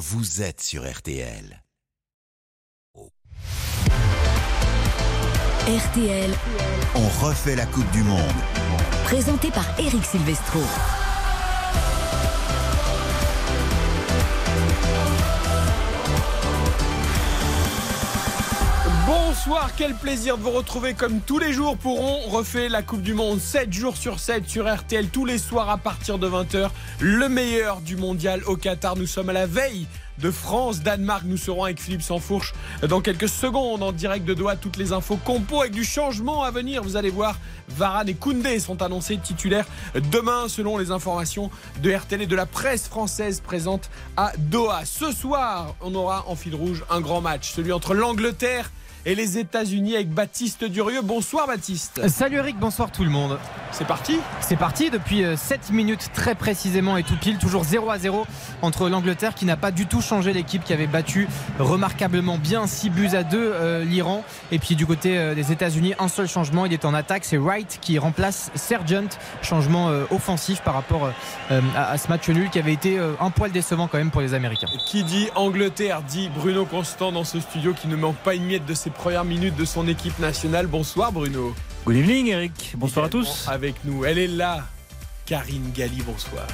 vous êtes sur RTL. RTL, On refait la Coupe du Monde. présenté par Eric Silvestro. Bonsoir, quel plaisir de vous retrouver comme tous les jours pour On refait la Coupe du Monde 7 jours sur 7 sur RTL tous les soirs à partir de 20h. Le meilleur du mondial au Qatar. Nous sommes à la veille de France, Danemark. Nous serons avec Philippe Sansfourche dans quelques secondes en direct de Doha. Toutes les infos compo avec du changement à venir. Vous allez voir, Varane et Koundé sont annoncés titulaires demain selon les informations de RTL et de la presse française présente à Doha. Ce soir, on aura en fil rouge un grand match, celui entre l'Angleterre et les États-Unis avec Baptiste Durieux. Bonsoir Baptiste. Salut Eric, bonsoir tout le monde. C'est parti C'est parti depuis euh, 7 minutes très précisément et tout pile, toujours 0 à 0 entre l'Angleterre qui n'a pas du tout changé l'équipe qui avait battu remarquablement bien 6 buts à 2 euh, l'Iran et puis du côté euh, des États-Unis un seul changement, il est en attaque, c'est Wright qui remplace Sergeant, changement euh, offensif par rapport euh, euh, à, à ce match nul qui avait été euh, un poil décevant quand même pour les Américains. Qui dit Angleterre dit Bruno Constant dans ce studio qui ne manque pas une miette de ses premières minutes de son équipe nationale. Bonsoir Bruno. Good evening Eric, bonsoir à tous. Avec nous, elle est là. Karine Galli, bonsoir.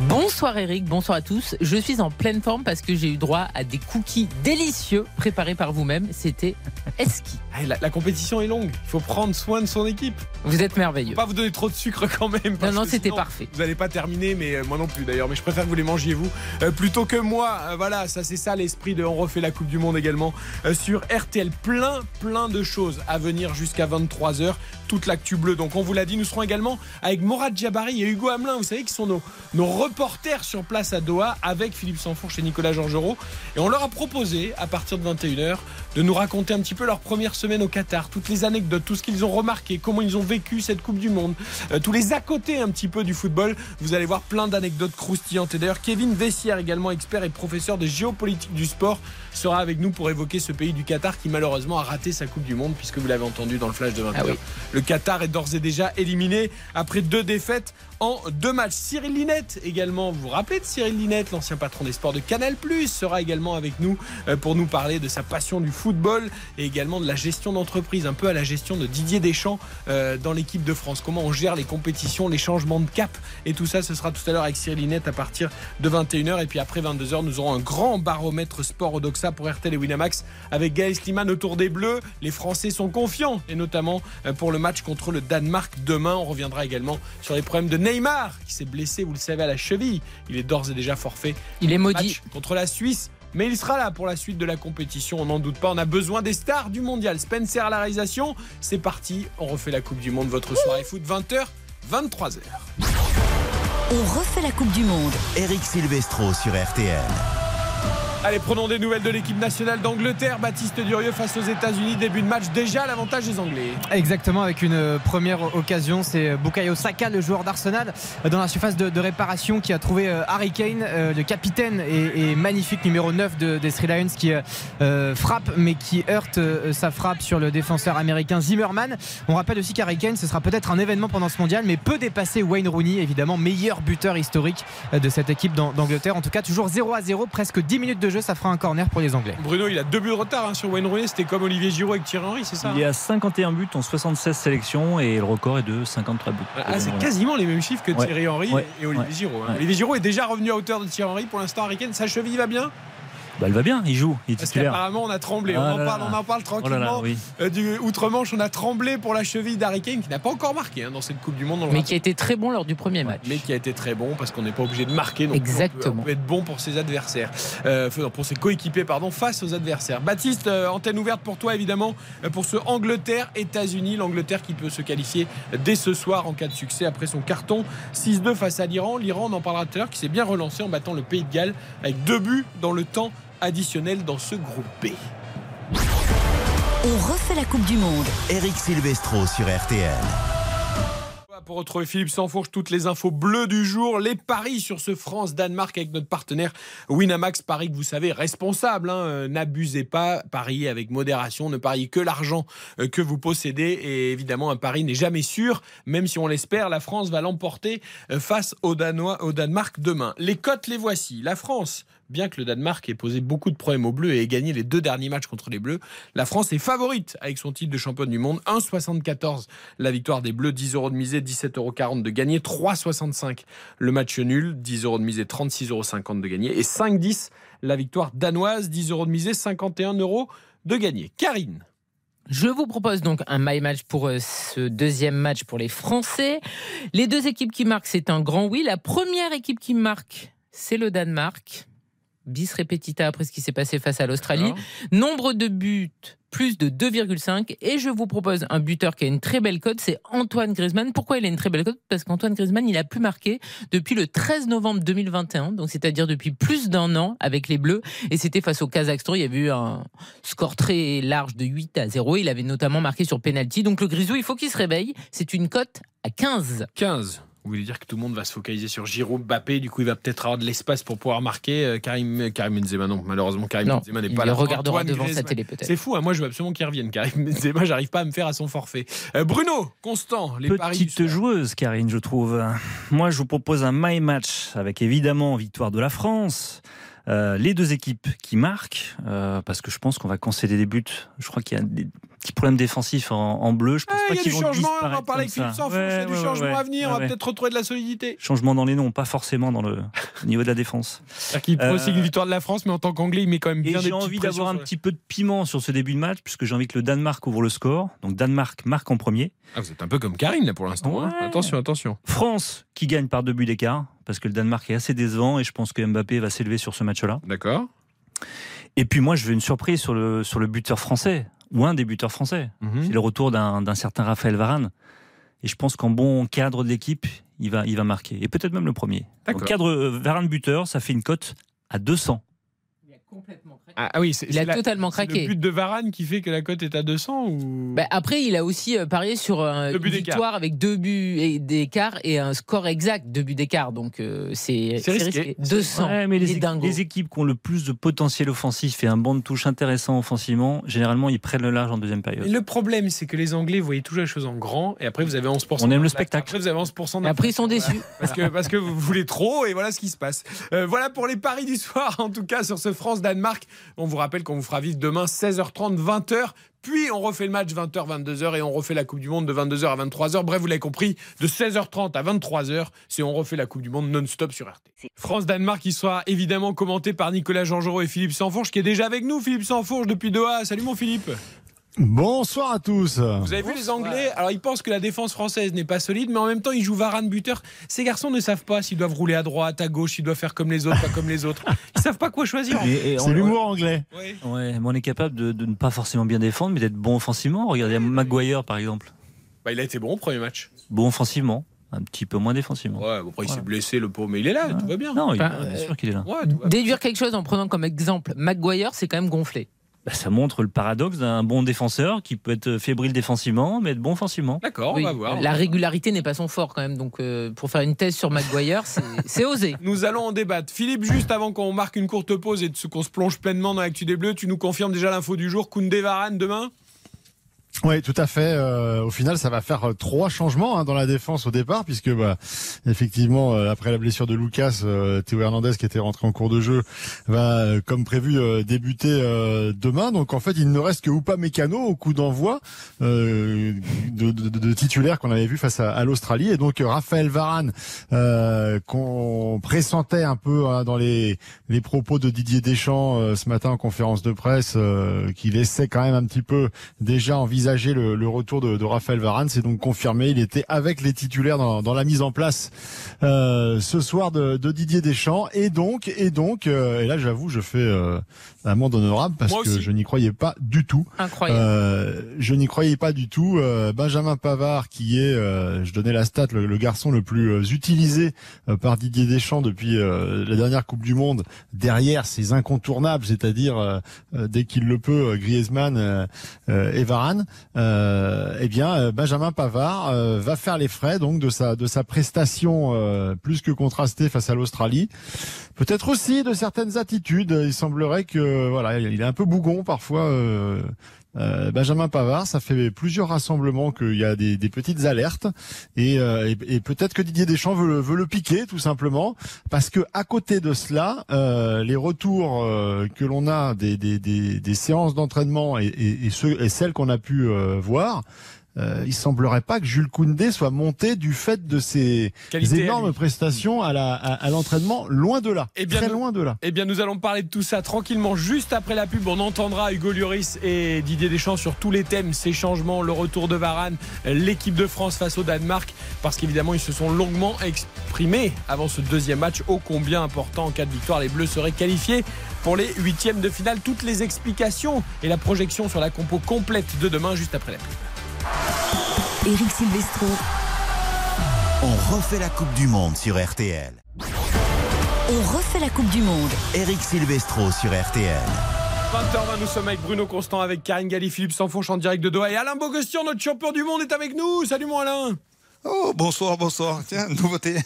Bonsoir Eric, bonsoir à tous. Je suis en pleine forme parce que j'ai eu droit à des cookies délicieux préparés par vous-même. C'était Eski. La, la compétition est longue. Il faut prendre soin de son équipe. Vous êtes Faut merveilleux. pas vous donner trop de sucre quand même. parce non, que c'était parfait. Vous n'allez pas terminer, mais euh, moi non plus d'ailleurs. Mais je préfère que vous les mangiez vous euh, plutôt que moi. Euh, voilà, ça c'est ça l'esprit de On refait la Coupe du Monde également euh, sur RTL. Plein, plein de choses à venir jusqu'à 23h. Toute l'actu bleue. Donc on vous l'a dit, nous serons également avec Morad Jabari et Hugo Hamelin. Vous savez qui sont nos, reporters sur place à Doha avec Philippe Sanfourche et Nicolas Georgerot. Et on leur a proposé à partir de 21h de nous raconter un petit peu leur première semaine au Qatar, toutes les anecdotes, tout ce qu'ils ont remarqué, comment ils ont vécu cette Coupe du Monde, euh, tous les à côté un petit peu du football. Vous allez voir plein d'anecdotes croustillantes. Et d'ailleurs, Kevin Vessière, également expert et professeur de géopolitique du sport, sera avec nous pour évoquer ce pays du Qatar qui malheureusement a raté sa Coupe du Monde, puisque vous l'avez entendu dans le flash de 20h. Ah oui. Le Qatar est d'ores et déjà éliminé après deux défaites en deux matchs. Cyril Linette également, vous vous rappelez de Cyril Linette, l'ancien patron des sports de Canal+, sera également avec nous euh, pour nous parler de sa passion du football et également de la gestion d'entreprise, un peu à la gestion de Didier Deschamps euh, dans l'équipe de France. Comment on gère les compétitions, les changements de cap et tout ça, ce sera tout à l'heure avec Cyril Linette à partir de 21h et puis après 22h, nous aurons un grand baromètre sport Odoxa pour RTL et Winamax avec Gaël Sliman autour des Bleus. Les Français sont confiants et notamment euh, pour le match contre le Danemark demain. On reviendra également sur les problèmes de Neymar qui s'est blessé, vous le savez, à la cheville. Il est d'ores et déjà forfait Il est maudit. contre la Suisse. Mais il sera là pour la suite de la compétition, on n'en doute pas. On a besoin des stars du mondial. Spencer à la réalisation. C'est parti, on refait la Coupe du Monde, votre soirée foot, 20h, 23h. On refait la Coupe du Monde. Eric Silvestro sur RTL. Allez, prenons des nouvelles de l'équipe nationale d'Angleterre. Baptiste Durieux face aux États-Unis. Début de match, déjà l'avantage des Anglais. Exactement, avec une euh, première occasion, c'est Bukayo Saka, le joueur d'Arsenal, euh, dans la surface de, réparation, qui a trouvé euh, Harry Kane, euh, le capitaine et, magnifique numéro 9 de, des Three Lions, qui euh, euh, frappe, mais qui heurte euh, sa frappe sur le défenseur américain Zimmerman. On rappelle aussi qu'Harry Kane, ce sera peut-être un événement pendant ce mondial, mais peut dépasser Wayne Rooney, évidemment, meilleur buteur historique euh, de cette équipe d'An- d'Angleterre. En tout cas, toujours 0 à 0, presque 10 minutes de jeu, ça fera un corner pour les Anglais. Bruno, il a deux buts de retard hein, sur Wayne Rooney. C'était comme Olivier Giroud avec Thierry Henry, c'est ça Il y a 51 buts en 76 sélections et le record est de 53 buts. Ah, c'est quasiment les mêmes chiffres que Ouais. Thierry Henry Ouais. et Olivier Ouais. Giroud. hein. Ouais. Olivier Giroud est déjà revenu à hauteur de Thierry Henry. Pour l'instant, Kane, sa cheville va bien? Bah, elle va bien, il joue, il Parce titulaire. qu'apparemment, on a tremblé. Ah on, en là parle, là. on en parle Oh là tranquillement. là, oui. Euh, du Outre-Manche, on a tremblé pour la cheville d'Harry Kane qui n'a pas encore marqué hein, dans cette Coupe du Monde. Mais qui a été très bon lors du premier match. mais qui a été très bon parce qu'on n'est pas obligé de marquer. Donc Exactement. On peut, on peut être bon pour ses adversaires, Euh, pour ses coéquipiers pardon, face aux adversaires. Baptiste, euh, antenne ouverte pour toi évidemment pour ce Angleterre-États-Unis. L'Angleterre qui peut se qualifier dès ce soir en cas de succès après son carton 6-2 face à l'Iran. L'Iran, on en parlera tout à l'heure, qui s'est bien relancé en battant le Pays de Galles avec deux buts dans le temps additionnel dans ce groupe B. On refait la Coupe du Monde. Eric Silvestro sur RTL. Pour retrouver Philippe Sansfourche, toutes les infos bleues du jour, les paris sur ce France-Danemark avec notre partenaire Winamax, paris que vous savez responsable. hein. Euh, N'abusez pas, pariez avec modération, ne pariez que l'argent euh, que vous possédez. Et évidemment, un pari n'est jamais sûr, même si on l'espère, la France va l'emporter euh, face au, Danois, au Danemark demain. Les cotes, les voici. La France bien que le Danemark ait posé beaucoup de problèmes aux Bleus et ait gagné les deux derniers matchs contre les Bleus, la France est favorite avec son titre de championne du monde. 1,74 la victoire des Bleus, 10 euros de misée, 17,40 euros de gagné, 3,65 le match nul, 10 euros de misée, 36,50 euros de gagné et 5,10 la victoire danoise, 10 euros de misée, 51 euros de gagné. Karine. Je vous propose donc un my match pour euh, ce deuxième match pour les Français. Les deux équipes qui marquent, c'est un grand oui. La première équipe qui marque, c'est le Danemark. Bis repetita après ce qui s'est passé face à l'Australie. Nombre de buts, plus de 2,5. Et je vous propose un buteur qui a une très belle cote, c'est Antoine Griezmann. Pourquoi il a une très belle cote? Parce qu'Antoine Griezmann, il a plus marqué depuis le 13 novembre 2021, donc c'est-à-dire depuis plus d'un an avec les Bleus. Et c'était face au Kazakhstan. Il y avait eu un score très large de 8 à 0. Il avait notamment marqué sur penalty. Donc le Grisou, il faut qu'il se réveille. C'est une cote à 15. 15. Vous voulez dire que tout le monde va se focaliser sur Giroud, Mbappé, du coup il va peut-être avoir de l'espace pour pouvoir marquer euh, Karim, Karim Benzema. Non, malheureusement Karim Non, Benzema n'est il pas le là. regardera Antoine devant sa télé peut-être. C'est fou, hein, moi je veux absolument qu'il revienne. Karim Benzema, j'arrive pas à me faire à son forfait. Euh, Bruno, Constant, les paris du Petite joueuse, Karine, je trouve. Moi, je vous propose un my match avec évidemment victoire de la France. Euh, les deux équipes qui marquent, euh, parce que je pense qu'on va concéder des buts. Je crois qu'il y a des petits problèmes défensifs en, en bleu. Je pense pas il y a qu'ils du vont changement, on va disparaître parler comme ça. Il y a Ouais, du ouais, changement ouais, à venir, on va ouais. peut-être retrouver de la solidité. Changement dans les noms, pas forcément dans le au niveau de la défense. C'est-à-dire qu'il Euh, une victoire de la France, mais en tant qu'anglais, il met quand même Et bien des j'ai envie d'avoir un petit peu de piment sur ce début de match, puisque j'ai envie que le Danemark ouvre le score. Donc Danemark marque en premier. Ah, vous êtes un peu comme Karine là pour l'instant. hein. Attention, attention. France qui gagne par deux buts d'écart, parce que le Danemark est assez décevant et je pense que Mbappé va s'élever sur ce match-là. D'accord. Et puis moi, je veux une surprise sur le, sur le buteur français, ou un des buteurs français. Mhm. C'est le retour d'un d'un certain Raphaël Varane. Et je pense qu'en bon cadre de l'équipe, il va, il va marquer. Et peut-être même le premier. D'accord. Donc, cadre euh, Varane buteur, ça fait une cote à 200. Ah, ah oui, c'est Il a la- totalement c'est craqué. le but de Varane qui fait que la cote est à 200 ou? Bah, après, il a aussi euh, parié sur euh, Deux une victoire avec deux buts et- d'écart et un score exact, deux buts d'écart. Donc euh, c'est risqué. risqué. 200. Ouais, mais les, équipes- dingos. les équipes qui ont le plus de potentiel offensif et un banc de touche intéressant offensivement, généralement, ils prennent le large en deuxième période. Mais le problème, c'est que les Anglais voyaient toujours les choses en grand et après vous avez 11%. On aime le spectacle. Après vous avez 11% Et après, ils sont déçus. Parce que, parce que vous voulez trop et voilà ce qui se passe. Euh, voilà pour les paris du soir, en tout cas sur ce France-Danemark. On vous rappelle qu'on vous fera vivre demain 16h30, 20h. Puis on refait le match 20h, 22h et on refait la Coupe du Monde de 22h à 23h. Bref, vous l'avez compris, de 16h30 à 23h, c'est on refait la Coupe du Monde non-stop sur RT. France-Danemark qui sera évidemment commenté par Nicolas Jean-Jean et Philippe Sanfourche qui est déjà avec nous. Philippe Sanfourche depuis Doha. Salut mon Philippe. Bonsoir à tous. Vous avez vu les Anglais Alors ils pensent que la défense française n'est pas solide, mais en même temps ils jouent Varane buteur. Ces garçons ne savent pas s'ils doivent rouler à droite, à gauche, s'ils doivent faire comme les autres, pas comme les autres. Ils savent pas quoi choisir. C'est l'humour anglais. Ouais. Ouais, mais on est capable de, de ne pas forcément bien défendre, mais d'être bon offensivement. Regardez Maguire, par exemple. Bah, il a été bon au premier match. Bon offensivement, un petit peu moins défensivement. Ouais, bon, après il s'est Voilà. blessé le pauvre, mais il est là, tout va bien. Non, il- Enfin, bien euh, sûr qu'il est là. Ouais. Déduire quelque chose en prenant comme exemple Maguire, c'est quand même gonflé. Bah, ça montre le paradoxe d'un bon défenseur qui peut être fébrile défensivement, mais être bon offensivement. D'accord, on va voir. La régularité n'est pas son fort quand même. Donc euh, pour faire une thèse sur Maguire, c'est- osé. Nous allons en débattre. Philippe, juste avant qu'on marque une courte pause et qu'on se plonge pleinement dans l'actu des Bleus, tu nous confirmes déjà l'info du jour. Koundé Varane demain? Oui, tout à fait. Euh, au final, ça va faire euh, trois changements hein, dans la défense au départ, puisque bah, effectivement, euh, après la blessure de Lucas, euh, Théo Hernandez, qui était rentré en cours de jeu, va, euh, comme prévu, euh, débuter demain. Donc en fait, il ne reste que Oupa Mécano au coup d'envoi de, de, de- titulaire qu'on avait vu face à, à l'Australie. Et donc Raphaël Varane, qu'on pressentait un peu hein, dans les, les propos de Didier Deschamps ce matin en conférence de presse, qu'il laissait quand même un petit peu déjà envisager le, retour de, Raphaël Varane. C'est donc confirmé. Il était avec les titulaires dans, la mise en place euh, ce soir de, de Didier Deschamps. Et donc, et donc, euh, et là j'avoue, je fais euh, amende honorable parce que je n'y croyais pas du tout. Incroyable. Euh, je n'y croyais pas du tout. Euh, Benjamin Pavard, qui est, euh, je donnais la stat, le, le garçon le plus utilisé euh, par Didier Deschamps depuis euh, la dernière Coupe du Monde, derrière ces incontournables, c'est-à-dire euh, euh, dès qu'il le peut, euh, Griezmann euh, euh, et Varane. Euh, eh bien, euh, Benjamin Pavard euh, va faire les frais donc de sa de sa prestation euh, plus que contrastée face à l'Australie. Peut-être aussi de certaines attitudes. Il semblerait que voilà, il est un peu bougon parfois. euh, Euh, Benjamin Pavard, ça fait plusieurs rassemblements qu'il y a des, des petites alertes et, euh, et, et peut-être que Didier Deschamps veut, le- veut le piquer tout simplement parce que à côté de cela, euh, les retours que l'on a des, des, des, séances d'entraînement et, et, et, celles qu'on a pu voir. Euh, il semblerait pas que Jules Koundé soit monté du fait de ses Qualité énormes prestations à la à, à l'entraînement, loin de là, Eh bien, très nous- loin de là. Eh bien, nous allons parler de tout ça tranquillement juste après la pub. On entendra Hugo Lloris et Didier Deschamps sur tous les thèmes, ces changements, le retour de Varane, l'équipe de France face au Danemark, parce qu'évidemment, ils se sont longuement exprimés avant ce deuxième match, ô combien important en cas de victoire. Les Bleus seraient qualifiés pour les huitièmes de finale. Toutes les explications et la projection sur la compo complète de demain juste après la pub. Eric Silvestro, On refait la Coupe du Monde sur RTL. on refait la Coupe du Monde. Eric Silvestro sur RTL. 20h20, nous sommes avec Bruno Constant, avec Karine Galli, Philippe Sanfonche en direct de Doha et Alain Bogostian, notre champion du monde, est avec nous. Salut mon Alain. Oh, bonsoir, bonsoir. Tiens, nouveauté.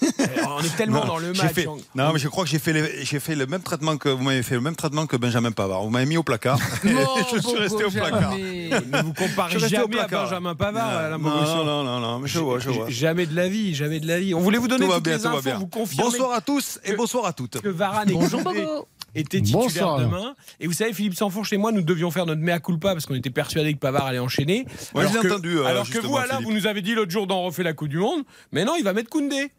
On est tellement Non, dans le match. fait- non, mais je crois que j'ai fait, j'ai fait le même traitement que vous m'avez fait le même traitement que Benjamin Pavard. Vous m'avez mis au placard. Non, je suis resté au placard. jamais. Mais vous comparez jamais à placard. Benjamin Pavard, non, Bogossian. non, non, non, non, mais je vois, je vois. Jamais de la vie, jamais de la vie. On voulait vous donner Tout va toutes bien, les tout va infos, bien. vous confirmez Bonsoir à tous et que- bonsoir à toutes. que Varane Bonjour Bobo. Étaient titulaires Bonsoir. demain. Et vous savez, Philippe Sanfourche et moi, nous devions faire notre mea culpa parce qu'on était persuadés que Pavard allait enchaîner. Ouais, alors je l'ai que, entendu, euh, alors que vous, Alain, Philippe. vous nous avez dit l'autre jour d'en refait la Coupe du Monde. Mais non, il va mettre Koundé.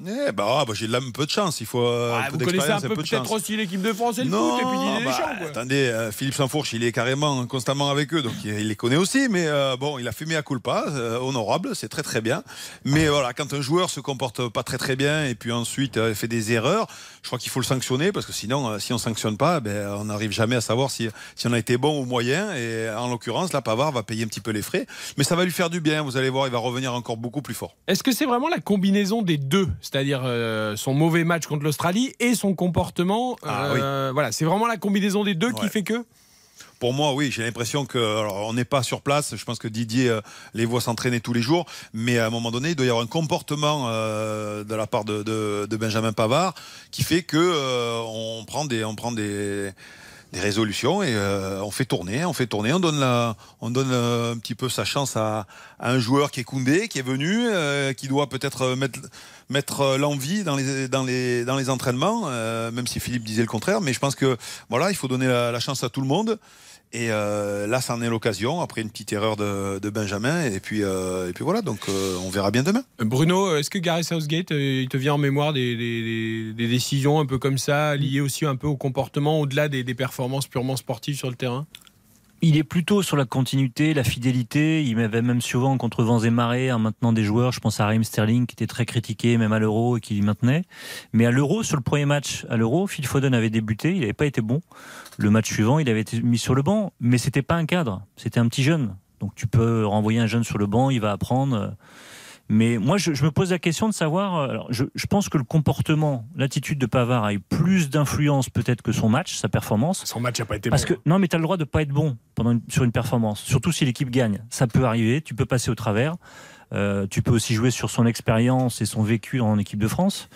Eh ben, ah, bah, j'ai de la- un peu de chance. Il faut euh, Ah, un peu vous connaissez un peu peut-être aussi l'équipe de France et le Non, foot et puis Didier bah, Deschamps. quoi. attendez, euh, Philippe Sanfourche, il est carrément constamment avec eux, donc il, il les connaît aussi, mais euh, bon, il a fait à culpa, euh, honorable, c'est très très bien. Mais voilà, quand un joueur se comporte pas très très bien et puis ensuite euh, fait des erreurs, je crois qu'il faut le sanctionner parce que sinon, euh, si on sanctionne pas, ben, on n'arrive jamais à savoir si, si on a été bon ou moyen. Et en l'occurrence, là, Pavard va payer un petit peu les frais, mais ça va lui faire du bien. Vous allez voir, il va revenir encore beaucoup plus fort. Est-ce que c'est vraiment la combinaison des deux? C'est-à-dire euh, son mauvais match contre l'Australie et son comportement Ah, euh, Voilà, c'est vraiment la combinaison des deux qui fait que Pour moi, oui, j'ai l'impression que alors, on n'est pas sur place. Je pense que Didier euh, les voit s'entraîner tous les jours, mais à un moment donné, il doit y avoir un comportement euh, de la part de, de- de Benjamin Pavard qui fait que euh, on prend des, on prend des des résolutions et on fait tourner, on fait tourner, on donne la, on donne un petit peu sa chance à, à un joueur qui est Koundé, qui est venu, qui doit peut-être mettre mettre euh, l'envie dans les dans les dans les entraînements, euh, même si Philippe disait le contraire, mais je pense que voilà, il faut donner la, chance à tout le monde. Et euh, là, ça en est l'occasion après une petite erreur de, de Benjamin. Et puis, et puis voilà, donc on verra bien demain. Bruno, est-ce que Gareth Southgate, il te vient en mémoire des, décisions un peu comme ça, liées aussi un peu au comportement, au-delà des performances purement sportives sur le terrain? Il est plutôt sur la continuité, la fidélité. Il m'avait même souvent contre vents et marées en maintenant des joueurs. Je pense à Raheem Sterling qui était très critiqué, même à l'Euro, et qui maintenait. Mais à l'Euro, sur le premier match à l'Euro, Phil Foden avait débuté. Il n'avait pas été bon. Le match suivant, il avait été mis sur le banc. Mais c'était pas un cadre. C'était un petit jeune. Donc tu peux renvoyer un jeune sur le banc, il va apprendre. Mais moi, je, je me pose la question de savoir. euh, Alors, je, je pense que le comportement, l'attitude de Pavard a eu plus d'influence peut-être que son match, sa performance. Son match n'a pas été Parce bon. que non, mais tu as le droit de pas être bon pendant une- sur une performance, surtout si l'équipe gagne. Ça peut arriver, tu peux passer au travers. Euh, tu peux aussi jouer sur son expérience et son vécu en équipe de France.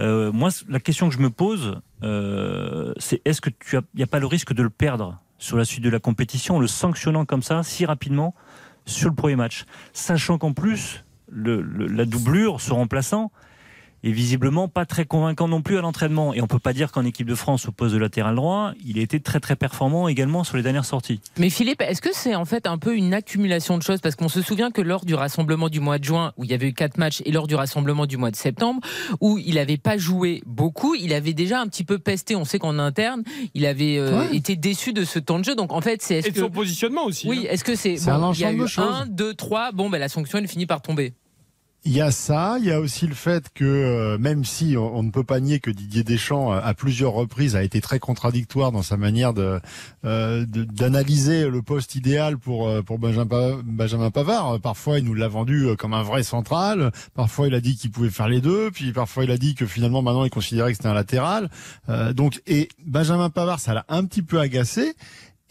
Euh, moi, la question que je me pose, euh, c'est est-ce que tu n'y a pas le risque de le perdre sur la suite de la compétition, en le sanctionnant comme ça, si rapidement, sur le premier match, sachant qu'en plus le- le- la doublure, ce remplaçant, est visiblement pas très convaincant non plus à l'entraînement. Et on peut pas dire qu'en équipe de France, au poste de latéral droit, il a été très très performant également sur les dernières sorties. Mais Philippe, est-ce que c'est en fait un peu une accumulation de choses? Parce qu'on se souvient que lors du rassemblement du mois de juin, où il y avait eu quatre matchs, et lors du rassemblement du mois de septembre, où il n'avait pas joué beaucoup, il avait déjà un petit peu pesté. On sait qu'en interne, il avait euh, Ouais. été déçu de ce temps de jeu. Donc en fait, c'est Et de que son positionnement aussi. oui, hein. est-ce que c'est C'est un il y a ensemble eu de choses. un, deux, trois, bon ben la sanction elle finit par tomber. Il y a ça, il y a aussi le fait que euh, même si on, ne peut pas nier que Didier Deschamps euh, à plusieurs reprises a été très contradictoire dans sa manière de euh, d'analyser le poste idéal pour euh, pour Benjamin, Pa- Benjamin Pavard. Parfois il nous l'a vendu comme un vrai central, parfois il a dit qu'il pouvait faire les deux, puis parfois il a dit que finalement maintenant il considérait que c'était un latéral. Euh, donc et Benjamin Pavard ça l'a un petit peu agacé.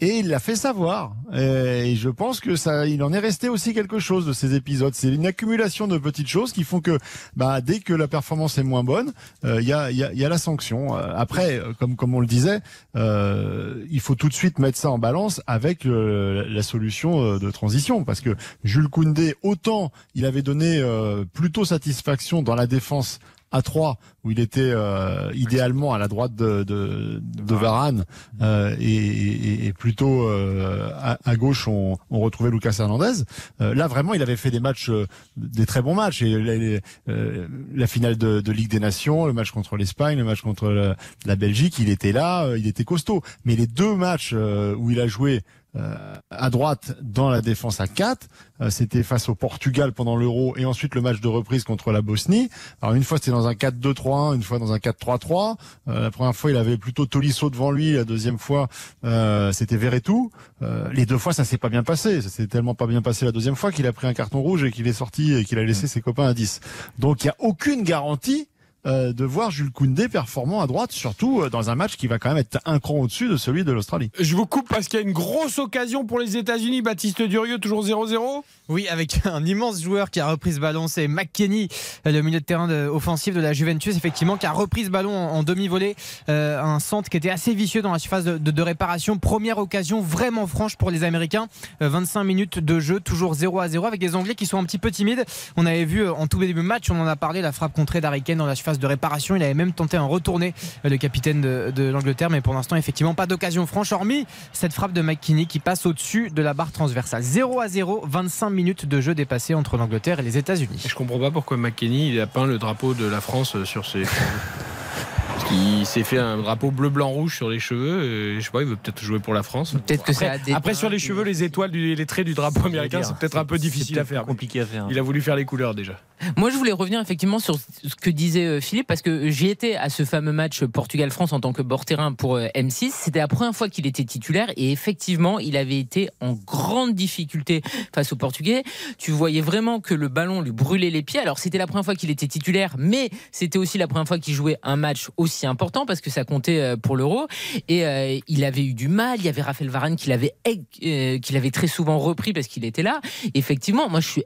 Et il l'a fait savoir. Et je pense que ça, il en est resté aussi quelque chose de ces épisodes. C'est une accumulation de petites choses qui font que, bah, dès que la performance est moins bonne, euh, il y, a, y, a, y a la sanction. Euh, Après, euh, comme comme on le disait, il faut tout de suite mettre ça en balance avec la solution de transition, parce que Jules Koundé, autant il avait donné plutôt satisfaction dans la défense à 3 où il était euh, idéalement à la droite de, de, de Varane euh, et, et- et plutôt euh, à, à gauche on, on retrouvait Lucas Hernandez. Euh, là vraiment il avait fait des matchs, euh, des très bons matchs et la, les- euh, la finale de, de Ligue des Nations, le match contre l'Espagne, le match contre la, la Belgique, il était là, il était costaud. Mais les deux matchs où il a joué euh, à droite dans la défense à 4. Euh, c'était face au Portugal pendant l'Euro et ensuite le match de reprise contre la Bosnie. Alors une fois c'était dans un 4-2-3-1, une fois dans un 4-3-3. Euh, la première fois il avait plutôt Tolisso devant lui, la deuxième fois euh, c'était Verretou. Euh, les deux fois ça s'est pas bien passé. Ça s'est tellement pas bien passé la deuxième fois qu'il a pris un carton rouge et qu'il est sorti et qu'il a laissé ses copains à 10. Donc il y a aucune garantie euh, de voir Jules Koundé performant à droite, surtout euh, dans un match qui va quand même être un cran au-dessus de celui de l'Australie. Je vous coupe parce qu'il y a une grosse occasion pour les États-Unis. Baptiste Durieux, toujours 0-0. Oui, avec un immense joueur qui a repris ce ballon, c'est McKenny, le milieu de terrain de- offensif de la Juventus, effectivement, qui a repris ce ballon en, en demi-volée. Euh, un centre qui était assez vicieux dans la surface de, de- de réparation. Première occasion vraiment franche pour les Américains. Euh, 25 minutes de jeu, toujours 0 à 0, avec des Anglais qui sont un petit peu timides. On avait vu euh, en tout début de match, on en a parlé, la frappe contrée d'Harry Kane dans la surface de réparation. Il avait même tenté un retourné, euh, le capitaine de, de l'Angleterre, mais pour l'instant, effectivement, pas d'occasion franche, hormis cette frappe de McKinney qui passe au-dessus de la barre transversale. 0 à 0, 25 minutes de jeu dépassé entre l'Angleterre et les États-Unis. Je comprends pas pourquoi McKenny il a peint le drapeau de la France euh, sur ses. Qu'il s'est fait un drapeau bleu, blanc, rouge sur les cheveux. et je sais pas, il veut peut-être jouer pour la France. Peut-être que après, ça après, sur les cheveux, les étoiles, du- les traits du drapeau américain, c'est peut-être un peu difficile à faire. Compliqué à faire. Il a voulu faire les couleurs déjà. Moi, je voulais revenir effectivement sur ce que disait euh, Philippe, parce que j'y étais à ce fameux match Portugal-France en tant que bord terrain pour euh, M6. C'était la première fois qu'il était titulaire et effectivement, il avait été en grande difficulté face aux Portugais. Tu voyais vraiment que le ballon lui brûlait les pieds. Alors, c'était la première fois qu'il était titulaire, mais c'était aussi la première fois qu'il jouait un match aussi important parce que ça comptait euh, pour l'Euro. Et euh, il avait eu du mal. Il y avait Raphaël Varane qui l'avait euh, qui l'avait très souvent repris parce qu'il était là. Effectivement, moi, je suis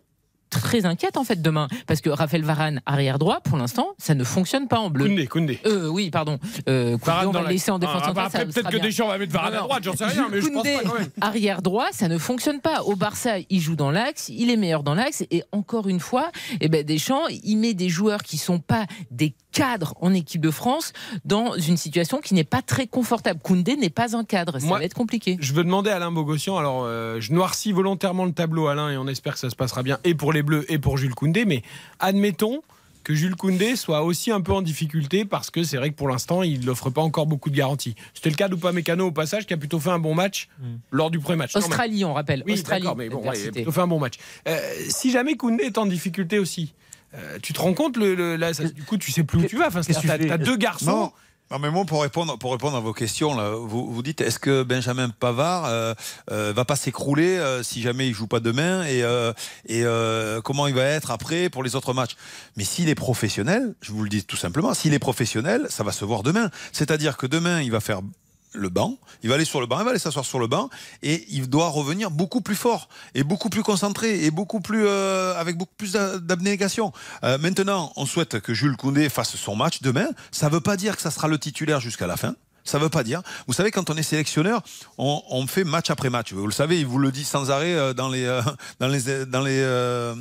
très inquiète en fait demain parce que Raphaël Varane arrière droit pour l'instant ça ne fonctionne pas en bleu. Koundé, Koundé. Euh, oui pardon. Euh, Koundé, on va le la- laisser en défense Ah, bah, centrale, peut-être que. Deschamps va mettre Varane Non, à droite, j'en sais rien, mais je pense pas quand même. arrière droit, ça ne fonctionne pas. Au Barça, il joue dans l'axe, il est meilleur dans l'axe et encore une fois, eh ben Deschamps, il met des joueurs qui sont pas des cadres en équipe de France dans une situation qui n'est pas très confortable. Koundé n'est pas un cadre, ça Moi- va être compliqué. Je veux demander à Alain Bogossian, alors euh, je noircis volontairement le tableau Alain et on espère que ça se passera bien et pour les Bleus et pour Jules Koundé, mais admettons que Jules Koundé soit aussi un peu en difficulté parce que c'est vrai que pour l'instant il n'offre pas encore beaucoup de garanties. C'était le cas d'Upamecano au passage qui a plutôt fait un bon match lors du premier match. Australie, on rappelle. Oui, Australie. mais bon, ouais, il a plutôt fait un bon match. Euh, si jamais Koundé est en difficulté aussi, euh, tu te rends compte le, le- là, ça- du coup tu sais plus où tu vas. Enfin, qu'est-ce que t'as, tu fais t'as deux garçons. Non. Non, mais moi, pour répondre, pour répondre à vos questions, là, vous, vous dites est-ce que Benjamin Pavard euh, euh, va pas s'écrouler euh, si jamais il joue pas demain et, euh, et euh, comment il va être après pour les autres matchs? Mais s'il est professionnel, je vous le dis tout simplement, s'il est professionnel, ça va se voir demain. C'est-à-dire que demain, il va faire le banc, il va aller sur le banc, il va aller s'asseoir sur le banc et il doit revenir beaucoup plus fort et beaucoup plus concentré et beaucoup plus euh, avec beaucoup plus d'a- d'abnégation. Euh, maintenant, on souhaite que Jules Koundé fasse son match demain. Ça ne veut pas dire que ça sera le titulaire jusqu'à la fin. Ça veut pas dire. Vous savez, quand on est sélectionneur, on, fait match après match. Vous le savez, il vous le dit sans arrêt euh, dans les euh, euh,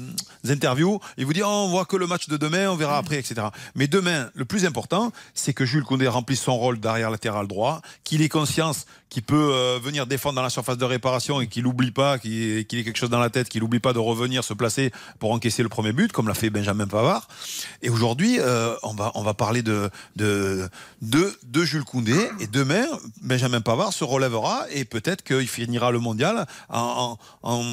interviews. Il vous dit oh, on voit que le match de demain, on verra après, etc. Mais demain, le plus important, c'est que Jules Koundé remplisse son rôle d'arrière latéral droit, qu'il ait conscience qu'il peut euh, venir défendre dans la surface de réparation et qu'il n'oublie pas, qu'il qu'il ait quelque chose dans la tête, qu'il n'oublie pas de revenir se placer pour encaisser le premier but, comme l'a fait Benjamin Pavard. Et aujourd'hui, euh, on va on va parler de de de, de Jules Koundé. Et demain, Benjamin Pavard se relèvera et peut-être qu'il finira le mondial en, en,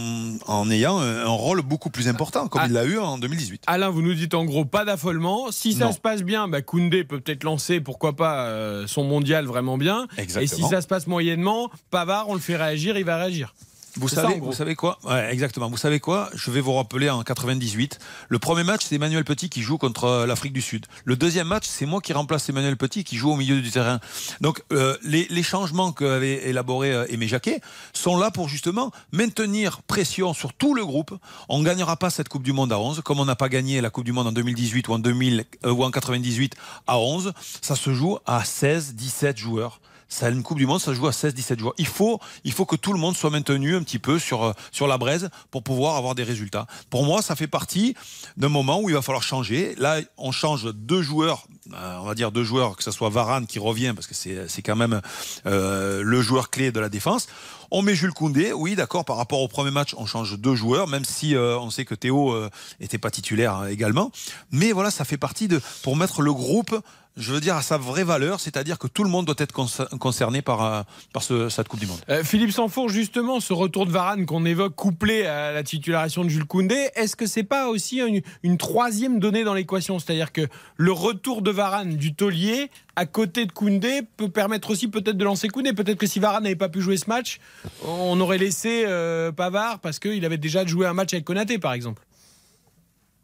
en- ayant un, un rôle beaucoup plus important, comme Ah. il l'a eu en 2018. Alain, vous nous dites en gros pas d'affolement. Si ça Non. se passe bien, bah, Koundé peut peut-être lancer, pourquoi pas, euh, son mondial vraiment bien. Exactement. Et si ça se passe moyennement, Pavard, on le fait réagir, il va réagir. Vous ça, savez, vous savez quoi? Ouais, exactement. Vous savez quoi? Je vais vous rappeler en 98. Le premier match, c'est Emmanuel Petit qui joue contre euh, l'Afrique du Sud. Le deuxième match, c'est moi qui remplace Emmanuel Petit qui joue au milieu du terrain. Donc euh, les, les changements qu'avait élaboré euh, Aimé Jacquet sont là pour justement maintenir pression sur tout le groupe. On ne gagnera pas cette Coupe du Monde à 11, comme on n'a pas gagné la Coupe du Monde en 2018 ou en 2000 euh, ou en 98 à 11. Ça se joue à 16, 17 joueurs. Ça, une Coupe du Monde, ça se joue à 16-17 joueurs. Il faut, il faut que tout le monde soit maintenu un petit peu sur, euh, sur la braise pour pouvoir avoir des résultats. Pour moi, ça fait partie d'un moment où il va falloir changer. Là, on change deux joueurs, euh, on va dire deux joueurs, que ce soit Varane qui revient, parce que c'est quand même euh, le joueur clé de la défense. On met Jules Koundé, oui, d'accord, par rapport au premier match, on change deux joueurs, même si euh, on sait que Théo euh, était pas titulaire hein, également. Mais voilà, ça fait partie de, pour mettre le groupe, je veux dire, à sa vraie valeur, c'est-à-dire que tout le monde doit être concer- concerné par, euh, cette Coupe du Monde. Euh, Philippe Sanfour, justement, ce retour de Varane qu'on évoque, couplé à la titularisation de Jules Koundé, est-ce que c'est pas aussi une, une troisième donnée dans l'équation? C'est-à-dire que le retour de Varane du taulier à côté de Koundé peut permettre aussi peut-être de lancer Koundé. Peut-être que si Varane n'avait pas pu jouer ce match, on aurait laissé euh, Pavard parce qu'il avait déjà joué un match avec Konaté, par exemple.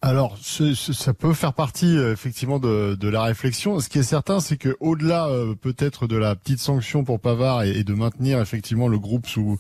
Alors, ce- ce- ça peut faire partie euh, effectivement de, de la réflexion. Ce qui est certain, c'est que au-delà euh, peut-être de la petite sanction pour Pavard et, et de maintenir effectivement le groupe sous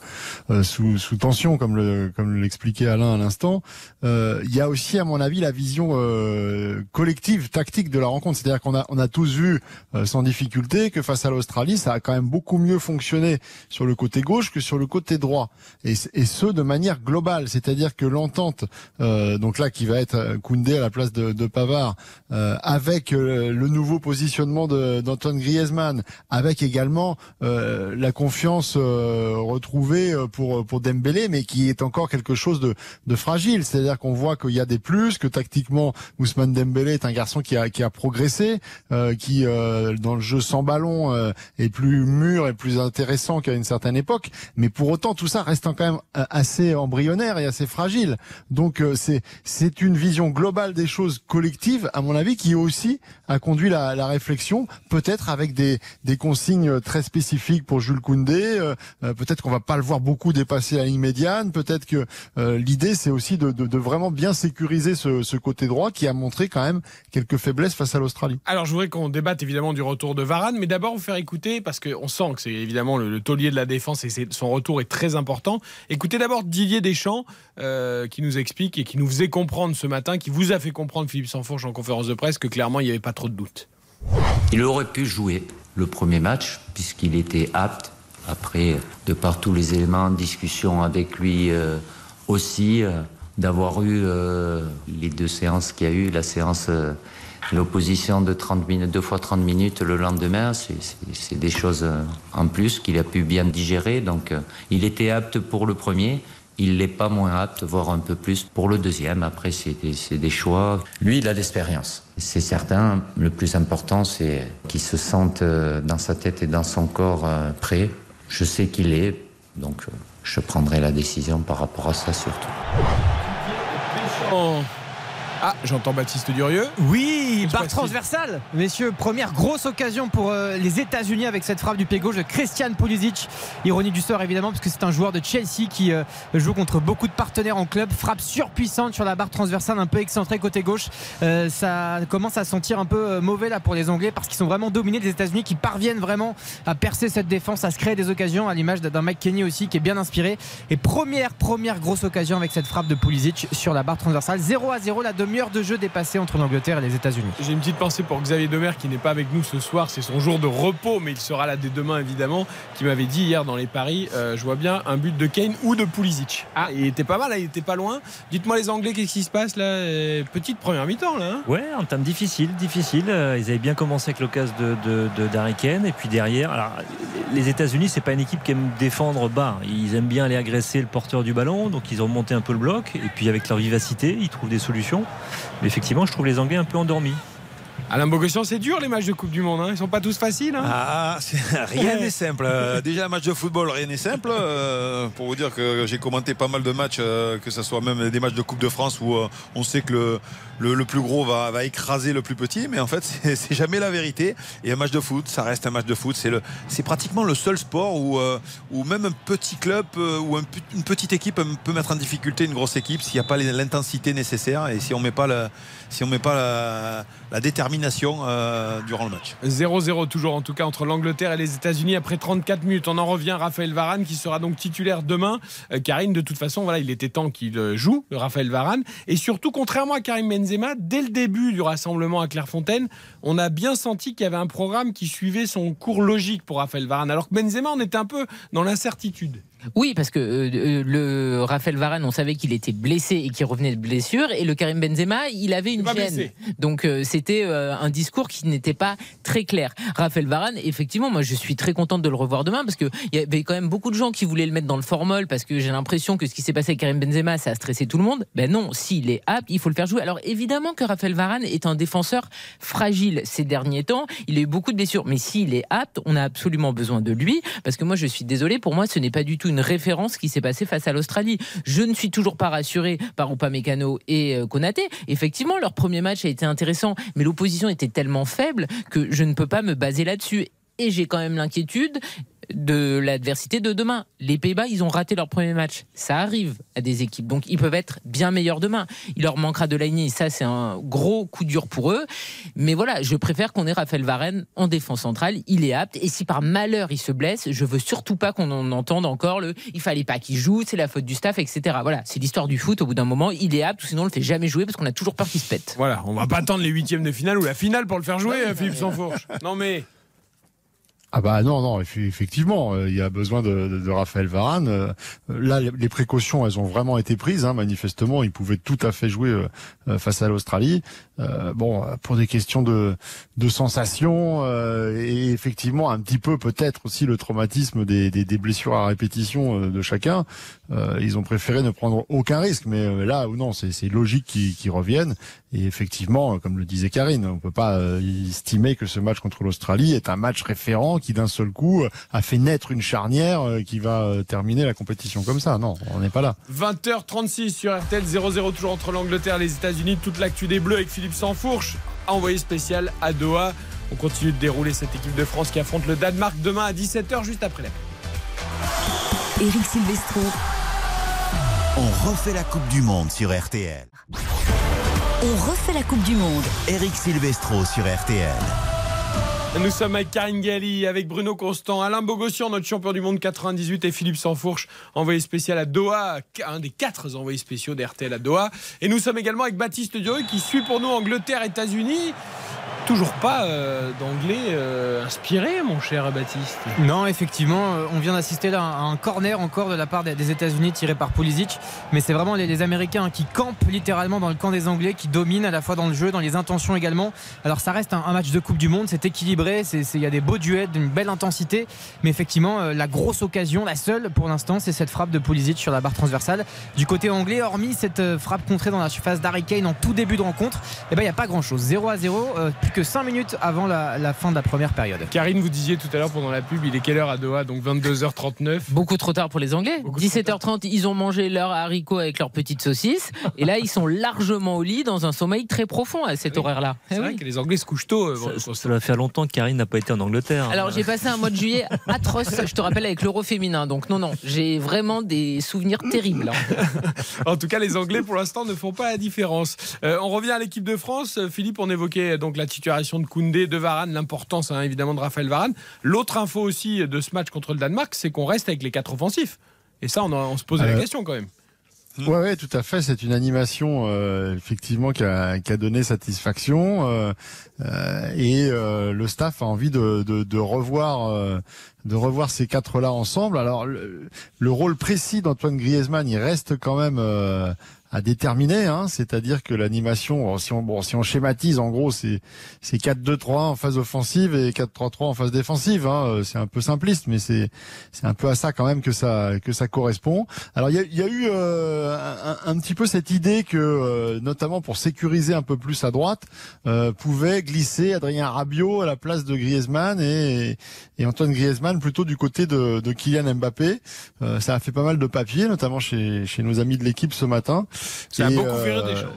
euh, sous, sous tension, comme le comme l'expliquait Alain à l'instant, euh, il y a aussi, à mon avis, la vision euh, collective, tactique de la rencontre. C'est-à-dire qu'on a on a tous vu euh, sans difficulté que face à l'Australie, ça a quand même beaucoup mieux fonctionné sur le côté gauche que sur le côté droit, et, et ce de manière globale. C'est-à-dire que l'entente, donc là, qui va être Koundé à la place de, de Pavard, euh, avec euh, le nouveau positionnement d'Antoine Griezmann, avec également euh, la confiance euh, retrouvée euh, pour pour Dembélé, mais qui est encore quelque chose de, de fragile. C'est-à-dire qu'on voit qu'il y a des plus, que tactiquement Ousmane Dembélé est un garçon qui a qui a progressé, euh, qui dans le jeu sans ballon est plus mûr et plus intéressant qu'à une certaine époque. Mais pour autant, tout ça reste quand même assez embryonnaire et assez fragile. Donc c'est c'est une vision globale des choses collectives, à mon avis, qui aussi a conduit la, réflexion, peut-être avec des consignes très spécifiques pour Jules Koundé. euh, euh, peut-être qu'on va pas le voir beaucoup dépasser la ligne médiane. Peut-être que euh, l'idée c'est aussi de, vraiment bien sécuriser ce, côté droit qui a montré quand même quelques faiblesses face à l'Australie. Alors, je voudrais qu'on débatte évidemment du retour de Varane, mais d'abord vous faire écouter, parce qu'on sent que c'est évidemment le, le taulier de la défense et son retour est très important. Écoutez d'abord Didier Deschamps, qui nous explique et qui nous faisait comprendre ce matin, qui vous a fait comprendre, Philippe Sanfourche, en conférence de presse, que clairement il n'y avait pas trop de doutes. Il aurait pu jouer le premier match puisqu'il était apte. Après, de par tous les éléments discussion avec lui euh, aussi, euh, d'avoir eu euh, les deux séances qu'il y a eu, la séance, l'opposition de 30 minutes, deux fois 30 minutes le lendemain, c'est- des choses en plus qu'il a pu bien digérer. Donc, il était apte pour le premier. Il n'est pas moins apte, voire un peu plus pour le deuxième. Après, c'est des, des choix. Lui, il a l'expérience. C'est certain. Le plus important, c'est qu'il se sente euh, dans sa tête et dans son corps euh, prêt. Je sais qu'il est, donc euh, je prendrai la décision par rapport à ça surtout. Oh. Ah, j'entends Baptiste Durieux. Oui, barre transversale. Messieurs, première grosse occasion pour euh, les États-Unis avec cette frappe du pied gauche de Christian Pulisic. Ironie du sort évidemment, parce que c'est un joueur de Chelsea qui euh, joue contre beaucoup de partenaires en club. Frappe surpuissante sur la barre transversale, un peu excentrée côté gauche. Euh, ça commence à sentir un peu mauvais là pour les Anglais parce qu'ils sont vraiment dominés les États-Unis qui parviennent vraiment à percer cette défense, à se créer des occasions, à l'image d'un Mike Kenny aussi qui est bien inspiré. Et première, première grosse occasion avec cette frappe de Pulisic sur la barre transversale. 0 à 0, la demi-heure de jeu dépassée entre l'Angleterre et les États-Unis. J'ai une petite pensée pour Xavier Demer qui n'est pas avec nous ce soir, c'est son jour de repos, mais il sera là dès demain évidemment, qui m'avait dit hier dans les paris, euh, je vois bien un but de Kane ou de Pulisic. Ah, il était pas mal, là, il était pas loin. Dites-moi les Anglais, qu'est-ce qui se passe là? Euh, Petite première mi-temps là. hein Ouais, en termes difficiles, difficiles. Euh, Ils avaient bien commencé avec l'occasion de, de, de d'Harry Kane. et puis derrière, alors, les États-Unis, c'est pas une équipe qui aime défendre bas. Ils aiment bien aller agresser le porteur du ballon, donc ils ont monté un peu le bloc. Et puis avec leur vivacité, ils trouvent des solutions. Mais effectivement, je trouve les Anglais un peu endormis. Alain Bogossian, c'est dur les matchs de Coupe du Monde. Hein. Ils sont pas tous faciles. Hein. Ah, rien n'est simple. Euh, déjà, un match de football, rien n'est simple. Euh, pour vous dire que j'ai commenté pas mal de matchs, euh, que ce soit même des matchs de Coupe de France où on sait que le, le, plus gros va, va, écraser le plus petit. Mais en fait, c'est jamais la vérité. Et un match de foot, ça reste un match de foot. C'est pratiquement le seul sport où, où même un petit club ou une petite équipe peut mettre en difficulté une grosse équipe s'il n'y a pas l'intensité nécessaire et si on met pas la, si on met pas la détermination euh, durant le match. 0-0 toujours en tout cas entre l'Angleterre et les États-Unis après 34 minutes. On en revient Raphaël Varane qui sera donc titulaire demain. Euh, Karine, de toute façon, voilà, il était temps qu'il euh, joue, Raphaël Varane. Et surtout, contrairement à Karim Benzema, dès le début du rassemblement à Clairefontaine, on a bien senti qu'il y avait un programme qui suivait son cours logique pour Raphaël Varane. Alors que Benzema, on était un peu dans l'incertitude. Oui, parce que euh, euh, le Raphaël Varane, on savait qu'il était blessé et qu'il revenait de blessure, et le Karim Benzema, il avait une gêne. Donc euh, c'était un discours qui n'était pas très clair. Raphaël Varane, effectivement, moi je suis très contente de le revoir demain parce que il y avait quand même beaucoup de gens qui voulaient le mettre dans le formol parce que j'ai l'impression que ce qui s'est passé avec Karim Benzema, ça a stressé tout le monde. Ben non, s'il est apte, il faut le faire jouer. Alors évidemment que Raphaël Varane est un défenseur fragile ces derniers temps. Il a eu beaucoup de blessures, mais s'il est apte, on a absolument besoin de lui parce que moi je suis désolée, pour moi ce n'est pas du tout une référence qui s'est passée face à l'Australie. Je ne suis toujours pas rassuré par Upamecano et euh, Konaté. Effectivement, leur premier match a été intéressant, mais l'opposition était tellement faible que je ne peux pas me baser là-dessus. Et j'ai quand même l'inquiétude de l'adversité de demain. Les Pays-Bas, ils ont raté leur premier match. Ça arrive à des équipes, donc ils peuvent être bien meilleurs demain. Il leur manquera de Ligny, ça c'est un gros coup dur pour eux. Mais voilà, je préfère qu'on ait Raphaël Varenne en défense centrale. Il est apte. Et si par malheur il se blesse, je veux surtout pas qu'on en entende encore le il fallait pas qu'il joue, c'est la faute du staff, etc. Voilà, c'est l'histoire du foot. Au bout d'un moment, il est apte, sinon on le fait jamais jouer parce qu'on a toujours peur qu'il se pète. Voilà, on va pas attendre les huitièmes de finale ou la finale pour le faire jouer, Philippe Sansfourche. Non mais ah bah non, non, effectivement, euh, il y a besoin de, de, Raphaël Varane. Euh, là, les précautions, elles ont vraiment été prises. Hein, manifestement, il pouvait tout à fait jouer euh, face à l'Australie. bon, pour des questions de, de sensation et effectivement un petit peu peut-être aussi le traumatisme des, des, des blessures à répétition de chacun. ils ont préféré ne prendre aucun risque. Mais là, ou non, c'est logique qu'ils reviennent. Et effectivement, comme le disait Karine, on peut pas estimer que ce match contre l'Australie est un match référent qui d'un seul coup a fait naître une charnière euh, qui va euh, terminer la compétition comme ça. Non, on n'est pas là. 20h36 sur RTL 0-0 toujours entre l'Angleterre et les États-Unis. Toute l'actu des Bleus avec Philippe Sansfourche, envoyé spécial à Doha. On continue de dérouler cette équipe de France qui affronte le Danemark demain à 17h juste après la Eric Silvestro. On refait la Coupe du Monde sur RTL. On refait la Coupe du Monde. Eric Silvestro sur RTL. Nous sommes avec Karine Galli, avec Bruno Constant, Alain Bogossian, notre champion du monde 98, et Philippe Sansfourche, envoyé spécial à Doha, un des quatre envoyés spéciaux d'RTL à Doha. Et nous sommes également avec Baptiste Durieux qui suit pour nous Angleterre, États-Unis toujours pas euh, d'anglais euh, inspiré, mon cher Baptiste. Non, effectivement, euh, on vient d'assister là à un corner encore de la part des, États-Unis tiré par Pulisic, mais c'est vraiment les, Américains qui campent littéralement dans le camp des Anglais, qui dominent à la fois dans le jeu, dans les intentions également. Alors ça reste un, match de Coupe du Monde, c'est équilibré, il y a des beaux duets, d'une belle intensité, mais effectivement, la grosse occasion, la seule pour l'instant, c'est cette frappe de Pulisic sur la barre transversale. Du côté anglais, hormis cette frappe contrée dans la surface d'Harry Kane en tout début de rencontre, eh ben, il n'y a pas grand-chose. 0 à 0, que 5 minutes avant la, fin de la première période. Karine, vous disiez tout à l'heure pendant la pub, il est quelle heure à Doha Donc 22h39. Beaucoup trop tard pour les Anglais. 17h30, ils ont mangé leur haricot avec leurs petites saucisses. et là, ils sont largement au lit dans un sommeil très profond à cet horaire-là. C'est eh vrai que les Anglais se couchent tôt. Euh, ça, ça, fait longtemps que Karine n'a pas été en Angleterre. Alors j'ai passé un mois de juillet atroce, je te rappelle, avec l'euro féminin. Donc non, non, j'ai vraiment des souvenirs terribles. Hein. en tout cas, les Anglais pour l'instant ne font pas la différence. Euh, on revient à l'équipe de France. Philippe, on évoquait donc la titularisation de Koundé, de Varane, l'importance hein, évidemment de Raphaël Varane. L'autre info aussi de ce match contre le Danemark, c'est qu'on reste avec les quatre offensifs. Et ça, on, se pose la euh, question quand même. Oui, ouais, tout à fait. C'est une animation euh, effectivement qui a, donné satisfaction euh, et le staff a envie de, revoir de revoir ces quatre là ensemble. Alors le, le rôle précis d'Antoine Griezmann, il reste quand même à déterminer. Hein, C'est-à-dire que l'animation, si on, bon, si on schématise, en gros, c'est c'est 4-2-3 en phase offensive et 4-3-3 en phase défensive. Hein, c'est un peu simpliste, mais c'est un peu à ça quand même que ça que ça correspond. Alors il y a, y a, eu euh, un, petit peu cette idée que, euh, notamment pour sécuriser un peu plus à droite, euh, pouvait glisser Adrien Rabiot à la place de Griezmann et, et Antoine Griezmann plutôt du côté de, de Kylian Mbappé. Euh, ça a fait pas mal de papiers, notamment chez, chez nos amis de l'équipe ce matin. Ça a beaucoup fait rire des gens.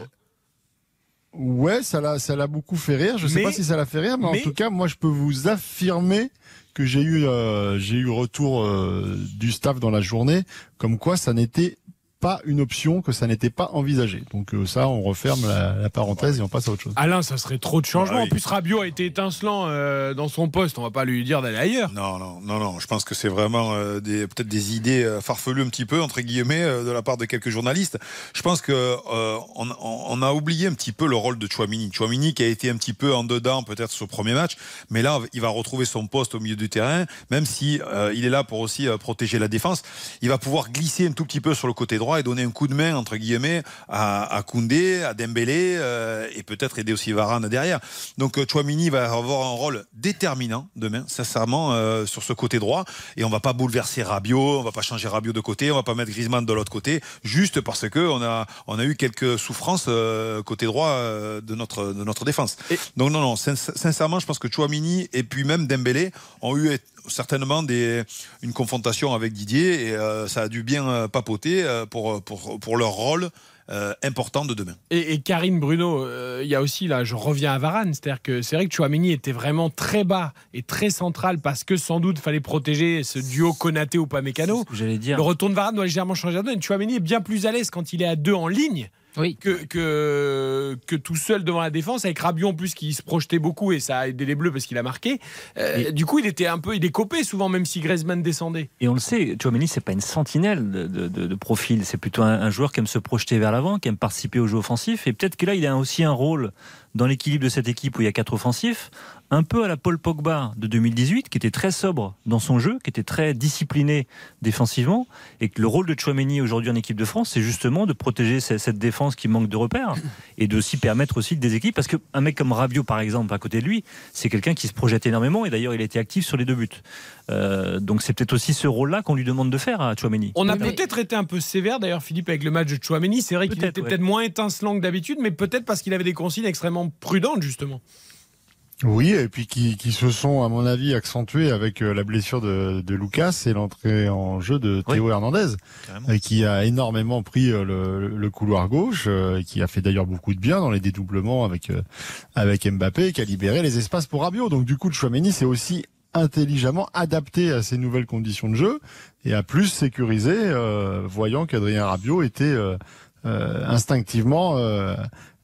Ouais, ça l'a, ça l'a beaucoup fait rire. Je sais pas si ça l'a fait rire, mais, en tout cas, moi, je peux vous affirmer que j'ai eu, euh, j'ai eu retour euh, du staff dans la journée, comme quoi ça n'était pas une option, que ça n'était pas envisagé. Donc euh, ça, on referme la, parenthèse et on passe à autre chose. Alain, ça serait trop de changements. Bah en plus, Rabiot a été étincelant euh, dans son poste. On va pas lui dire d'aller ailleurs. Non, non, non, non. Je pense que c'est vraiment euh, des peut-être des idées farfelues un petit peu entre guillemets de la part de quelques journalistes. Je pense que on, on, a oublié un petit peu le rôle de Chouamini. Chouamini qui a été un petit peu en dedans peut-être sur premier match, mais là il va retrouver son poste au milieu du terrain, même si il est là pour aussi protéger la défense. Il va pouvoir glisser un tout petit peu sur le côté droit et donner un coup de main entre guillemets à, à Koundé, à Dembélé euh, et peut-être aider aussi Varane derrière. Donc euh, Chouamini va avoir un rôle déterminant demain, sincèrement euh, sur ce côté droit et on va pas bouleverser Rabiot, on va pas changer Rabiot de côté, on va pas mettre Griezmann de l'autre côté, juste parce que on a on a eu quelques souffrances côté droit de notre de notre défense. Donc non non, sincèrement, je pense que Chouamini et puis même Dembélé ont eu certainement des, une confrontation avec Didier et euh, ça a dû bien euh, papoter euh, pour, pour, pour leur rôle important de demain. Et, Karine Bruno, il y a aussi là, je reviens à Varane, c'est-à-dire que c'est vrai que Chouamini était vraiment très bas et très central parce que sans doute fallait protéger ce duo Konaté ou Pamecano. J'allais dire. Le retour de Varane doit légèrement changer de donne. Chouamini est bien plus à l'aise quand il est à deux en ligne oui. que, que, que, tout seul devant la défense, avec Rabiot en plus qui se projetait beaucoup et ça a aidé les Bleus parce qu'il a marqué. Euh, du coup, il était un peu, il est copé souvent, même si Griezmann descendait. Et on le sait, Chouameni, c'est pas une sentinelle de, de, profil, c'est plutôt un, joueur qui aime se projeter vers l'avant, qui aime participer au jeu offensif. Et peut-être que là, il a aussi un rôle dans l'équilibre de cette équipe où il y a quatre offensifs, un peu à la Paul Pogba de 2018, qui était très sobre dans son jeu, qui était très discipliné défensivement, et que le rôle de Chouameni aujourd'hui en équipe de France, c'est justement de protéger cette défense qui manque de repères, et de s'y permettre aussi des équipes, parce qu'un mec comme Rabiot, par exemple, à côté de lui, c'est quelqu'un qui se projette énormément, et d'ailleurs il a été actif sur les deux buts. Euh, donc c'est peut-être aussi ce rôle-là qu'on lui demande de faire à Chouameni. On a peut-être été un peu sévère d'ailleurs Philippe avec le match de Chouameni. C'est vrai qu'il était peut-être moins étincelant que d'habitude, mais peut-être parce qu'il avait des consignes extrêmement prudentes justement. Oui, et puis qui, qui, se sont, à mon avis, accentués avec euh, la blessure de, de Lucas et l'entrée en jeu de Théo Hernandez, euh, qui a énormément pris euh, le, le couloir gauche, qui a fait d'ailleurs beaucoup de bien dans les dédoublements avec avec Mbappé, qui a libéré les espaces pour Rabiot. Donc du coup, Chouameni s'est aussi intelligemment adapté à ces nouvelles conditions de jeu et a plus sécurisé, voyant qu'Adrien Rabiot était instinctivement euh,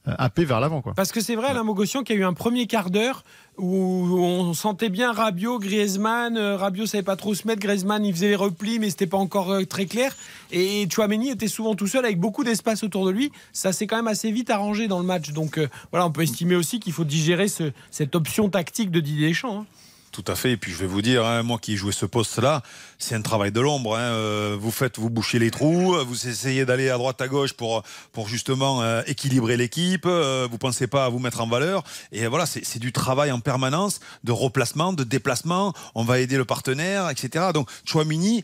happé vers l'avant. Quoi. Parce que c'est vrai, Alain Mogossian, qu'il y a eu un premier quart d'heure où on sentait bien Rabiot, Griezmann. Euh, Rabiot savait pas trop se mettre. Griezmann, il faisait les replis, mais c'était pas encore euh, très clair. Et Chouameni était souvent tout seul avec beaucoup d'espace autour de lui. Ça s'est quand même assez vite arrangé dans le match. Donc voilà, on peut estimer aussi qu'il faut digérer ce, cette option tactique de Didier Deschamps. Hein. Tout à fait. Et puis je vais vous dire, hein, moi qui ai joué ce poste-là, c'est un travail de l'ombre. Hein. Euh, vous faites, vous bouchez les trous, vous essayez d'aller à droite à gauche pour pour justement euh, équilibrer l'équipe. Euh, vous pensez pas à vous mettre en valeur. Et voilà, c'est du travail en permanence, de replacement, de déplacement. On va aider le partenaire, etc. Donc Chouamini,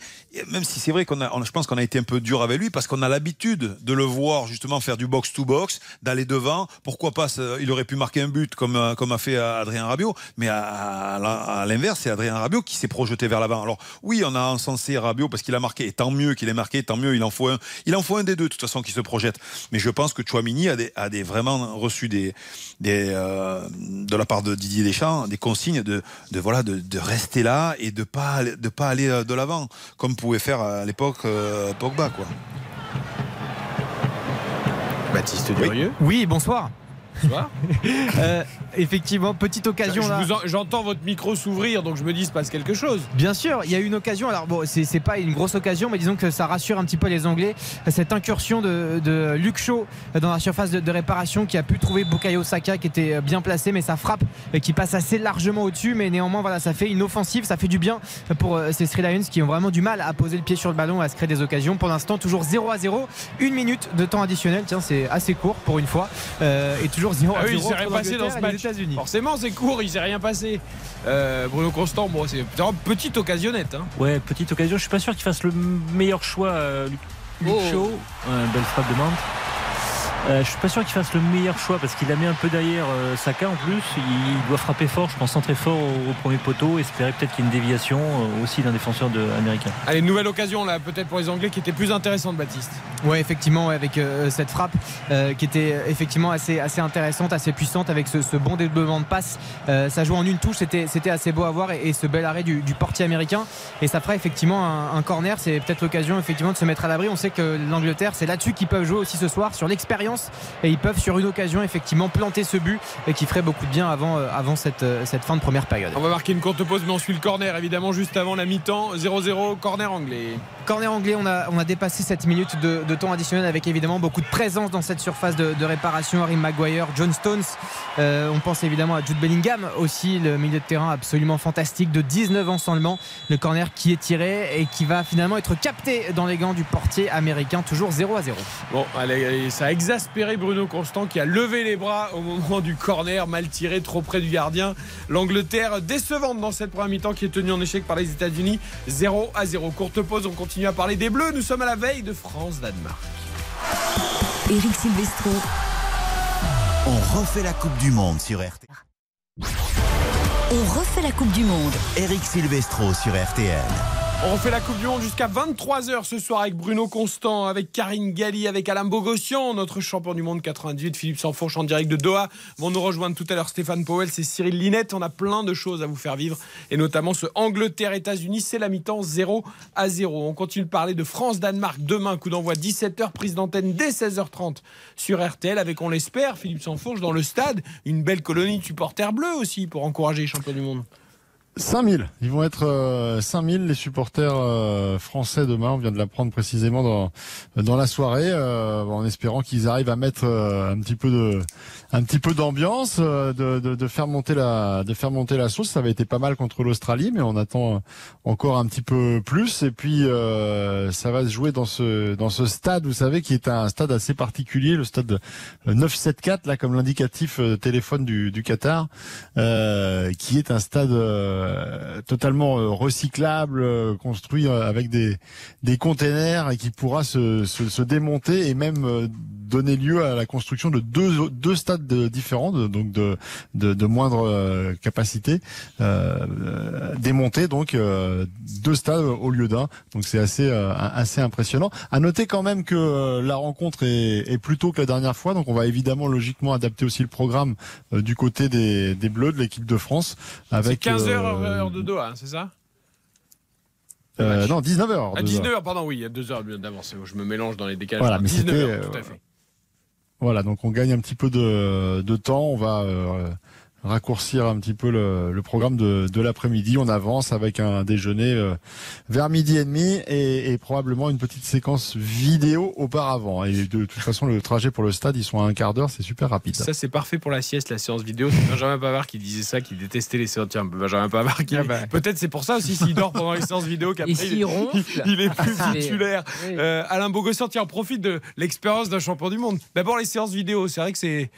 même si c'est vrai qu'on a, je pense qu'on a été un peu dur avec lui parce qu'on a l'habitude de le voir justement faire du box to box, d'aller devant. Pourquoi pas Il aurait pu marquer un but comme comme a fait Adrien Rabiot, mais à, à l'inverse, c'est Adrien Rabiot qui s'est projeté vers l'avant. Alors oui, on a encensé Rabiot parce qu'il a marqué, et tant mieux qu'il ait marqué, tant mieux, il en faut un. Il en faut un des deux, de toute façon, qui se projette. Mais je pense que Chouamini a, des, a des vraiment reçu des, des euh, de la part de Didier Deschamps des consignes de, de voilà de, de, rester là et de pas de pas aller euh, de l'avant comme pouvait faire à l'époque euh, Pogba quoi. Baptiste Durieux. Oui. oui, bonsoir. Bonsoir. Euh, effectivement, petite occasion là. J'entends votre micro s'ouvrir, donc je me dis, il se passe quelque chose. Bien sûr, il y a eu une occasion. Alors bon, c'est pas une grosse occasion, mais disons que ça rassure un petit peu les Anglais. Cette incursion de, de Luke Shaw dans la surface de, de réparation qui a pu trouver Bukayo Saka qui était bien placé, mais ça frappe qui passe assez largement au-dessus. Mais néanmoins, voilà, ça fait une offensive, ça fait du bien pour euh, ces Three Lions qui ont vraiment du mal à poser le pied sur le ballon, à se créer des occasions. Pour l'instant, toujours 0 à 0, une minute de temps additionnel. Tiens, c'est assez court pour une fois, Euh, et toujours 0 Ah oui, 0 il s'est rien passé dans ce match. Forcément, c'est court, il s'est rien passé. Euh, Bruno Constant, bon, c'est une petite occasionnette. Hein. Ouais, petite occasion. Je suis pas sûr qu'il fasse le meilleur choix, euh, Luc, Oh. Belle frappe de Mount. Euh, je suis pas sûr qu'il fasse le meilleur choix parce qu'il a mis un peu derrière euh, Saka en plus. Il doit frapper fort, je pense, centrer fort au, au premier poteau. Espérer peut-être qu'il y ait une déviation euh, aussi d'un défenseur de, américain. Allez, nouvelle occasion là, peut-être pour les Anglais qui était plus intéressante, Baptiste. Ouais, effectivement, ouais, avec euh, cette frappe euh, qui était effectivement assez, assez intéressante, assez puissante, avec ce, ce bon développement de passe. Euh, ça joue en une touche, c'était, c'était assez beau à voir, et, et ce bel arrêt du, du portier américain. Et ça fera effectivement un, un corner. C'est peut-être l'occasion effectivement de se mettre à l'abri. On sait que l'Angleterre, c'est là-dessus qu'ils peuvent jouer aussi ce soir, sur l'expérience, et ils peuvent sur une occasion effectivement planter ce but et qui ferait beaucoup de bien avant, euh, avant cette, euh, cette fin de première période. On va marquer une courte pause, mais on suit le corner évidemment juste avant la mi-temps. 0-0, corner anglais. Corner anglais, on a, on a dépassé cette minute de, de temps additionnel avec évidemment beaucoup de présence dans cette surface de, de réparation. Harry Maguire, John Stones. Euh, on pense évidemment à Jude Bellingham aussi, le milieu de terrain absolument fantastique de 19 ans seulement. Le corner qui est tiré et qui va finalement être capté dans les gants du portier américain, toujours 0 à 0. Bon, allez, allez, ça a exaspéré Bruno Constant qui a levé les bras au moment du corner, mal tiré, trop près du gardien. L'Angleterre décevante dans cette première mi-temps qui est tenue en échec par les États-Unis. 0 à 0. Courte pause, on continue à parler des Bleus. Nous sommes à la veille de France-Danemark. Eric Silvestro. On refait la Coupe du Monde sur RTL. On refait la Coupe du Monde. Eric Silvestro sur RTL. On refait la Coupe du Monde jusqu'à 23h ce soir avec Bruno Constant, avec Karine Galli, avec Alain Bogossian, notre champion du monde 98, Philippe Sanfourche en direct de Doha. Vont nous rejoindre tout à l'heure Stéphane Powell, c'est Cyril Linette. On a plein de choses à vous faire vivre et notamment ce Angleterre-États-Unis. C'est la mi-temps 0 à 0. On continue de parler de France-Danemark demain, coup d'envoi 17h, prise d'antenne dès 16h30 sur RTL avec, on l'espère, Philippe Sanfourche dans le stade. Une belle colonie de supporters bleus aussi pour encourager les champions du monde. 5000. Ils vont être euh, 5000 les supporters euh, français demain. On vient de l'apprendre précisément dans dans la soirée, euh, en espérant qu'ils arrivent à mettre euh, un petit peu de un petit peu d'ambiance, euh, de, de, de faire monter la de faire monter la sauce. Ça avait été pas mal contre l'Australie, mais on attend encore un petit peu plus. Et puis euh, ça va se jouer dans ce dans ce stade, vous savez, qui est un stade assez particulier, le stade 974 là, comme l'indicatif euh, téléphone du, du Qatar, euh, qui est un stade euh, euh, totalement euh, recyclable, euh, construit avec des, des containers et qui pourra se, se, se, démonter et même donner lieu à la construction de deux, deux stades différents, donc de, de, de, moindre capacité, euh, démonter donc euh, deux stades au lieu d'un. Donc c'est assez, euh, assez impressionnant. À noter quand même que la rencontre est, est plus tôt que la dernière fois, donc on va évidemment logiquement adapter aussi le programme du côté des, des Bleus de l'équipe de France. avec 19h, heure de euh, Doha, hein, c'est ça? Euh, non, 19h. Ah, 19h, pardon, oui, il y a deux heures d'avance. Je me mélange dans les décalages. Voilà, 19h, tout à euh, fait. Voilà, donc on gagne un petit peu de, temps. On va raccourcir un petit peu le, le programme de, de l'après-midi. On avance avec un déjeuner euh, vers midi et demi et, et probablement une petite séquence vidéo auparavant. Et de toute façon, le trajet pour le stade, ils sont à un quart d'heure, c'est super rapide. Ça, c'est parfait pour la sieste, la séance vidéo. C'est Benjamin Pavard qui disait ça, qui détestait les séances. Tiens, Benjamin Pavard, qui... Ah bah. peut-être c'est pour ça aussi s'il dort pendant les séances vidéo qu'après il, est plus Ah, titulaire. Oui. Euh, Alain Bogossian, tiens, profite de l'expérience d'un champion du monde. D'abord, les séances vidéo, c'est vrai que c'est.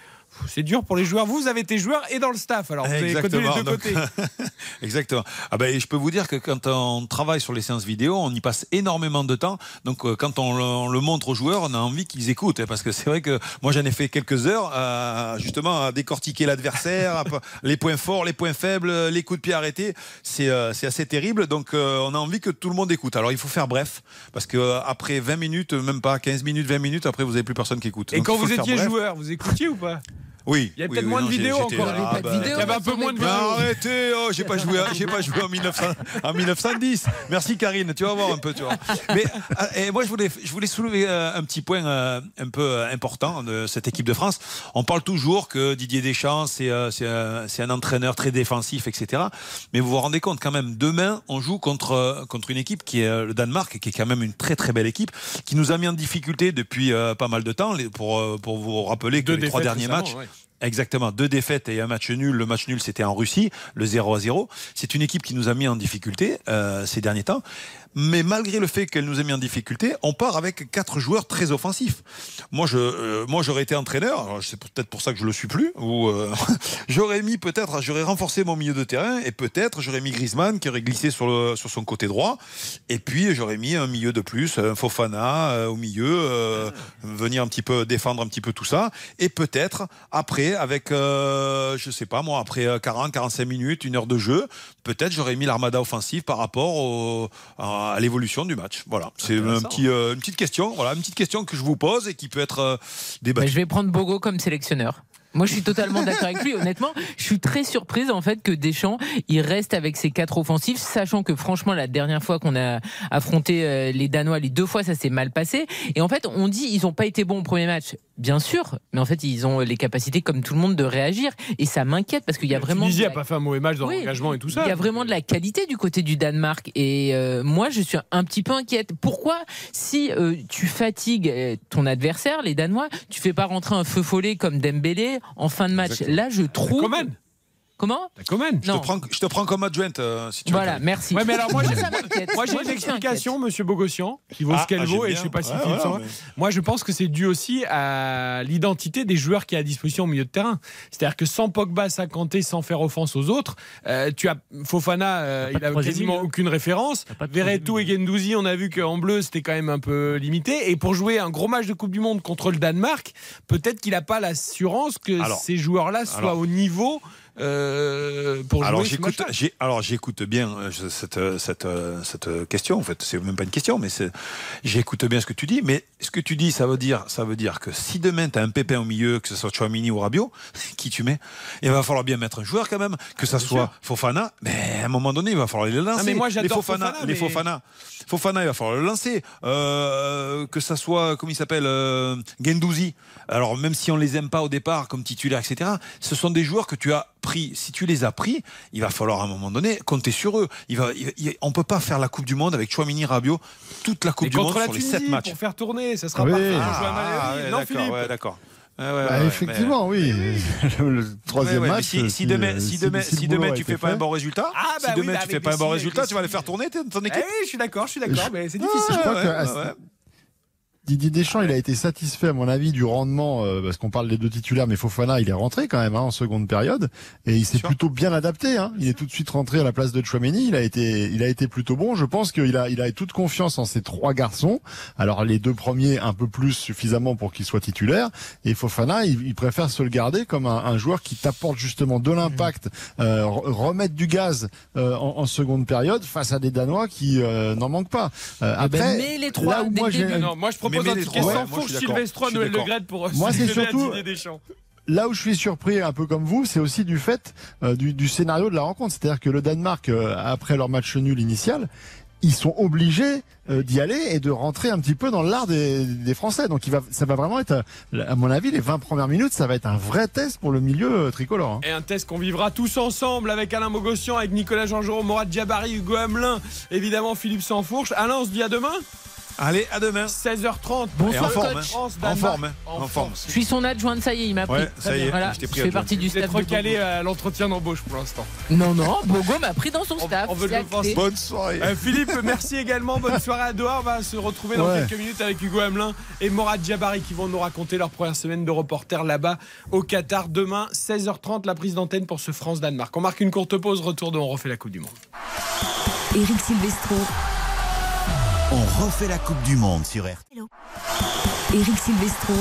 C'est dur pour les joueurs. Vous avez été joueur et dans le staff, alors vous avez connu les deux donc- côtés. Exactement. Ah ben, je peux vous dire que quand on travaille sur les séances vidéo, on y passe énormément de temps. Donc, euh, quand on le, on le montre aux joueurs, on a envie qu'ils écoutent. hein, Parce que c'est vrai que moi, j'en ai fait quelques heures, à, justement, à décortiquer l'adversaire, les points forts, les points faibles, les coups de pied arrêtés. C'est euh, assez terrible. Donc, euh, on a envie que tout le monde écoute. Alors, il faut faire bref. Parce que après 20 minutes, même pas 15 minutes, 20 minutes, après, vous n'avez plus personne qui écoute. Et Donc, quand vous étiez joueur, vous écoutiez ou pas? Oui. Il y a oui, peut-être oui, moins non, de vidéos encore. ah, bah, vidéo. Il y avait un peu moins de vidéos. arrêtez, oh, j'ai pas joué, j'ai pas joué en, 1900 en 1910. Merci Karine, tu vas voir un peu, tu vois. Mais euh, et moi je voulais, je voulais soulever euh, un petit point euh, un peu important de cette équipe de France. On parle toujours que Didier Deschamps c'est c'est un, c'est un entraîneur très défensif, etc. Mais vous vous rendez compte quand même, demain on joue contre contre une équipe qui est le Danemark, qui est quand même une très très belle équipe, qui nous a mis en difficulté depuis pas mal de temps. Pour pour vous rappeler que Deux les trois derniers matchs. ouais. Exactement, deux défaites et un match nul. Le match nul, c'était en Russie, le 0 à 0. C'est une équipe qui nous a mis en difficulté euh, ces derniers temps. Mais malgré le fait qu'elle nous ait mis en difficulté, on part avec quatre joueurs très offensifs. Moi, euh, moi, j'aurais été entraîneur. C'est peut-être pour ça que je le suis plus. Ou euh, j'aurais mis peut-être, j'aurais renforcé mon milieu de terrain et peut-être j'aurais mis Griezmann qui aurait glissé sur sur son côté droit. Et puis j'aurais mis un milieu de plus, un Fofana euh, au milieu, venir un petit peu défendre un petit peu tout ça. Et peut-être après, avec, je sais pas moi, après euh, 40, 45 minutes, une heure de jeu, peut-être j'aurais mis l'armada offensive par rapport au- à l'évolution du match. Voilà, c'est un petit, euh, une petite question. Voilà, une petite question que je vous pose et qui peut être euh, Mais débattue. je vais prendre Bogo comme sélectionneur. Moi, je suis totalement d'accord avec lui. Honnêtement, je suis très surprise en fait que Deschamps il reste avec ses quatre offensifs, sachant que franchement la dernière fois qu'on a affronté euh, les Danois, les deux fois ça s'est mal passé. Et en fait, on dit ils n'ont pas été bons au premier match, bien sûr, mais en fait ils ont les capacités comme tout le monde de réagir. Et ça m'inquiète parce qu'il y a vraiment Tunisie de a la- pas fait un mauvais match dans Oui. l'engagement et tout ça. il y a vraiment de la qualité du côté du Danemark et euh, moi je suis un petit peu inquiète. Pourquoi si euh, tu fatigues euh, ton adversaire, les Danois, tu fais pas rentrer un feu follet comme Dembélé en fin de match Exactement. Là je trouve. Coman. Comment T'as Coman. Je te, prends, je te prends comme adjointe euh, si tu veux. Voilà, merci. Ouais, mais alors moi, j'ai- ça m'inquiète. Moi j'ai Moi, une je suis explication, monsieur Bogossian, qui vaut Ah, ce qu'elle ah, vaut, et je sais pas bien. si Ouais, Philippe ouais, s'en va. mais- Moi je pense que c'est dû aussi à l'identité des joueurs qui a à disposition au milieu de terrain. C'est-à-dire que sans Pogba, sans Kanté, sans faire offense aux autres, euh, tu as Fofana, euh, T'as pas il de a troisième quasiment milieu. aucune référence. T'as pas de Verretou et troisième Gendouzi, on a vu qu'en bleu c'était quand même un peu limité. Et pour jouer un gros match de Coupe du Monde contre le Danemark, peut-être qu'il n'a pas l'assurance que Alors, ces joueurs-là soient alors- au niveau euh, pour jouer Alors j'écoute, alors j'écoute bien euh, cette, euh, cette, cette question. En fait, c'est même pas une question, mais j'écoute bien ce que tu dis. Mais ce que tu dis, ça veut dire, ça veut dire que si demain tu as un pépin au milieu, que ce soit Chouamini ou Rabiot, qui tu mets Il va falloir bien mettre un joueur quand même, que ça soit Fofana. Mais à un moment donné, il va falloir les lancer. mais moi, les Fofana, Fofana, les mais- Fofana. Fofana, il va falloir le lancer. Euh, que ça soit, comment il s'appelle, euh, Gendouzi. Alors même si on les aime pas au départ comme titulaire, etc. Ce sont des joueurs que tu as pris. Si tu les as pris, il va falloir à un moment donné compter sur eux. Il va, il- on peut pas faire la Coupe du Monde avec Chouamini, Rabiot toute la Coupe Et du Monde sur les Tunisie, 7 matchs. pour faire tourner, ça sera Oui. parfait. Ah. Ah, d'accord, Philippe ouais, d'accord. Ouais, ouais, Bah, ouais, effectivement, oui. le troisième Ouais, ouais, mais match. si, si demain, si demain, si demain a tu fais pas fait- un bon résultat, Ah, bah si oui, demain bah tu fais pas un bon résultat, tu vas les faire tourner ton Eh équipe. oui, je suis d'accord, je suis d'accord, mais c'est difficile. Je crois Ouais, que ouais, à-. Didier Deschamps, il a été satisfait, à mon avis, du rendement, euh, parce qu'on parle des deux titulaires, mais Fofana, il est rentré quand même hein, en seconde période, et il s'est plutôt bien adapté. Hein. Il est tout de suite rentré à la place de Chouameni. Il a été, il a été plutôt bon. Je pense qu'il a, il a toute confiance en ces trois garçons. Alors les deux premiers un peu plus suffisamment pour qu'ils soient titulaires, et Fofana, il, il préfère se le garder comme un, un joueur qui t'apporte justement de l'impact, euh, re- remettre du gaz euh, en, en seconde période face à des Danois qui euh, n'en manquent pas. Euh, Eh ben, après, mets les trois là où moi j'ai début. Non, moi je Sylvestre Noël pour Moi, c'est surtout- là où je suis surpris un peu comme vous, c'est aussi du fait euh, du, du scénario de la rencontre. C'est-à-dire que le Danemark, euh, après leur match nul initial, ils sont obligés euh, d'y aller et de rentrer un petit peu dans l'art des, des Français. Donc il va, ça va vraiment être, euh, à mon avis, les 20 premières minutes, ça va être un vrai test pour le milieu euh, tricolore. hein. Et un test qu'on vivra tous ensemble avec Alain Mogossian, avec Nicolas Jean-Jean, Morad Jabari, Hugo Hamelin, évidemment Philippe Sansfourche. Alain, on se dit à demain? Allez, à demain. 16h30. Bonsoir, en forme, coach. hein. France, En forme, hein. En en forme. Je suis son adjointe, ça y est, il m'a pris. Ouais, ça y est, Voilà, je t'ai pris je fais partie du staff. recalé à l'entretien d'embauche pour l'instant. Non, non, Bogo m'a pris dans son On- staff. on veut le. Bonne soirée. Euh, Philippe, merci également. Bonne soirée à Doha. On va se retrouver dans Ouais. quelques minutes avec Hugo Hamelin et Morad Jabari qui vont nous raconter leur première semaine de reporter là-bas au Qatar. Demain, 16h30, la prise d'antenne pour ce France-Danemark. On marque une courte pause. Retour de On refait la Coupe du Monde. Eric Silvestro. On refait la Coupe du Monde sur RTL. Eric Silvestro.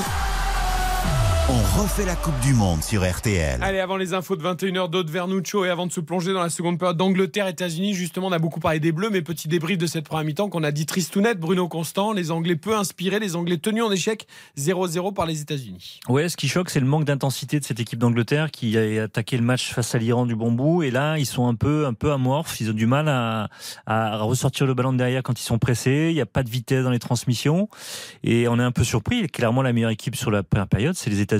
On refait la Coupe du Monde sur RTL. Allez, avant les infos de 21h d'Aude Vernuccio et avant de se plonger dans la seconde période d'Angleterre-États-Unis, justement, on a beaucoup parlé des Bleus, mais petit débrief de cette première mi-temps qu'on a dit triste ou net. Bruno Constant, les Anglais peu inspirés, les Anglais tenus en échec 0-0 par les États-Unis. Ouais, ce qui choque, c'est le manque d'intensité de cette équipe d'Angleterre qui a attaqué le match face à l'Iran du bon bout. Et là, ils sont un peu, un peu amorphes. Ils ont du mal à, à ressortir le ballon de derrière quand ils sont pressés. Il n'y a pas de vitesse dans les transmissions. Et on est un peu surpris. Clairement, la meilleure équipe sur la première période, c'est les États-Unis.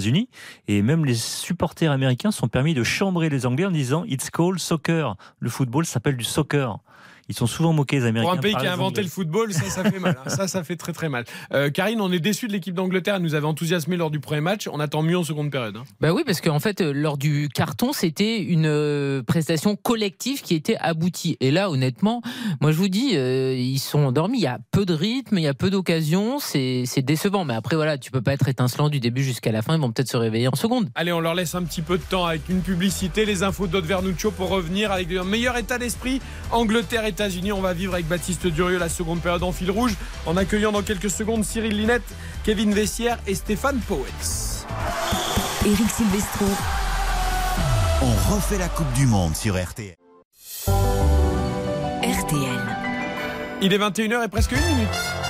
Et même les supporters américains sont permis de chambrer les Anglais en disant It's called soccer. Le football s'appelle du soccer. Ils sont souvent moqués, les Américains. Pour un pays qui a inventé le football, ça, ça fait mal. Hein. Ça, ça fait très très mal. Euh, Karine, on est déçu de l'équipe d'Angleterre. Elle nous avait enthousiasmé lors du premier match. On attend mieux en seconde période. Hein. Bah oui, parce qu'en fait, euh, lors du carton, c'était une euh, prestation collective qui était aboutie. Et là, honnêtement, moi je vous dis, euh, ils sont endormis. Il y a peu de rythme, il y a peu d'occasions. C'est décevant. Mais après, voilà, tu peux pas être étincelant du début jusqu'à la fin. Ils vont peut-être se réveiller en seconde. Allez, on leur laisse un petit peu de temps avec une publicité, les infos d'Aude Vernuccio pour revenir avec un meilleur état d'esprit. Angleterre-États-Unis, on va vivre avec Baptiste Durieux la seconde période en fil rouge en accueillant dans quelques secondes Cyril Linette, Kevin Vessière et Stéphane Powetz. Eric Silvestro. On refait la Coupe du Monde sur RTL. RTL. Il est 21h et presque une minute.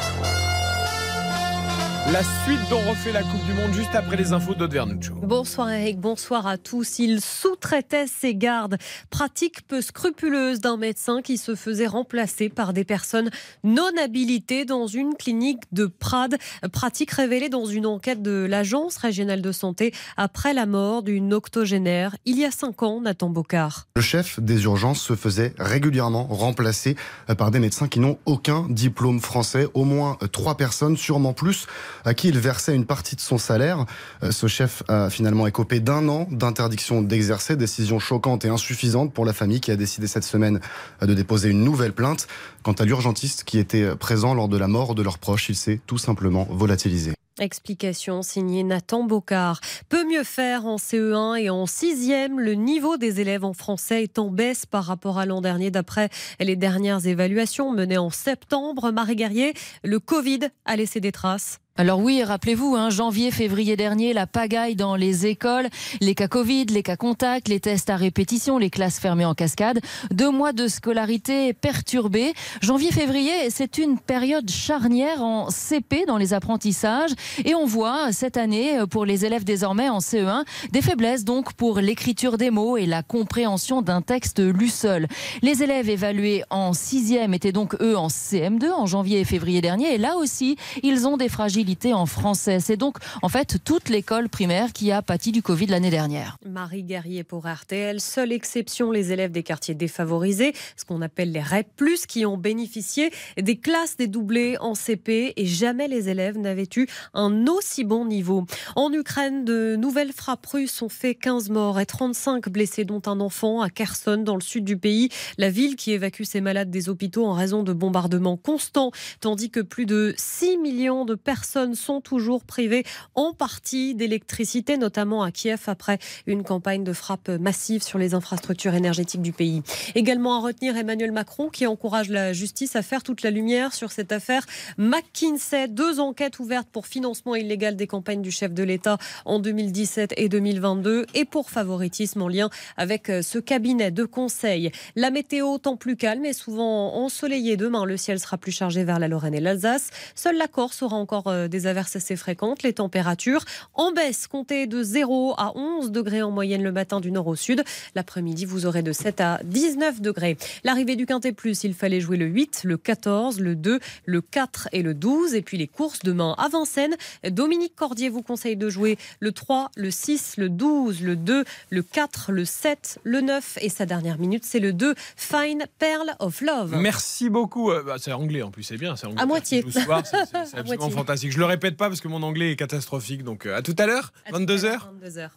La suite dont refait la Coupe du Monde juste après les infos d'Aude Vernuccio. Bonsoir Eric, bonsoir à tous. Il sous-traitait ses gardes, pratique peu scrupuleuse d'un médecin qui se faisait remplacer par des personnes non habilitées dans une clinique de Prades. Pratique révélée dans une enquête de l'Agence régionale de santé après la mort d'une octogénaire il y a cinq ans, Nathan Bocard. Le chef des urgences se faisait régulièrement remplacer par des médecins qui n'ont aucun diplôme français, au moins trois personnes, sûrement plus à qui il versait une partie de son salaire. Euh, ce chef a finalement écopé d'un an d'interdiction d'exercer, décision choquante et insuffisante pour la famille qui a décidé cette semaine euh, de déposer une nouvelle plainte. Quant à l'urgentiste qui était présent lors de la mort de leurs proches, il s'est tout simplement volatilisé. Explication signée Nathan Bocard. Peut mieux faire en CE1 et en 6e. Le niveau des élèves en français est en baisse par rapport à l'an dernier d'après les dernières évaluations menées en septembre. Marie Guerrier, le Covid a laissé des traces. Alors oui, rappelez-vous, hein, janvier, février dernier, la pagaille dans les écoles, les cas Covid, les cas contacts, les tests à répétition, les classes fermées en cascade, deux mois de scolarité perturbée. Janvier, février, c'est une période charnière en CP dans les apprentissages et on voit cette année pour les élèves désormais en CE1 des faiblesses donc pour l'écriture des mots et la compréhension d'un texte lu seul. Les élèves évalués en sixième étaient donc eux en CM2 en janvier et février dernier et là aussi ils ont des fragilités en français. C'est donc en fait toute l'école primaire qui a pâti du Covid l'année dernière. Marie Guerrier pour RTL. Seule exception, les élèves des quartiers défavorisés, ce qu'on appelle les REP+, qui ont bénéficié des classes dédoublées en CP et jamais les élèves n'avaient eu un aussi bon niveau. En Ukraine, de nouvelles frappes russes ont fait 15 morts et 35 blessés, dont un enfant à Kherson, dans le sud du pays. La ville qui évacue ses malades des hôpitaux en raison de bombardements constants, tandis que plus de 6 millions de personnes sont toujours privées en partie d'électricité, notamment à Kiev, après une campagne de frappe massive sur les infrastructures énergétiques du pays. Également à retenir Emmanuel Macron qui encourage la justice à faire toute la lumière sur cette affaire McKinsey. Deux enquêtes ouvertes pour financement illégal des campagnes du chef de l'État en 2017 et 2022 et pour favoritisme en lien avec ce cabinet de conseil. La météo tant plus calme et souvent ensoleillée demain. Le ciel sera plus chargé vers la Lorraine et l'Alsace. Seule la Corse aura encore euh, des averses assez fréquentes. Les températures en baisse, comptez de 0 à 11 degrés en moyenne le matin du nord au sud. L'après-midi, vous aurez de 7 à 19 degrés. L'arrivée du Quintet Plus, il fallait jouer le 8, le 14, le 2, le 4 et le 12. Et puis les courses demain à Vincennes. Dominique Cordier vous conseille de jouer le 3, le 6, le 12, le 2, le 4, le 7, le 9 et sa dernière minute, c'est le 2, Fine Pearl of Love. Merci beaucoup. Euh, bah, c'est anglais en plus, c'est bien. C'est à moitié. C'est absolument fantastique. Je le répète pas parce que mon anglais est catastrophique. Donc euh, à tout à l'heure, 22h. 22h.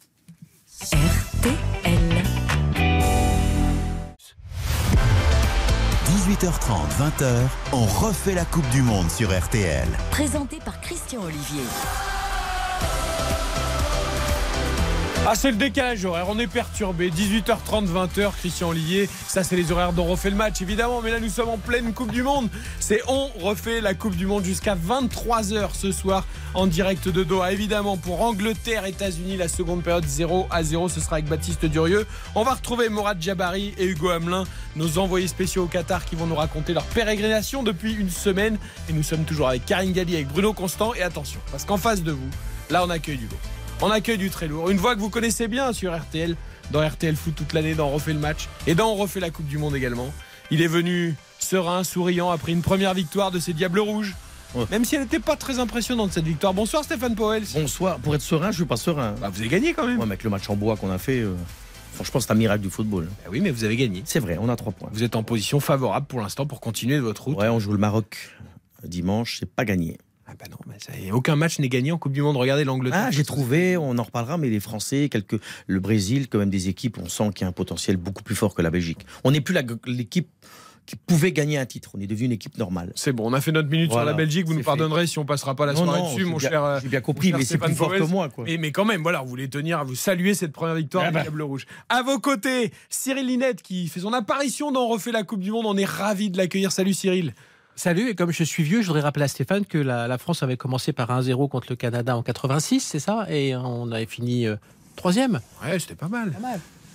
RTL. 18h30, 20h, on refait la Coupe du Monde sur RTL. Présenté par Christian Olivier. Ah, c'est le décalage horaire. On est perturbé. 18h30, 20h, Christian Ollier. Ça, c'est les horaires dont on refait le match, évidemment. Mais là, nous sommes en pleine Coupe du Monde. C'est on refait la Coupe du Monde jusqu'à 23h ce soir en direct de Doha. Évidemment, pour Angleterre, États-Unis, la seconde période 0 à 0. Ce sera avec Baptiste Durieux. On va retrouver Morad Jabari et Hugo Hamelin, nos envoyés spéciaux au Qatar qui vont nous raconter leur pérégrination depuis une semaine. Et nous sommes toujours avec Karine Galli, avec Bruno Constant. Et attention, parce qu'en face de vous, là, on accueille du. On accueille du très lourd. Une voix que vous connaissez bien sur RTL, dans RTL Foot toute l'année, dans On refait le match et dans On refait la Coupe du Monde également. Il est venu serein, souriant après une première victoire de ses Diables Rouges. Même si elle n'était pas très impressionnante cette victoire. Bonsoir Stéphane Powell. Bonsoir. Pour être serein, je suis pas serein. Bah, vous avez gagné quand même. Ouais, mais avec le match en bois qu'on a fait, euh, franchement, c'est un miracle du football. Bah oui, mais vous avez gagné. C'est vrai, on a trois points. Vous êtes en position favorable pour l'instant pour continuer votre route. Ouais, on joue le Maroc dimanche, c'est pas gagné. Ah bah non, mais ça aucun match n'est gagné en Coupe du Monde. Regardez l'Angleterre. Ah, j'ai trouvé, on en reparlera, mais les Français, quelques, le Brésil, quand même des équipes, on sent qu'il y a un potentiel beaucoup plus fort que la Belgique. On n'est plus l'équipe qui pouvait gagner un titre. On est devenu une équipe normale. C'est bon, on a fait notre minute Voilà, sur la Belgique. Vous nous fait. pardonnerez si on passera pas la Non, soirée non, dessus, mon bien- cher. j'ai bien compris, mais c'est plus fort que moi, quoi. Mais, mais quand même, voilà, vous voulez tenir à vous saluer cette première victoire Ah bah. Diables Rouges. À vos côtés, Cyril Linette qui fait son apparition dans refait la Coupe du Monde. On est ravis de l'accueillir. Salut Cyril. Salut, et comme je suis vieux, je voudrais rappeler à Stéphane que la, la France avait commencé par 1-0 contre le Canada en 86, c'est ça? Et on avait fini euh, troisième. Ouais, c'était pas mal.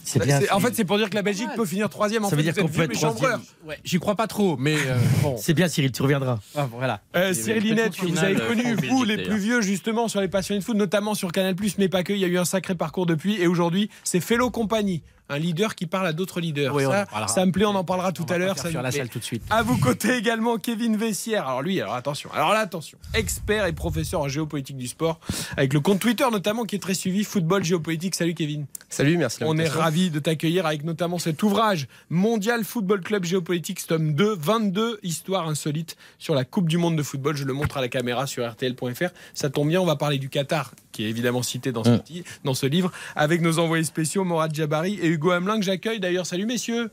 C'est bien. En fait, c'est pour dire que la Belgique peut finir troisième. En Ça fait, veut dire vous êtes qu'on peut être troisième. Ouais, j'y crois pas trop, mais euh, bon. C'est bien, Cyril, tu reviendras. Ah, voilà. Euh, Cyril Linette, que vous avez connu, vous les plus vieux justement sur les passionnés de foot, notamment sur Canal+, mais pas que, il y a eu un sacré parcours depuis, et aujourd'hui, c'est Fellow Company, un leader qui parle à d'autres leaders. Oui, ça, me plaît, on en parlera tout On à l'heure. ça la plaît. salle tout de suite. À vos côtés également, Kevin Vessière. Alors lui, alors attention. Alors là, attention. Expert et professeur en géopolitique du sport, avec le compte Twitter notamment qui est très suivi, Football Géopolitique. Salut Kevin. Salut, merci. On est ravis de t'accueillir avec notamment cet ouvrage Mondial Football Club Géopolitique, tome 2, 22 histoires insolites sur la Coupe du Monde de football. Je le montre à la caméra sur RTL.fr. Ça tombe bien, on va parler du Qatar, qui est évidemment cité dans ce, dans ce livre, avec nos envoyés spéciaux Morad Jabari et Hugo Hamelin, que j'accueille d'ailleurs. Salut messieurs.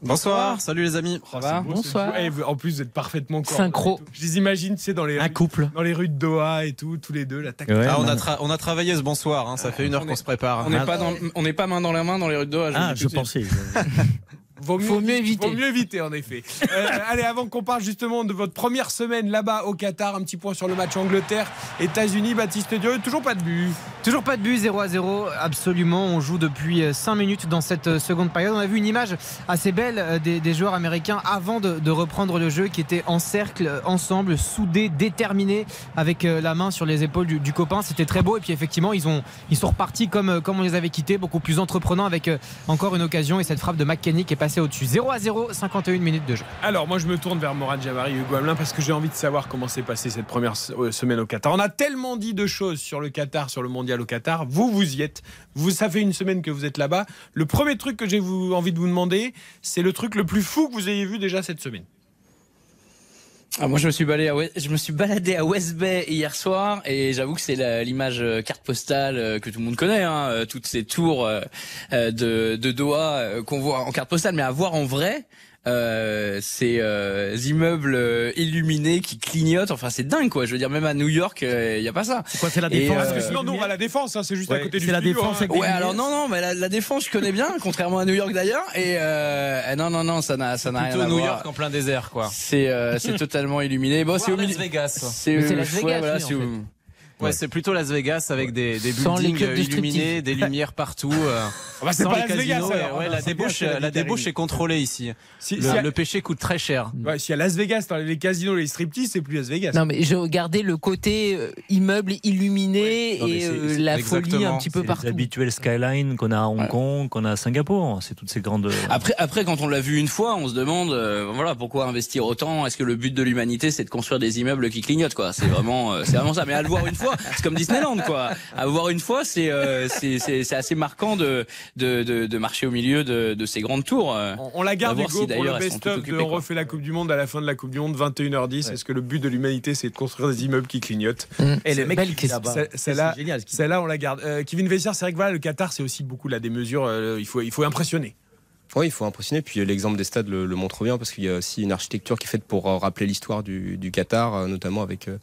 Bonsoir, salut les amis. Ça va Bonsoir. En plus, vous êtes parfaitement Synchro. Je les imagine, tu sais, dans les, Un rues, couple. dans les rues de Doha et tout, tous les deux. La tac- Ouais, Ah, on, a on a travaillé ce bonsoir, hein, ça fait une heure on qu'on se prépare. On n'est pas, dans- on n'est pas main dans la main dans les rues de Doha. Ah, je tout de pensais. Vaut mieux, Faut mieux éviter. Vaut mieux éviter, en effet. Euh, allez, avant qu'on parle justement de votre première semaine là-bas au Qatar, un petit point sur le match Angleterre-États-Unis. Baptiste Dieu, toujours pas de but. Toujours pas de but, 0 à 0, absolument. On joue depuis 5 minutes dans cette euh, seconde période. On a vu une image assez belle euh, des, des joueurs américains avant de, de reprendre le jeu, qui étaient en cercle, euh, ensemble, soudés, déterminés, avec euh, la main sur les épaules du, du copain. C'était très beau. Et puis effectivement, ils, ont, ils sont repartis comme, euh, comme on les avait quittés, beaucoup plus entreprenants, avec euh, encore une occasion et cette frappe de McKenny qui est passée au-dessus. 0 à 0, 51 minutes de jeu. Alors, moi, je me tourne vers Morad Jabari et Hugo Hamelin parce que j'ai envie de savoir comment s'est passée cette première euh, semaine au Qatar. On a tellement dit de choses sur le Qatar, sur le mondial au Qatar. Vous, vous y êtes. Vous, ça fait une semaine que vous êtes là-bas. Le premier truc que j'ai envie de vous demander, c'est le truc le plus fou que vous ayez vu déjà cette semaine. Ah, moi, je me suis baladé à West, Bay hier soir et j'avoue que c'est l'image euh, carte postale euh, que tout le monde connaît, hein, euh, toutes ces tours de, de Doha qu'on voit en carte postale, mais à voir en vrai. Euh, ces euh, immeubles euh, illuminés qui clignotent, enfin c'est dingue quoi. Je veux dire même à New York, il y a pas ça. C'est quoi, c'est la Et, défense euh, Parce que sinon, nous, on va à la défense. hein, c'est juste à Ouais, côté du c'est la studio, défense hein. Ouais, alors non, non, mais la, la défense, je connais bien, contrairement à New York d'ailleurs. Et euh, non, non, non, ça n'a, ça n'a rien à New voir. York en plein désert, quoi. C'est, euh, c'est totalement illuminé. Bon, c'est au milieu. Vegas. C'est, euh, Las ouais, Vegas, voilà, Ouais, c'est plutôt Las Vegas avec des, des les buildings euh, illuminés, des lumières partout. euh, Ah bah, c'est sans pas les Las Vegas, casinos, alors. ouais, Ah, la débauche, la débauche est contrôlée ici. Si, Le, si à- le péché coûte très cher. ouais, si à Las Vegas, dans les casinos, les striptease, c'est plus Las Vegas. Non, mais j'ai regardé le côté euh, immeuble illuminé et euh, la folie un petit peu C'est partout. L'habituel skyline qu'on a à Hong. Kong, qu'on a à Singapour. C'est toutes ces grandes. Après, après, quand on l'a vu une fois, on se demande, euh, voilà, pourquoi investir autant? Est-ce que le but de l'humanité, c'est de construire des immeubles qui clignotent, quoi? C'est vraiment, euh, c'est vraiment ça. Mais à le voir une fois, c'est comme Disneyland, quoi. À le voir une fois, c'est, euh, c'est, c'est, c'est assez marquant de, de, de, de marcher au milieu de, de ces grandes tours. On, on la garde, Hugo, si, pour le best-of de On quoi. refait la Coupe du Monde à la fin de la Coupe du Monde, 21h10. Est-ce que le but de l'humanité, c'est de construire des immeubles qui clignotent Mmh. Et le mec qui Celle-là, génial. ce qu'il- celle-là, on la garde. Euh, Kevin Vessière, c'est vrai que voilà, le Qatar, c'est aussi beaucoup là des mesures. euh, il faut, il faut impressionner. Il faut impressionner. Puis l'exemple des stades le, montre bien parce qu'il y a aussi une architecture qui est faite pour euh, rappeler l'histoire du, Qatar, euh, notamment avec euh,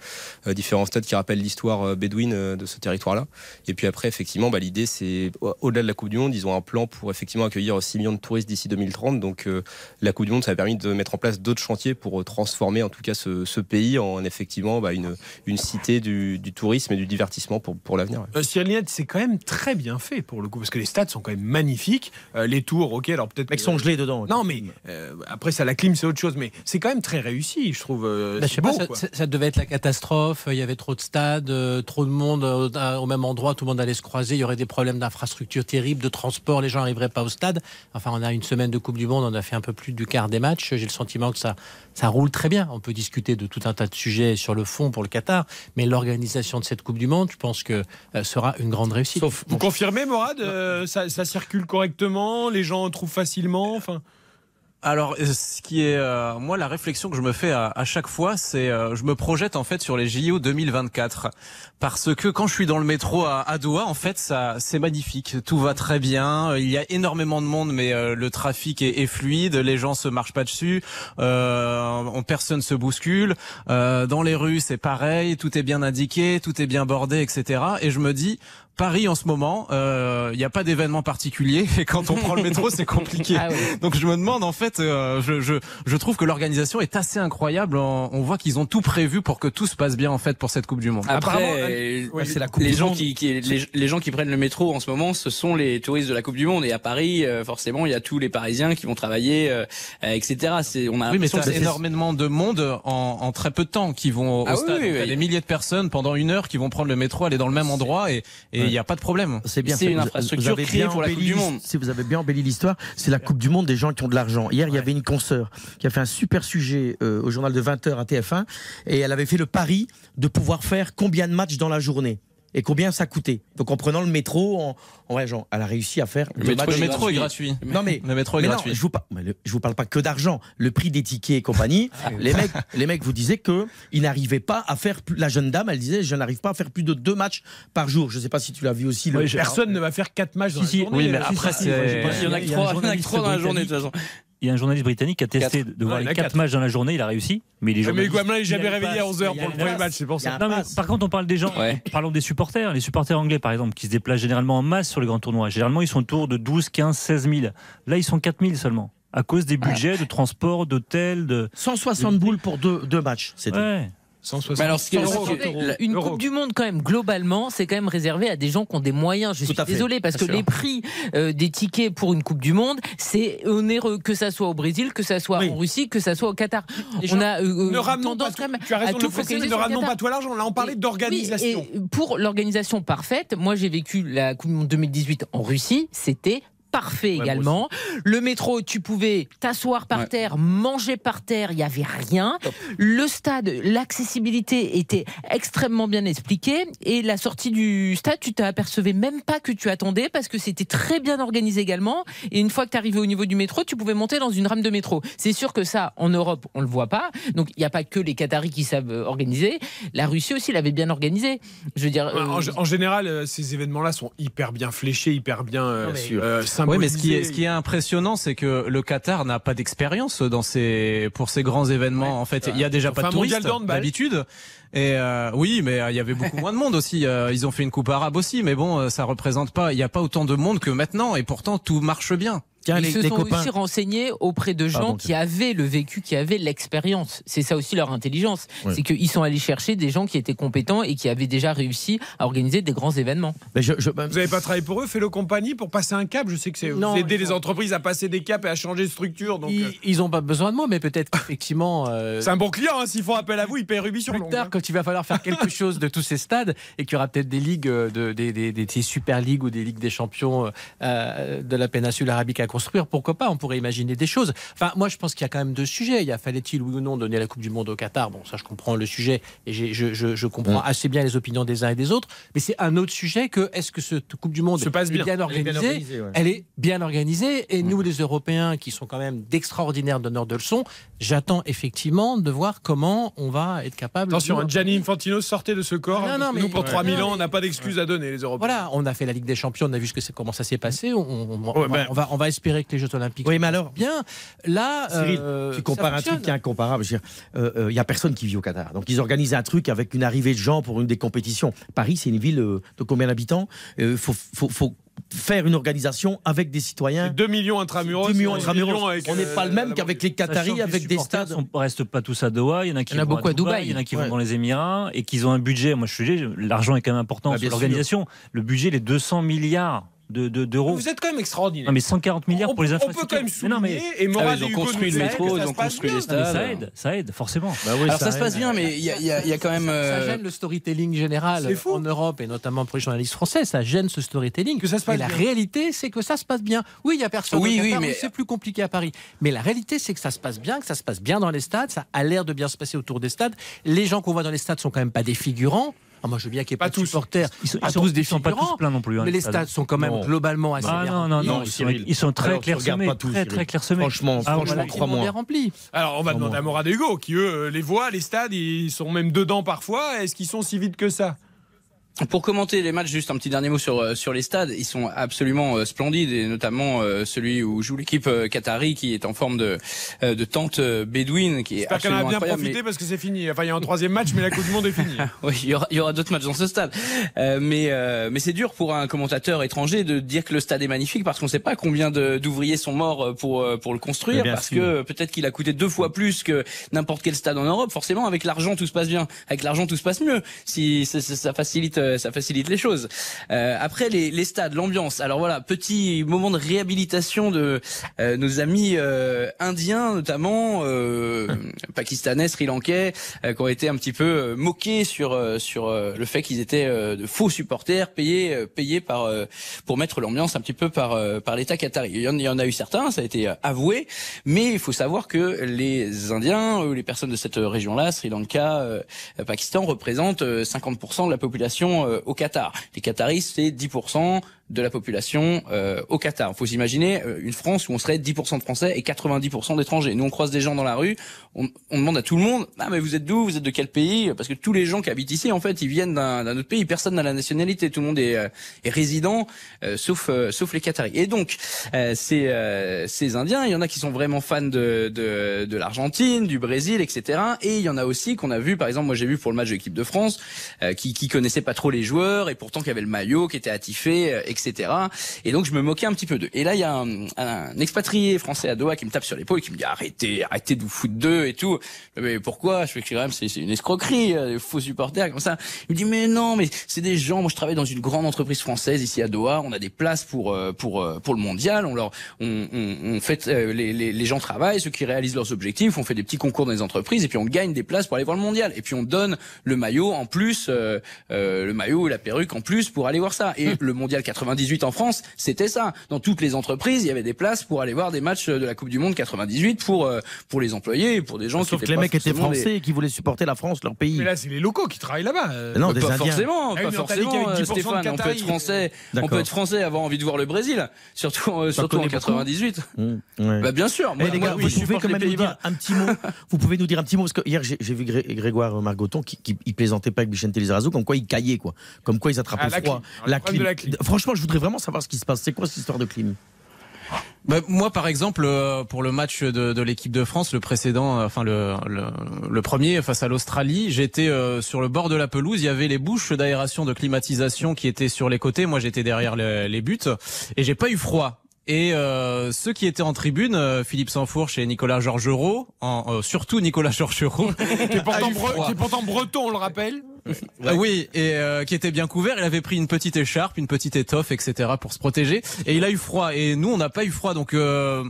euh, différents stades qui rappellent l'histoire euh, bédouine euh, de ce territoire-là. Et puis après, effectivement, bah, l'idée, c'est au- au-delà de la Coupe du Monde, ils ont un plan pour effectivement accueillir 6 millions de touristes d'ici 2030. Donc euh, la Coupe du Monde, ça a permis de mettre en place d'autres chantiers pour euh, transformer en tout cas ce, pays en effectivement bah, une, cité du, tourisme et du divertissement pour, pour l'avenir. Euh, c'est quand même très bien fait pour le coup, parce que les stades sont quand même magnifiques. Euh, les tours, ok, alors peut-être. Mecs sont gelés dedans. Non, mais euh, après, ça, la clim, c'est autre chose, mais c'est quand même très réussi, je trouve. euh, Bah, je sais pas, beau, ça, quoi. ça- ça devait être la catastrophe. Il y avait trop de stades, euh, trop de monde euh, au, au même endroit, tout le monde allait se croiser. Il y aurait des problèmes d'infrastructure terribles, de transport, les gens n'arriveraient pas au stade. Enfin, on a une semaine de Coupe du Monde, on a fait un peu plus du quart des matchs. J'ai le sentiment que ça, ça roule très bien. On peut discuter de tout un tas de sujets sur le fond pour le Qatar, mais l'organisation de cette Coupe du Monde, je pense que euh, sera une grande réussite. Vous confirmez, Morad euh, ça, ça circule correctement Les gens trouvent facilement enfin... Alors, euh, ce qui est, euh, moi, la réflexion que je me fais à, chaque fois, c'est, euh, je me projette en fait sur les JO 2024, parce que quand je suis dans le métro à, à Doha, en fait, ça, c'est magnifique, tout va très bien, euh, il y a énormément de monde, mais euh, le trafic est, est fluide, les gens se marchent pas dessus, euh, on- personne se bouscule, dans les rues c'est pareil, tout est bien indiqué, tout est bien bordé, etc. Et je me dis. Paris en ce moment, euh, il n'y a pas d'événement particulier et quand on prend le métro c'est compliqué. Ah oui. Donc je me demande en fait, euh, je, je, je trouve que l'organisation est assez incroyable. On, on voit qu'ils ont tout prévu pour que tout se passe bien en fait pour cette Coupe du Monde. Après, euh, les gens qui, qui- les, les gens qui prennent le métro en ce moment, ce sont les touristes de la Coupe du Monde. Et à Paris, euh, forcément, il y a tous les Parisiens qui vont travailler, euh, euh, etc. C'est, on a Oui, mais c'est- énormément de monde en, en très peu de temps qui vont au Ah oui, stade. oui, Donc, T'as oui. des milliers de personnes pendant une heure qui vont prendre le métro, aller dans le même endroit et il n'y a pas de problème. C'est bien. C'est une infrastructure créée pour la Coupe du Monde. Si vous avez bien embelli l'histoire, c'est la Coupe du Monde des gens qui ont de l'argent. Hier, il y avait une consoeur qui a fait un super sujet euh, au journal de 20h à TF1 et elle avait fait le pari de pouvoir faire combien de matchs dans la journée? Et combien ça coûtait? Donc en prenant le métro, en, en voyageant, elle a réussi à faire Le deux métro- le métro est gratuit. Non mais Le métro est mais non, gratuit. je vous, par- mais le- je vous parle pas que d'argent. Le prix des tickets et compagnie. les mecs, les mecs vous disaient que ils n'arrivaient pas à faire. plus- La jeune dame, elle disait, je n'arrive pas à faire plus de deux matchs par jour. Je sais pas si tu l'as vu aussi. Le, Ouais, personne ne va faire 4 matchs dans la journée. oui, mais après, pas- Il y en a que trois, il y en a que trois dans la journée de toute façon. Il y a un journaliste britannique qui a testé Quatre. de voir Ouais, les a 4 quatre. matchs dans la journée, il a réussi. Mais les Mais Guamelin n'est jamais réveillé à 11h pour le premier match, c'est pour ça. Non, mais par contre, on parle des gens. Parlons des supporters. Les supporters anglais, par exemple, qui se déplacent généralement en masse sur les grands tournois. Généralement, ils sont autour de 12, 15, 16 000. Là, ils sont 4 000 seulement. À cause des budgets de transport, d'hôtels, de. 160 boules pour deux, deux matchs. C'est tout. Ouais. 160 Mais alors, ce qui est- euros. une Coupe du Monde, quand même, globalement, c'est quand même réservé à des gens qui ont des moyens. Je suis désolé parce bien que sûr. les prix euh, des tickets pour une Coupe du Monde, c'est onéreux, que ça soit au Brésil, que ça soit en Russie, que ça soit au Qatar. On a euh, ne euh, ramenons tendance pas, quand même tu as raison tout ne ramenons Qatar. pas toi l'argent, là on parlait d'organisation. Oui, pour l'organisation parfaite, moi j'ai vécu la Coupe du Monde 2018 en Russie, c'était parfait également. Le métro, tu pouvais t'asseoir par terre, manger par terre, il n'y avait rien. Le stade, l'accessibilité était extrêmement bien expliquée et la sortie du stade, tu t'apercevais même pas que tu attendais parce que c'était très bien organisé également. Et une fois que tu arrivais au niveau du métro, tu pouvais monter dans une rame de métro. C'est sûr que ça, en Europe, on le voit pas. Donc il n'y a pas que les Qataris qui savent euh, organiser. La Russie aussi l'avait bien organisé. Je veux dire. En, euh, en général, euh, ces événements-là sont hyper bien fléchés, hyper bien euh, euh, Oui, mais ce qui est, ce qui est impressionnant, c'est que le Qatar n'a pas d'expérience dans ces, pour ces grands événements. en fait, il y a déjà pas de touristes d'habitude. Et euh, oui, mais euh, il y avait beaucoup moins de monde aussi. Euh, ils ont fait une coupe arabe aussi, mais bon, euh, ça représente pas. Il n'y a pas autant de monde que maintenant, et pourtant tout marche bien. Ils se sont aussi renseignés auprès de gens Pardon, qui avaient le vécu, qui avaient l'expérience. C'est ça aussi leur intelligence. C'est qu'ils sont allés chercher des gens qui étaient compétents et qui avaient déjà réussi à organiser des grands événements. ben, Vous n'avez pas travaillé pour eux, Fellow Compagnie, pour passer un cap? Je sais que c'est vous Non, aidez les ont- entreprises à passer des caps et à changer de structure. Donc, euh, Ils n'ont pas besoin de moi, mais peut-être qu'effectivement. euh, c'est un bon client, hein, s'ils font appel à vous, ils payent rubis sur plus tard, quand il va falloir faire quelque chose de tous ces stades et qu'il y aura peut-être des ligues, euh, de, des, des, des- des super ligues ou des ligues des champions euh, de la péninsule arabique à construire, pourquoi pas On pourrait imaginer des choses. Enfin, moi, je pense qu'il y a quand même deux sujets. Il y a fallait-il oui ou non donner la Coupe du Monde au Qatar? Bon, ça, je comprends le sujet et je, je, je comprends assez bien les opinions des uns et des autres. Mais c'est un autre sujet que est-ce que cette Coupe du Monde Se passe est bien. Elle est organisée bien organisée, ouais. Elle est bien organisée et nous, les Européens, qui sont quand même d'extraordinaires donneurs de leçons, J'attends effectivement de voir comment on va être capable. Attention, de- hein, Gianni Infantino sortait de ce corps. Non, non, parce que mais- nous, pour Ouais. 3000 ans, on n'a pas d'excuses à donner, les Européens. Voilà, on a fait la Ligue des Champions, on a vu ce que comment ça s'est passé. On, on- on- Ouais, ben- on va, on va espérer que les Jeux Olympiques. Oui, mais alors, bien. Là, Cyril, euh, tu compares un truc qui est incomparable. Veux dire, euh, euh, Il y a personne qui vit au Qatar. Donc ils organisent un truc avec une arrivée de gens pour une des compétitions. Paris, c'est une ville de combien d'habitants? Il faut, faut, faut faire une organisation avec des citoyens. 2 millions intramuros. 2 millions intramuros. avec, On n'est euh, pas le même la- qu'avec les Qataris, avec des stades. sont- restent pas tous à Doha. Il y en a qui vont beaucoup à Dubaï. Il y en a qui Ouais. vont dans les Émirats et qui ont un budget. Moi, je suis l'argent est quand même important Bah, sur sûr. l'organisation. Le budget, les 200 milliards de- de- d'euros. Vous êtes quand même extraordinaire. Non, mais 140 milliards on, pour les on infrastructures. peut quand même Mais non, mais- souligner, et Ah, ils ont construit le métro, ils ça ont se construit les stades. ça aide, ça aide, forcément. Bah oui, Alors ça, se aide. passe bien, mais il y, a- y y quand même. Ça euh, gêne le storytelling général en Europe et notamment pour les journalistes français. Ça gêne ce storytelling. Que ça se passe Et la réalité, c'est que ça se passe bien. Oui, il y a personne. Oui, au oui, mais- c'est plus compliqué à Paris. Mais la réalité, c'est que ça se passe bien, que ça se passe bien dans les stades. Ça a l'air de bien se passer autour des stades. Les gens qu'on voit dans les stades sont quand même pas des figurants. Ah, moi, je veux bien qu'il n'y ait pas, Pas de tous. supporters. Ils sont, pas ils sont- tous des ils sont pas tous pleins non plus. hein, mais les stades sont quand même Non. globalement assez Ah bien non, non, non, ils sont, Cyril. ils sont très clairsemés. tous, Très, Cyril. très clairsemés. Franchement, Ah, franchement, crois-moi. bien remplis. Alors, on va demander à Morad Hugo, qui eux les voient, les stades, ils sont même dedans parfois. Est-ce qu'ils sont si vides que ça? Pour commenter les matchs, juste un petit dernier mot sur euh, sur les stades. Ils sont absolument euh, splendides et notamment euh, celui où joue l'équipe euh, qatari qui est en forme de euh, de tente euh, bédouine qui est J'espère qu'elle en a absolument bien profité parce que c'est fini. Enfin, il y a un troisième match, mais la Coupe du Monde est finie. Oui, il y aura, il y aura d'autres matchs dans ce stade. Euh, mais euh, mais c'est dur pour un commentateur étranger de dire que le stade est magnifique parce qu'on ne sait pas combien de- d'ouvriers sont morts euh, pour euh, pour le construire parce sûr. que peut-être qu'il a coûté deux fois plus que n'importe quel stade en Europe. Forcément, avec l'argent tout se passe bien. Avec l'argent tout se passe mieux. Si ça facilite euh, ça facilite les choses. Euh, après les, les stades, l'ambiance. Alors voilà, petit moment de réhabilitation de euh, nos amis euh, indiens notamment euh, pakistanais, sri-lankais euh, qui ont été un petit peu moqués sur sur euh, le fait qu'ils étaient euh, de faux supporters payés payés par euh, pour mettre l'ambiance un petit peu par par l'État qatari. Il y, en, il y en a eu certains, ça a été avoué, mais il faut savoir que les Indiens ou les personnes de cette région-là, Sri Lanka, euh, Pakistan, représentent euh, 50% de la population au Qatar. Les Qataris, c'est 10% de la population euh, au Qatar. Il faut s'imaginer euh, une France où on serait 10% de Français et 90% d'étrangers. Nous, on croise des gens dans la rue, on, on demande à tout le monde, ah mais vous êtes d'où, vous êtes de quel pays? Parce que tous les gens qui habitent ici, en fait, ils viennent d'un autre pays. Personne n'a la nationalité. Tout le monde est, euh, est résident, euh, sauf euh, sauf les Qataris. Et donc, euh, ces ces Indiens, il y en a qui sont vraiment fans de de, de l'Argentine, du Brésil, etc. Et il y en a aussi qu'on a vu, par exemple, moi j'ai vu pour le match de l'équipe de France, qui qui connaissaient pas trop les joueurs et pourtant qui avaient le maillot, qui était attifé, euh, etc. Et donc je me moquais un petit peu d'eux. Et là il y a un, un expatrié français à Doha qui me tape sur l'épaule et qui me dit arrêtez, arrêtez de vous foutre d'eux et tout. Mais pourquoi? Je fais que quand même c'est une escroquerie, euh, des faux supporters comme ça. Il me dit mais non, mais c'est des gens. Moi je travaille dans une grande entreprise française ici à Doha. On a des places pour euh, pour euh, pour le mondial. On leur on, on, on fait euh, les, les les gens travaillent, ceux qui réalisent leurs objectifs. On fait des petits concours dans les entreprises et puis on gagne des places pour aller voir le mondial. Et puis on donne le maillot en plus, euh, euh, le maillot et la perruque en plus pour aller voir ça. Et le mondial 98 en France, c'était ça. Dans toutes les entreprises, il y avait des places pour aller voir des matchs de la Coupe du Monde 98 pour euh, pour les employés pour des gens Sauf qui que les mecs étaient des- français et qui voulaient supporter la France, leur pays. Mais là, c'est les locaux qui travaillent là-bas. euh. Non, des pas Indiens. forcément, Ah pas forcément, qu'avec 10% euh, Stéphane. On peut être français, on peut être français, avoir envie de voir le Brésil, surtout euh, surtout en connais beaucoup 98. Mmh, ouais. Bah bien sûr. Eh, Moi, les moi, gars, oui, vous je pouvez supporte quand les même nous dire un petit mot. vous pouvez nous dire un petit mot parce que hier j'ai vu Gré- Grégoire Margoton qui, qui il plaisantait pas avec Vicente Lizarazu, comme quoi il caillait quoi, comme quoi ils attrapaient Ah, la froid. de la clim. Franchement, je voudrais vraiment savoir ce qui se passe. C'est quoi cette histoire de clim? Bah, moi, par exemple, euh, pour le match de, de l'équipe de France, le précédent, euh, enfin le, le, le premier face à l'Australie, j'étais euh, sur le bord de la pelouse. Il y avait les bouches d'aération, de climatisation qui étaient sur les côtés. Moi, j'étais derrière les, les buts et j'ai pas eu froid. Et euh, ceux qui étaient en tribune, euh, Philippe Sansfourche et Nicolas Georgerot, en, euh, surtout Nicolas Georgerot, qui est pourtant breton, on le rappelle. Oui, et euh, qui était bien couvert. Il avait pris une petite écharpe, une petite étoffe, etc. pour se protéger. Et il a eu froid. Et nous, on n'a pas eu froid. Donc euh,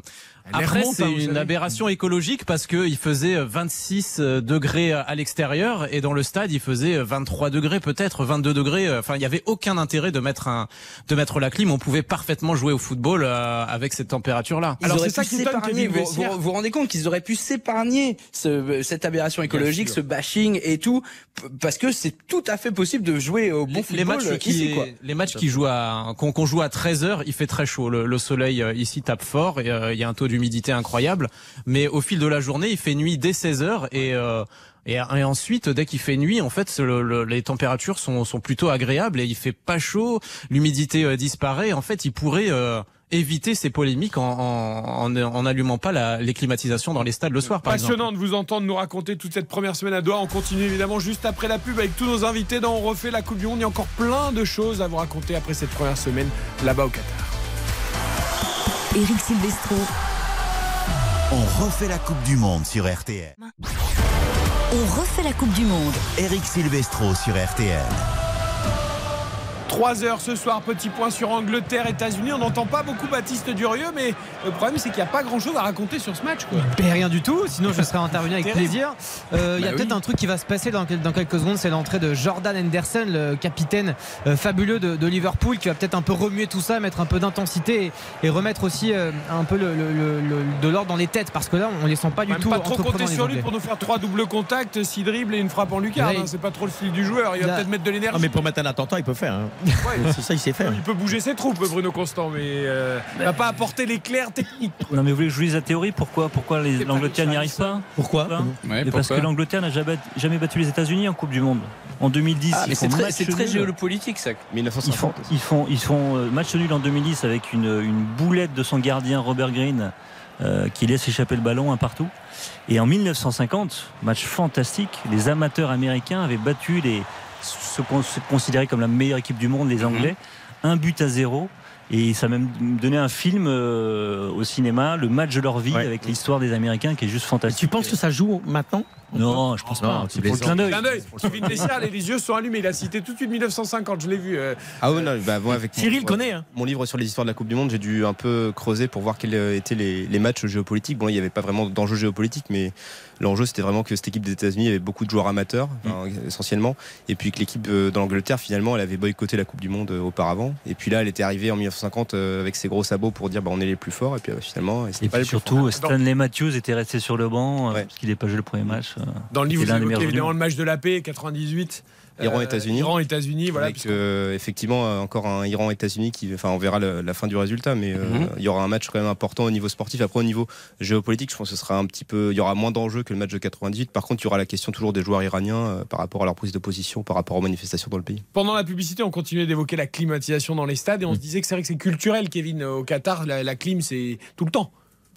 après, c'est hein, vous une savez. aberration écologique parce que il faisait 26 degrés à l'extérieur et dans le stade, il faisait 23 degrés, peut-être 22 degrés. Enfin, il y avait aucun intérêt de mettre un de mettre la clim. On pouvait parfaitement jouer au football euh, avec cette température-là. Alors, c'est ça qui s'épargner. Vous, vous, vous rendez compte qu'ils auraient pu s'épargner ce, cette aberration écologique, ce bashing et tout, parce que c'est tout à fait possible de jouer au bon les, football les matchs qui ici, quoi. les matchs qui jouent à qu'on joue à 13 heures, il fait très chaud. Le, le soleil euh, ici tape fort et euh, il y a un taux l'humidité incroyable. Mais au fil de la journée, il fait nuit dès 16 heures et euh, et, et ensuite, dès qu'il fait nuit, en fait, le- le- les températures sont, sont plutôt agréables et il fait pas chaud, l'humidité euh, disparaît. En fait, il pourrait euh, éviter ces polémiques en, en, en, en allumant pas la, les climatisations dans les stades le soir, par exemple. Passionnant de vous entendre nous raconter toute cette première semaine à Doha. On continue évidemment juste après la pub avec tous nos invités dans On refait la Coupe du Monde. Il y a encore plein de choses à vous raconter après cette première semaine là-bas au Qatar. Eric Silvestro. On refait la Coupe du Monde sur RTL. On refait la Coupe du Monde. Eric Silvestro sur RTL. 3 heures ce soir, petit point sur Angleterre, États-Unis. On n'entend pas beaucoup Baptiste Durieux, mais le problème c'est qu'il n'y a pas grand chose à raconter sur ce match. Quoi. Ben, rien du tout, sinon je serais intervenu avec plaisir. Euh, Il y a Bah peut-être un truc qui va se passer dans, quel- dans quelques secondes, c'est l'entrée de Jordan Henderson, le capitaine euh, fabuleux de, de Liverpool, qui va peut-être un peu remuer tout ça, mettre un peu d'intensité et, et remettre aussi euh, un peu le, le- le- le- de l'ordre dans les têtes, parce que là on les sent pas du Même tout pas trop compter sur lui pour nous faire trois doubles contacts, six dribbles et une frappe en lucarne. Hein. C'est pas trop le style du joueur. Il va peut-être mettre de l'énergie. Ah, mais pour mettre un attentat, il peut faire. hein. C'est ça, il sait faire. Il peut bouger ses troupes, Bruno Constant, mais euh, il va pas apporter l'éclair technique. Non mais vous voulez que je vous dise la théorie? Pourquoi? Pourquoi les- l'Angleterre n'y arrive pas? Pourquoi? Parce que l'Angleterre n'a jamais, jamais battu les États-Unis en Coupe du Monde. En 2010, Ah, c'est très, très géopolitique ça. Ils font, 1950. ils font, ils font euh, match nul en 2010 avec une, une boulette de son gardien Robert Green euh, qui laisse échapper le ballon un partout. Et en 1950, match fantastique, les amateurs américains avaient battu les, se considérait comme la meilleure équipe du monde, les Mhm. Anglais, un but à zéro. Et ça a même donné un film euh, au cinéma, le match de leur vie, avec l'histoire des Américains qui est juste fantastique. Tu penses que ça joue maintenant Non, je pense pas. tu C'est pour le clin d'œil. Clin d'œil. Kevin Messier, les les yeux sont allumés. Il a cité tout de suite 1950, je l'ai vu. euh, Ah oui, non, bah, moi, avec mon- Cyril ouais, connaît, hein. Mon livre sur les histoires de la Coupe du Monde, j'ai dû un peu creuser pour voir quels euh, étaient les, les matchs géopolitiques. Bon, il n'y avait pas vraiment d'enjeu géopolitique, mais l'enjeu, c'était vraiment que cette équipe des États-Unis avait beaucoup de joueurs amateurs, enfin, essentiellement, et puis que l'équipe euh, dans l'Angleterre, finalement, elle avait boycotté la Coupe du Monde euh, auparavant. Et puis là, elle était arrivée en 1950 euh, avec ses gros sabots pour dire, bah, on est les plus forts, et puis finalement, Et pas plus surtout, forts. Stanley Matthews était resté sur le banc parce qu'il n'avait pas joué le premier match. Dans le livre, vous évoquez évidemment le match de la paix, 98. Iran, Euh, États-Unis. Iran, États-Unis, voilà. Avec euh, effectivement encore un Iran-États-Unis qui, enfin, on verra la fin du résultat, mais euh, Mhm. il y aura un match quand même important au niveau sportif. Après, au niveau géopolitique, je pense que ce sera un petit peu, il y aura moins d'enjeux que le match de 98. Par contre, il y aura la question toujours des joueurs iraniens par rapport à leur prise de position, par rapport aux manifestations dans le pays. Pendant la publicité, on continuait d'évoquer la climatisation dans les stades et on se disait que c'est vrai que c'est culturel, Kevin. Au Qatar, la, la clim, c'est tout le temps.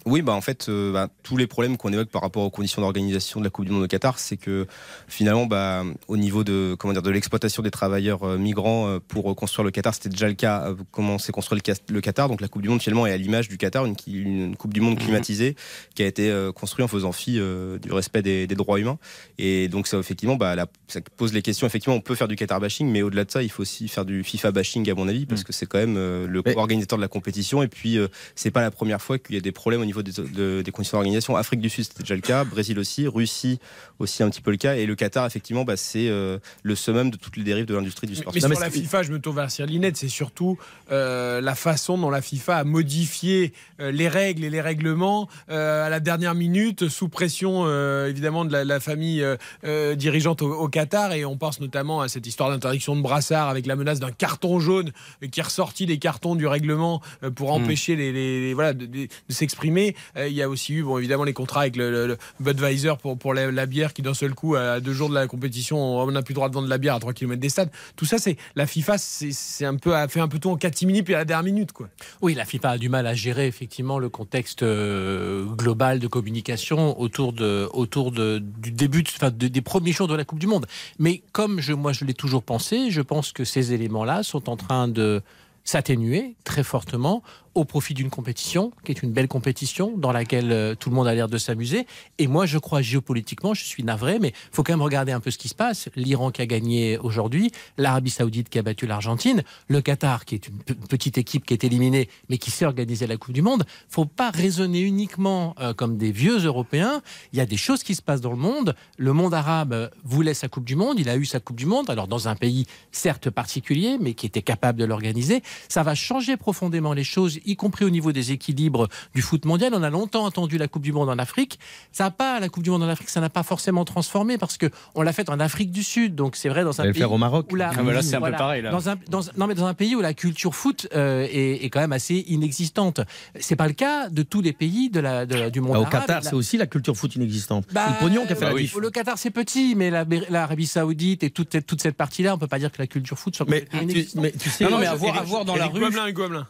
Oui, bah en fait, euh, bah, tous les problèmes qu'on évoque par rapport aux conditions d'organisation de la Coupe du Monde au Qatar, c'est que finalement, bah, au niveau de comment dire de l'exploitation des travailleurs euh, migrants euh, pour construire le Qatar, c'était déjà le cas. comment s'est construit le, le Qatar Donc la Coupe du Monde finalement est à l'image du Qatar, une, Coupe du Monde climatisée qui a été construite en faisant fi du respect des, des droits humains. Et donc ça effectivement, bah, la- ça pose les questions. Effectivement, on peut faire du Qatar bashing, mais au-delà de ça, il faut aussi faire du FIFA bashing à mon avis, parce que c'est quand même le co-organisateur de la compétition. Et puis c'est pas la première fois qu'il y a des problèmes au niveau des, de- des conditions d'organisation. Afrique du Sud, c'était déjà le cas. Brésil aussi. Russie aussi un petit peu le cas. Et le Qatar, effectivement, bah, c'est euh, le summum de toutes les dérives de l'industrie du sport. Mais sur la FIFA, je me tourne vers Cyril Linette, c'est surtout euh, la façon dont la FIFA a modifié euh, les règles et les règlements euh, à la dernière minute, sous pression euh, évidemment de la, la famille euh, euh, dirigeante au, au Qatar. Et on pense notamment à cette histoire d'interdiction de brassard avec la menace d'un carton jaune qui est ressorti des cartons du règlement pour Mm. empêcher les, les- les- voilà, de, de- de s'exprimer. Euh, il y a aussi eu bon, évidemment les contrats avec le, Budweiser pour, la, bière qui d'un seul coup, à deux jours de la compétition, on n'a plus droit de vendre de la bière à 3 km des stades. Tout ça, c'est la FIFA, c'est c'est un peu, a fait un peu tout en catimini puis à la dernière minute. Quoi. Oui, la FIFA a du mal à gérer effectivement le contexte euh, global de communication autour, de, autour de, du début, de- enfin, de- des premiers jours de la Coupe du Monde. Mais comme je, moi je l'ai toujours pensé, je pense que ces éléments-là sont en train de s'atténuer très fortement au profit d'une compétition qui est une belle compétition dans laquelle euh, tout le monde a l'air de s'amuser. Et moi, je crois géopolitiquement, je suis navré, mais il faut quand même regarder un peu ce qui se passe. L'Iran qui a gagné aujourd'hui, l'Arabie Saoudite qui a battu l'Argentine, le Qatar qui est une pe- petite équipe qui est éliminée, mais qui sait organiser la Coupe du Monde. faut pas raisonner uniquement euh, comme des vieux Européens. Il y a des choses qui se passent dans le monde. Le monde arabe euh, voulait sa Coupe du Monde, il a eu sa Coupe du Monde, alors dans un pays certes particulier, mais qui était capable de l'organiser. Ça va changer profondément les choses, y compris au niveau des équilibres du foot mondial. On a longtemps attendu la Coupe du Monde en Afrique. Ça n'a pas, la Coupe du Monde en Afrique, ça n'a pas forcément transformé parce que on l'a faite en Afrique du Sud. Donc c'est vrai dans un pays faire au Maroc. où la, Ah, bah là, c'est un peu pareil, là. Dans un, dans, non, mais dans un pays où la culture foot euh, est, est quand même assez inexistante. C'est pas le cas de tous les pays de la, de- du monde Bah, au arabe. Qatar, La- c'est aussi la culture foot inexistante. bah, le pognon qui a fait la oui. diff. Le Qatar, c'est petit, mais la- l'Arabie Saoudite et toute, cette- toute cette partie-là, on peut pas dire que la culture foot soit Mais tu- inexistante. mais tu sais- Non, non, mais à Eric- voir dans la rue. Goemelin, Eric Goemelin.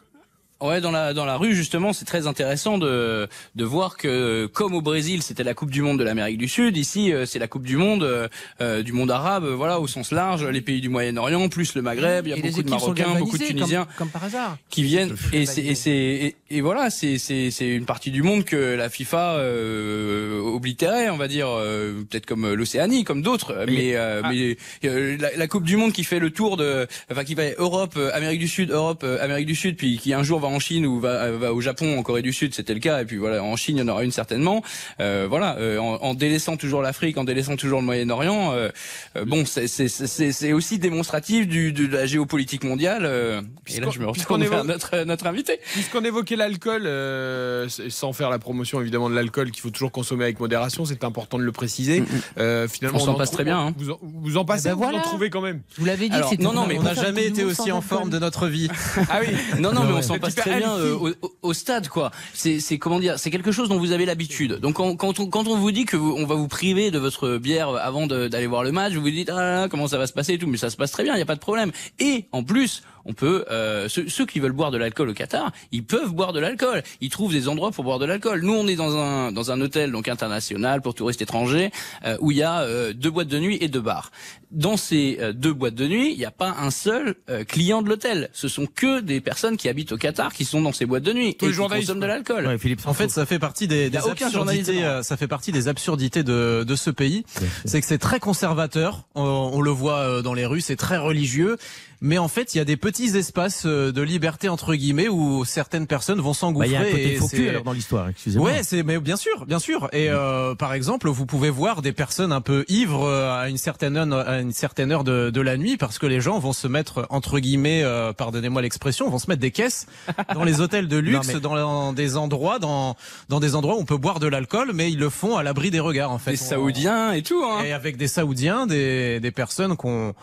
Ouais, dans la dans la rue justement, c'est très intéressant de de voir que comme au Brésil, c'était la Coupe du monde de l'Amérique du Sud, ici euh, c'est la Coupe du monde euh, euh, du monde arabe, euh, voilà au sens large, les pays du Moyen-Orient plus le Maghreb, il y a Et beaucoup de Marocains, beaucoup de Tunisiens Comme, comme par hasard. qui viennent. Et c'est et c'est et, et voilà c'est c'est c'est une partie du monde que la FIFA euh, oblitérait on va dire euh, peut-être comme l'Océanie comme d'autres mais euh, mais euh, la, la Coupe du monde qui fait le tour de enfin qui va Europe Amérique du Sud Europe Amérique du Sud puis qui un jour va en Chine ou va va au Japon en Corée du Sud c'était le cas et puis voilà en Chine il y en aura une certainement euh, voilà euh, en, en délaissant toujours l'Afrique en délaissant toujours le Moyen-Orient euh, euh, bon c'est c'est c'est c'est aussi démonstratif du de la géopolitique mondiale euh, et là je me Puisqu'on retourne vers notre notre invité Puisqu'on évoquait l'alcool, euh, sans faire la promotion évidemment de l'alcool qu'il faut toujours consommer avec modération, c'est important de le préciser. Euh, finalement, On s'en en passe très bien, hein. Vous, en, vous en passez, Eh ben vous en trouvez quand même. Vous l'avez dit Alors, non, non, mais On n'a jamais été aussi en forme de notre vie. Ah oui. Non, non, mais on s'en passe très bien euh, au, au- stade, quoi. C'est, comment dire, c'est quelque chose dont vous avez l'habitude. Donc quand, quand on, quand on vous dit que vous- on va vous priver de votre bière avant d'aller voir le match, vous vous dites ah là là, comment ça va se passer et tout, mais ça se passe très bien, il y a pas de problème. Et en plus, on peut euh, ceux, ceux qui veulent boire de l'alcool au Qatar, ils peuvent boire de l'alcool. Ils trouvent des endroits pour boire de l'alcool. Nous, on est dans un dans un hôtel donc international pour touristes étrangers euh, où il y a euh, deux boîtes de nuit et deux bars. Dans ces euh, deux boîtes de nuit, il n'y a pas un seul euh, client de l'hôtel. Ce sont que des personnes qui habitent au Qatar qui sont dans ces boîtes de nuit Tous et les qui journalistes, consomment de l'alcool. Ouais, Philippe, En fait, ça fait partie des, des aucun journaliste absurdités. euh, Ça fait partie des absurdités de, de ce pays. C'est que c'est très conservateur. On, on le voit euh, dans les rues, c'est très religieux. Mais en fait, il y a des petits espaces euh, de liberté entre guillemets où certaines personnes vont Bah, s'engouffrer. Il y a un côté faux c'est- cul alors dans l'histoire, excusez-moi. Ouais, c'est mais bien sûr, bien sûr. Et euh, par exemple, vous pouvez voir des personnes un peu ivres euh, à une certaine heure, à une certaine heure de, de la nuit parce que les gens vont se mettre entre guillemets, euh, pardonnez-moi l'expression, vont se mettre des caisses dans les hôtels de luxe, Non, mais- dans des endroits, dans dans des endroits où on peut boire de l'alcool, mais ils le font à l'abri des regards en fait. Des On- Saoudiens et tout. Hein. et avec des Saoudiens, des des personnes qu'on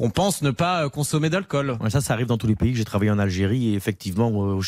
qu'on pense ne pas consommer d'alcool. Ouais, ça, ça arrive dans tous les pays. J'ai travaillé en Algérie et effectivement, euh,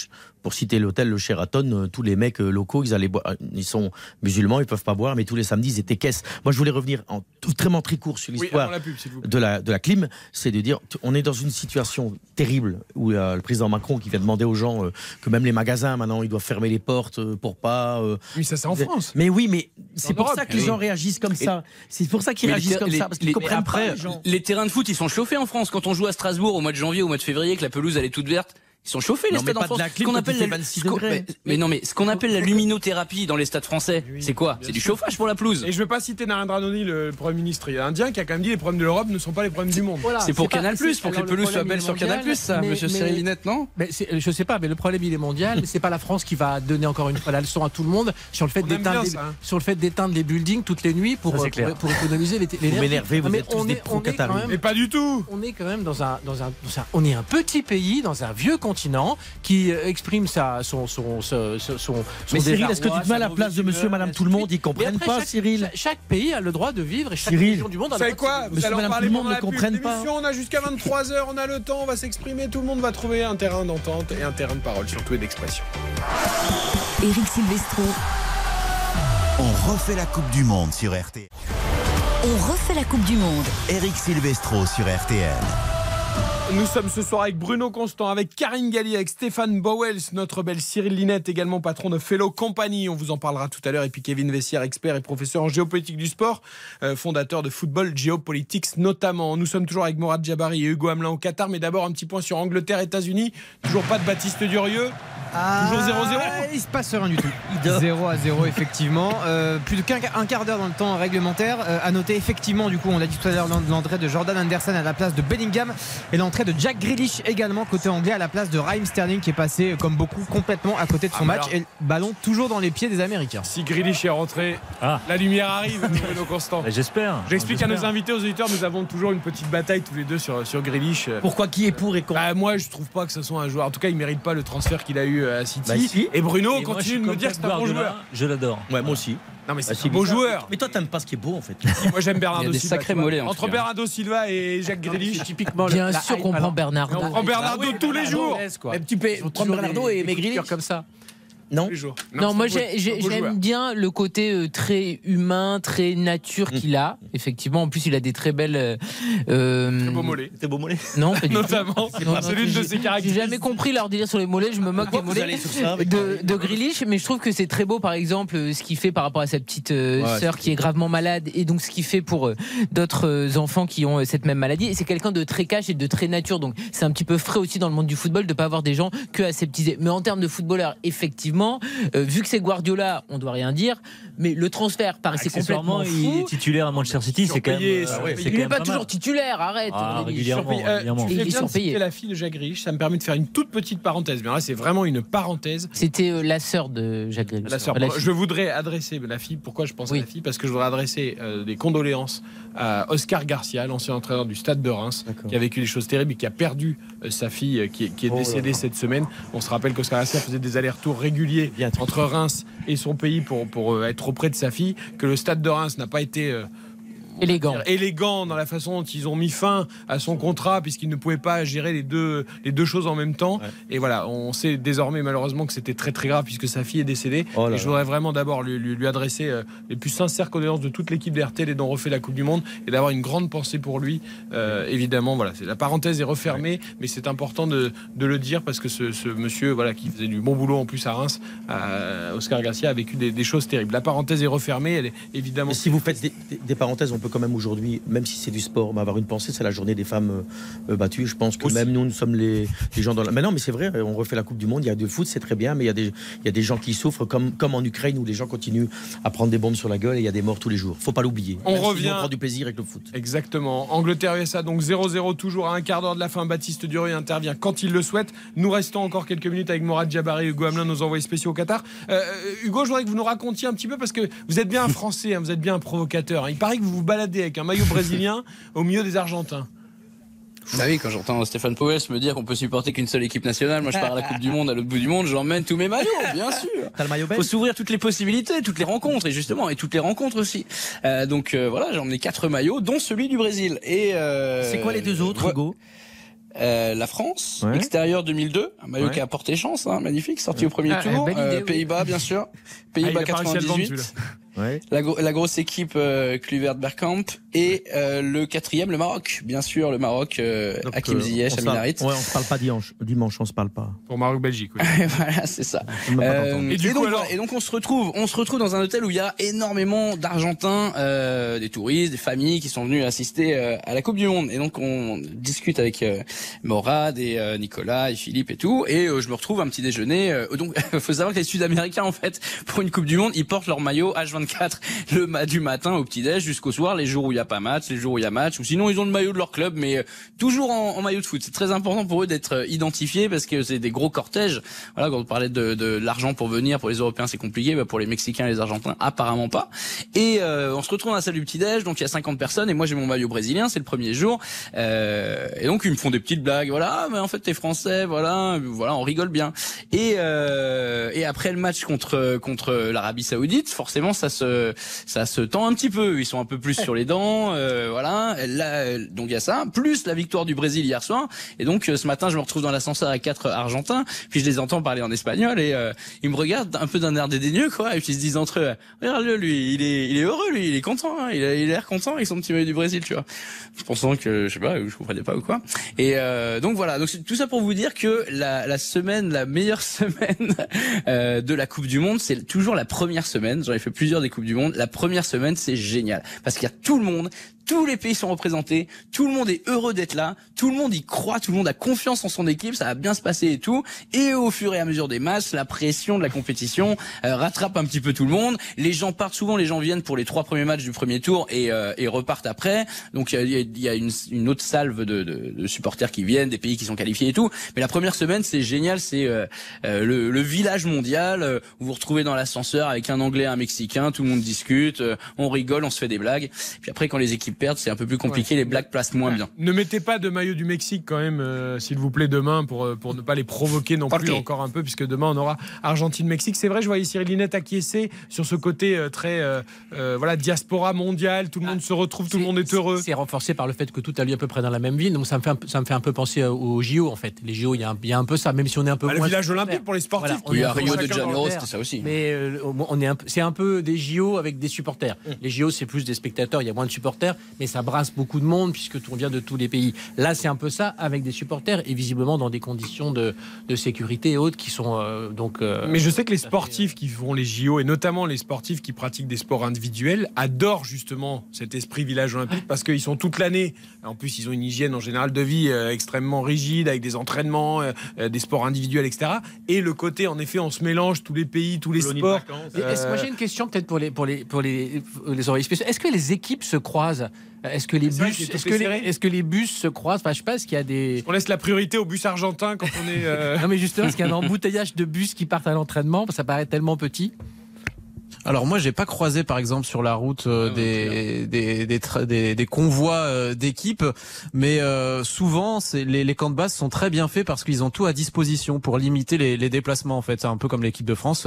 pour citer l'hôtel le Sheraton, euh, tous les mecs euh, locaux, ils allaient boire. euh, Ils sont musulmans, ils peuvent pas boire, mais tous les samedis, ils étaient caisses. Moi, je voulais revenir en tout- vraiment très court sur l'histoire la pub, de la de la clim. C'est de dire, on est dans une situation terrible où il y a le président Macron qui vient demander aux gens euh, que même les magasins maintenant, ils doivent fermer les portes euh, pour pas. euh, Oui, ça c'est en France. mais oui, mais c'est pour Europe, ça que les gens réagissent comme ça. C'est pour ça qu'ils réagissent les- comme les- ça parce qu'ils les- comprennent après, pas les gens. Les terrains de foot, ils sont chauffés en France. Quand on joue à Strasbourg au mois de janvier, au mois de février, que la pelouse elle est toute verte, ils sont chauffés les Non, stades en France. Ce qu'on appelle la- 26 ce qu'on- degrés. mais, mais non, mais ce qu'on appelle la luminothérapie dans les stades français, c'est quoi C'est du chauffage pour la pelouse. Et je ne veux pas citer Narendra Modi, le Premier ministre indien, qui a quand même dit les problèmes de l'Europe ne sont pas les problèmes du monde. Voilà, C'est pour Canal+, pour que les le pelouses soient belles sur Canal+, ça, mais- monsieur Cyril non Mais je sais pas, mais le problème il est mondial. c'est pas la France qui va donner encore une fois la leçon à tout le monde sur le fait d'éteindre hein. sur le fait d'éteindre les buildings toutes les nuits pour, euh, pour, économiser les- l'énergie. m'énervez, vous Non, mais êtes tous on des même, Mais pas du tout on est quand même dans un, dans un, dans un- on est un petit pays dans un vieux continent qui euh, exprime sa, son, son, son, son, son Mais Cyril, est-ce que tu te mets à la place de monsieur, madame, tout le de monde. Ils comprennent pas, chaque- Cyril Chaque, pays a le droit de vivre et chaque Cyril, région du monde a Vous le droit de quoi Vous allez en parler le pendant monde la ne pub comprenne pas. On a jusqu'à 23h, on a le temps, on va s'exprimer, tout le monde va trouver un terrain d'entente et un terrain de parole, surtout et d'expression. Éric Silvestro. On refait la Coupe du Monde sur RTL. On refait la Coupe du Monde. Eric Silvestro sur RTL. Nous sommes ce soir avec Bruno Constant, avec Karine Galli, avec Stéphane Bowels, notre belle Cyril Linette, également patron de Fellow Company. On vous en parlera tout à l'heure. Et puis Kevin Vessière, expert et professeur en géopolitique du sport, euh, fondateur de Football Geopolitics notamment. Nous sommes toujours avec Morad Jabari et Hugo Hamelin au Qatar. Mais d'abord, un petit point sur Angleterre, États-Unis. Toujours pas de Baptiste Durieux. Toujours 0-0 Ah, Il se passe rien du tout. 0 à 0 effectivement. Euh, plus de qu'un un quart d'heure dans le temps réglementaire. Euh, à noter effectivement du coup on l'a dit tout à l'heure l'entrée de Jordan Anderson à la place de Bellingham et l'entrée de Jack Grealish également côté anglais à la place de Raheem Sterling qui est passé comme beaucoup complètement à côté de son Ah, match alors- et le ballon toujours dans les pieds des Américains. Si Grealish est rentré, la lumière arrive, Bruno Constant. J'espère. J'explique à nos invités, aux auditeurs, nous avons toujours une petite bataille tous les deux sur, sur Grealish. Pourquoi qui est pour et contre bah, Moi, je trouve pas que ce soit un joueur. En tout cas, il mérite pas le transfert qu'il a eu à City. Bah, si. Et Bruno Et continue de me dire que c'est un bon joueur. Je l'adore. Ouais, moi aussi. Non, mais c'est Ah, un beau bizarre. joueur. Mais toi, t'aimes pas ce qui est beau en fait. Moi, j'aime Bernardo Il y a des Silva. vois. mollets, en Entre cas. Bernardo Silva et Jacques Grealish, typiquement Bien la sûr qu'on prend. Bernardo. on prend Bernardo Ah oui, tous les Bernardo jours. Même tu peux prendre Bernardo et cœur comme ça. Non. Non, moi j'ai- j'ai- j'aime bien le côté euh, très humain, très nature Mm. qu'il a. Effectivement, en plus il a des très belles. euh, euh, Très beau mollet. T'es beau mollet Non, pas. Notamment, c'est l'une de j'ai- ses J'ai caractéristiques. jamais compris leur délire sur les mollets. Je me moque des mollets de, de Grealish, mais je trouve que c'est très beau, par exemple, euh, ce qu'il fait par rapport à sa petite euh, Ouais, sœur qui est gravement malade, et donc ce qu'il fait pour euh, d'autres euh, enfants qui ont euh, cette même maladie. Et c'est quelqu'un de très cash et de très nature, donc c'est un petit peu frais aussi dans le monde du football de pas avoir des gens que aseptisés. Mais en termes de footballeur, effectivement, euh, vu que c'est Guardiola, on doit rien dire. Mais le transfert paraissait complètement Accessoirement, il est fou. titulaire à Manchester City, c'est quand même. Euh, c'est Il n'est pas toujours titulaire, arrête. Ah, Grealish. régulièrement. Euh, régulièrement. tu Il fais est surpayé. la fille de Jacques Grealish. Ça me permet de faire une toute petite parenthèse. Mais là, c'est vraiment une parenthèse. C'était euh, la sœur de Jacques Grealish. La sœur. La je voudrais adresser la fille. Pourquoi je pense Oui. à la fille Parce que je voudrais adresser euh, des condoléances à Oscar Garcia, l'ancien entraîneur du Stade de Reims, qui a vécu des choses terribles et qui a perdu euh, sa fille, euh, qui est, qui est Oh décédée là. cette semaine. On se rappelle qu'Oscar Garcia faisait des allers-retours réguliers Entre Reims et son pays pour, pour euh, être auprès de sa fille. Que le Stade de Reims n'a pas été euh, Élégant. élégant dans la façon dont ils ont mis fin à son contrat puisqu'ils ne pouvaient pas gérer les deux, les deux choses en même temps. Ouais. Et voilà, on sait désormais malheureusement que c'était très très grave puisque sa fille est décédée. Oh là et je là. voudrais vraiment d'abord lui, lui- lui adresser euh, les plus sincères condoléances de toute l'équipe d'RTL et dont refait la Coupe du Monde et d'avoir une grande pensée pour lui. Euh, évidemment, voilà, c'est- la parenthèse est refermée, mais c'est important de, de le dire parce que ce, ce monsieur voilà, qui faisait du bon boulot en plus à Reims, euh, Oscar Garcia, a vécu des, des choses terribles. La parenthèse est refermée, elle est évidemment. Si vous faites des, des- des parenthèses, on peut quand même aujourd'hui, même si c'est du sport, mais avoir une pensée. C'est la journée des femmes euh, battues. Je pense que Aussi. même nous, nous sommes les, les gens dans la. Mais non, mais c'est vrai. On refait la Coupe du Monde. Il y a du foot, c'est très bien, mais il y a des, il y a des gens qui souffrent, comme, comme en Ukraine où les gens continuent à prendre des bombes sur la gueule et il y a des morts tous les jours. Faut pas l'oublier. On Même si revient. on prend du plaisir avec le foot. Exactement. Angleterre-USA, donc 0-0 toujours à un quart d'heure de la fin. Baptiste Durieux intervient quand il le souhaite. Nous restons encore quelques minutes avec Morad Jabari et Hugo Hamelin, nos envoyés spéciaux au Qatar. Euh, euh, Hugo, je voudrais que vous nous racontiez un petit peu parce que vous êtes bien un Français, hein, vous êtes bien un provocateur. hein. Il paraît que vous vous baladez avec un maillot brésilien au milieu des Argentins. Bah oui, quand j'entends Stéphane Powell me dire qu'on peut supporter qu'une seule équipe nationale, moi je pars à la Coupe du Monde, à l'autre bout du monde, j'emmène tous mes maillots, bien sûr. T'as le maillot Faut s'ouvrir toutes les possibilités, toutes les rencontres, et justement, et toutes les rencontres aussi. Euh, donc euh, voilà, j'ai emmené quatre maillots, dont celui du Brésil. Et euh, C'est quoi les deux autres. Hugo Euh, la France, Ouais. extérieur 2002, un maillot Ouais. qui a porté chance, hein, magnifique, sorti au premier Ah, tour. Euh. Pays-Bas, bien sûr. Ah, Pays-Bas il a pas réussi à le vendre, 98. La, la grosse équipe euh, Kluivert Bergkamp et euh, le quatrième le Maroc bien sûr le Maroc euh, Donc, Hakim euh, Ziyech on se Amin parle- Harit Ouais, on se parle pas dimanche. Dimanche, on se parle pas. Pour Maroc-Belgique, oui. voilà c'est ça Euh. Et du coup, donc, alors et donc on se retrouve, on se retrouve dans un hôtel où il y a énormément d'Argentins, euh, des touristes, des familles qui sont venus assister euh, à la Coupe du Monde. Et donc on discute avec euh, Morad et euh, Nicolas et Philippe et tout. Et euh, je me retrouve à un petit déjeuner. euh, donc faut savoir que les Sud-Américains en fait pour une Coupe du Monde, ils portent leur maillot H24 le ma- du matin au petit déj jusqu'au soir, les jours où il y a pas match, les jours où il y a match. Ou sinon ils ont le maillot de leur club, mais euh, toujours en, en maillot de foot. C'est très important pour eux d'être euh, identifiés parce que c'est des gros cortèges. Voilà, quand on parlait de, de l'argent pour venir, pour les Européens c'est compliqué, bah, pour les Mexicains et les Argentins apparemment pas. Et euh, on se retrouve dans la salle du petit déj, donc il y a 50 personnes et moi j'ai mon maillot brésilien, c'est le premier jour. Euh, et donc ils me font des petites blagues, voilà, ah, mais en fait t'es français, voilà, voilà, on rigole bien. Et euh, et après le match contre contre l'Arabie Saoudite, forcément ça se ça se tend un petit peu. Ils sont un peu plus sur les dents, euh, voilà. Là, euh, donc il y a ça, plus la victoire du Brésil hier soir. Et donc euh, ce matin, je me retrouve dans l'ascenseur avec quatre Argentins, puis je les entends parler en espagnol et euh, ils me regardent un peu d'un air dédaigneux, quoi. Et puis ils se disent entre eux, regarde-le, lui, il est il est heureux, lui, il est content, hein. il a l'air content avec son petit maillot du Brésil, tu vois. Pensant que je sais pas, je comprenais pas ou quoi. Et euh, donc voilà, donc tout ça pour vous dire que la, la semaine, la meilleure semaine euh, de la Coupe du Monde, c'est toujours la première semaine. J'en ai fait plusieurs des Coupes du Monde. La première semaine, c'est génial parce qu'il y a tout le monde, monde tous les pays sont représentés, tout le monde est heureux d'être là, tout le monde y croit, tout le monde a confiance en son équipe, ça va bien se passer et tout. Et au fur et à mesure des matchs, la pression de la compétition euh, rattrape un petit peu tout le monde. Les gens partent souvent, les gens viennent pour les trois premiers matchs du premier tour et, euh, et repartent après. Donc il y a, y a une, une, autre salve de, de, de, supporters qui viennent, des pays qui sont qualifiés et tout. Mais la première semaine, c'est génial, c'est euh, euh le, le, village mondial où vous vous retrouvez dans l'ascenseur avec un Anglais, un Mexicain, tout le monde discute, on rigole, on se fait des blagues. Puis après, quand les équipes perdent, c'est un peu plus compliqué, les blagues placent moins bien. Ne mettez pas de maillot du Mexique quand même, euh, s'il vous plaît, demain, pour, euh, pour ne pas les provoquer non plus encore un peu, puisque demain on aura Argentine-Mexique. C'est vrai, je voyais Cyril Linette acquiescer sur ce côté euh, très voilà, diaspora mondiale, tout le monde se retrouve, tout le monde est heureux. C'est renforcé par le fait que tout a lieu à peu près dans la même ville, donc ça me fait un, ça me fait un peu penser aux JO en fait. Les JO, il y, a un, y a un peu ça, même si on est un peu bah, moins. Le village olympique pour les sportifs. oui, à Rio de Janeiro, c'était ça aussi. Mais on est c'est un peu des JO avec des supporters. Mm. Les JO, c'est plus des spectateurs, il y a moins de supporters, mais ça brasse beaucoup de monde puisque on vient de tous les pays. Là, c'est un peu ça avec des supporters et visiblement dans des conditions de, de sécurité et autres qui sont euh, donc. Euh, mais je sais que les sportifs qui font les JO et notamment les sportifs qui pratiquent des sports individuels adorent justement cet esprit village olympique parce qu'ils sont toute l'année. En plus, ils ont une hygiène en général de vie euh, extrêmement rigide avec des entraînements, des sports individuels, etc. Et le côté, en effet, on se mélange tous les pays, tous les sports. Moi, j'ai une question peut-être pour les pour les pour les les oreilles spéciales. Est-ce que les équipes se croisent est-ce que les bus, est-ce que, est que les, bus se croisent? Enfin, je sais pas, est-ce qu'il y a des. On laisse la priorité aux bus argentins quand on est. Euh, non, mais justement, est-ce qu'il y a un embouteillage de bus qui partent à l'entraînement? Ça paraît tellement petit. Alors moi, j'ai pas croisé par exemple sur la route euh, ah, des, des, des, des, convois euh, d'équipes, mais euh, souvent c'est les, les camps de base sont très bien faits parce qu'ils ont tout à disposition pour limiter les, les déplacements. En fait, c'est un peu comme l'équipe de France.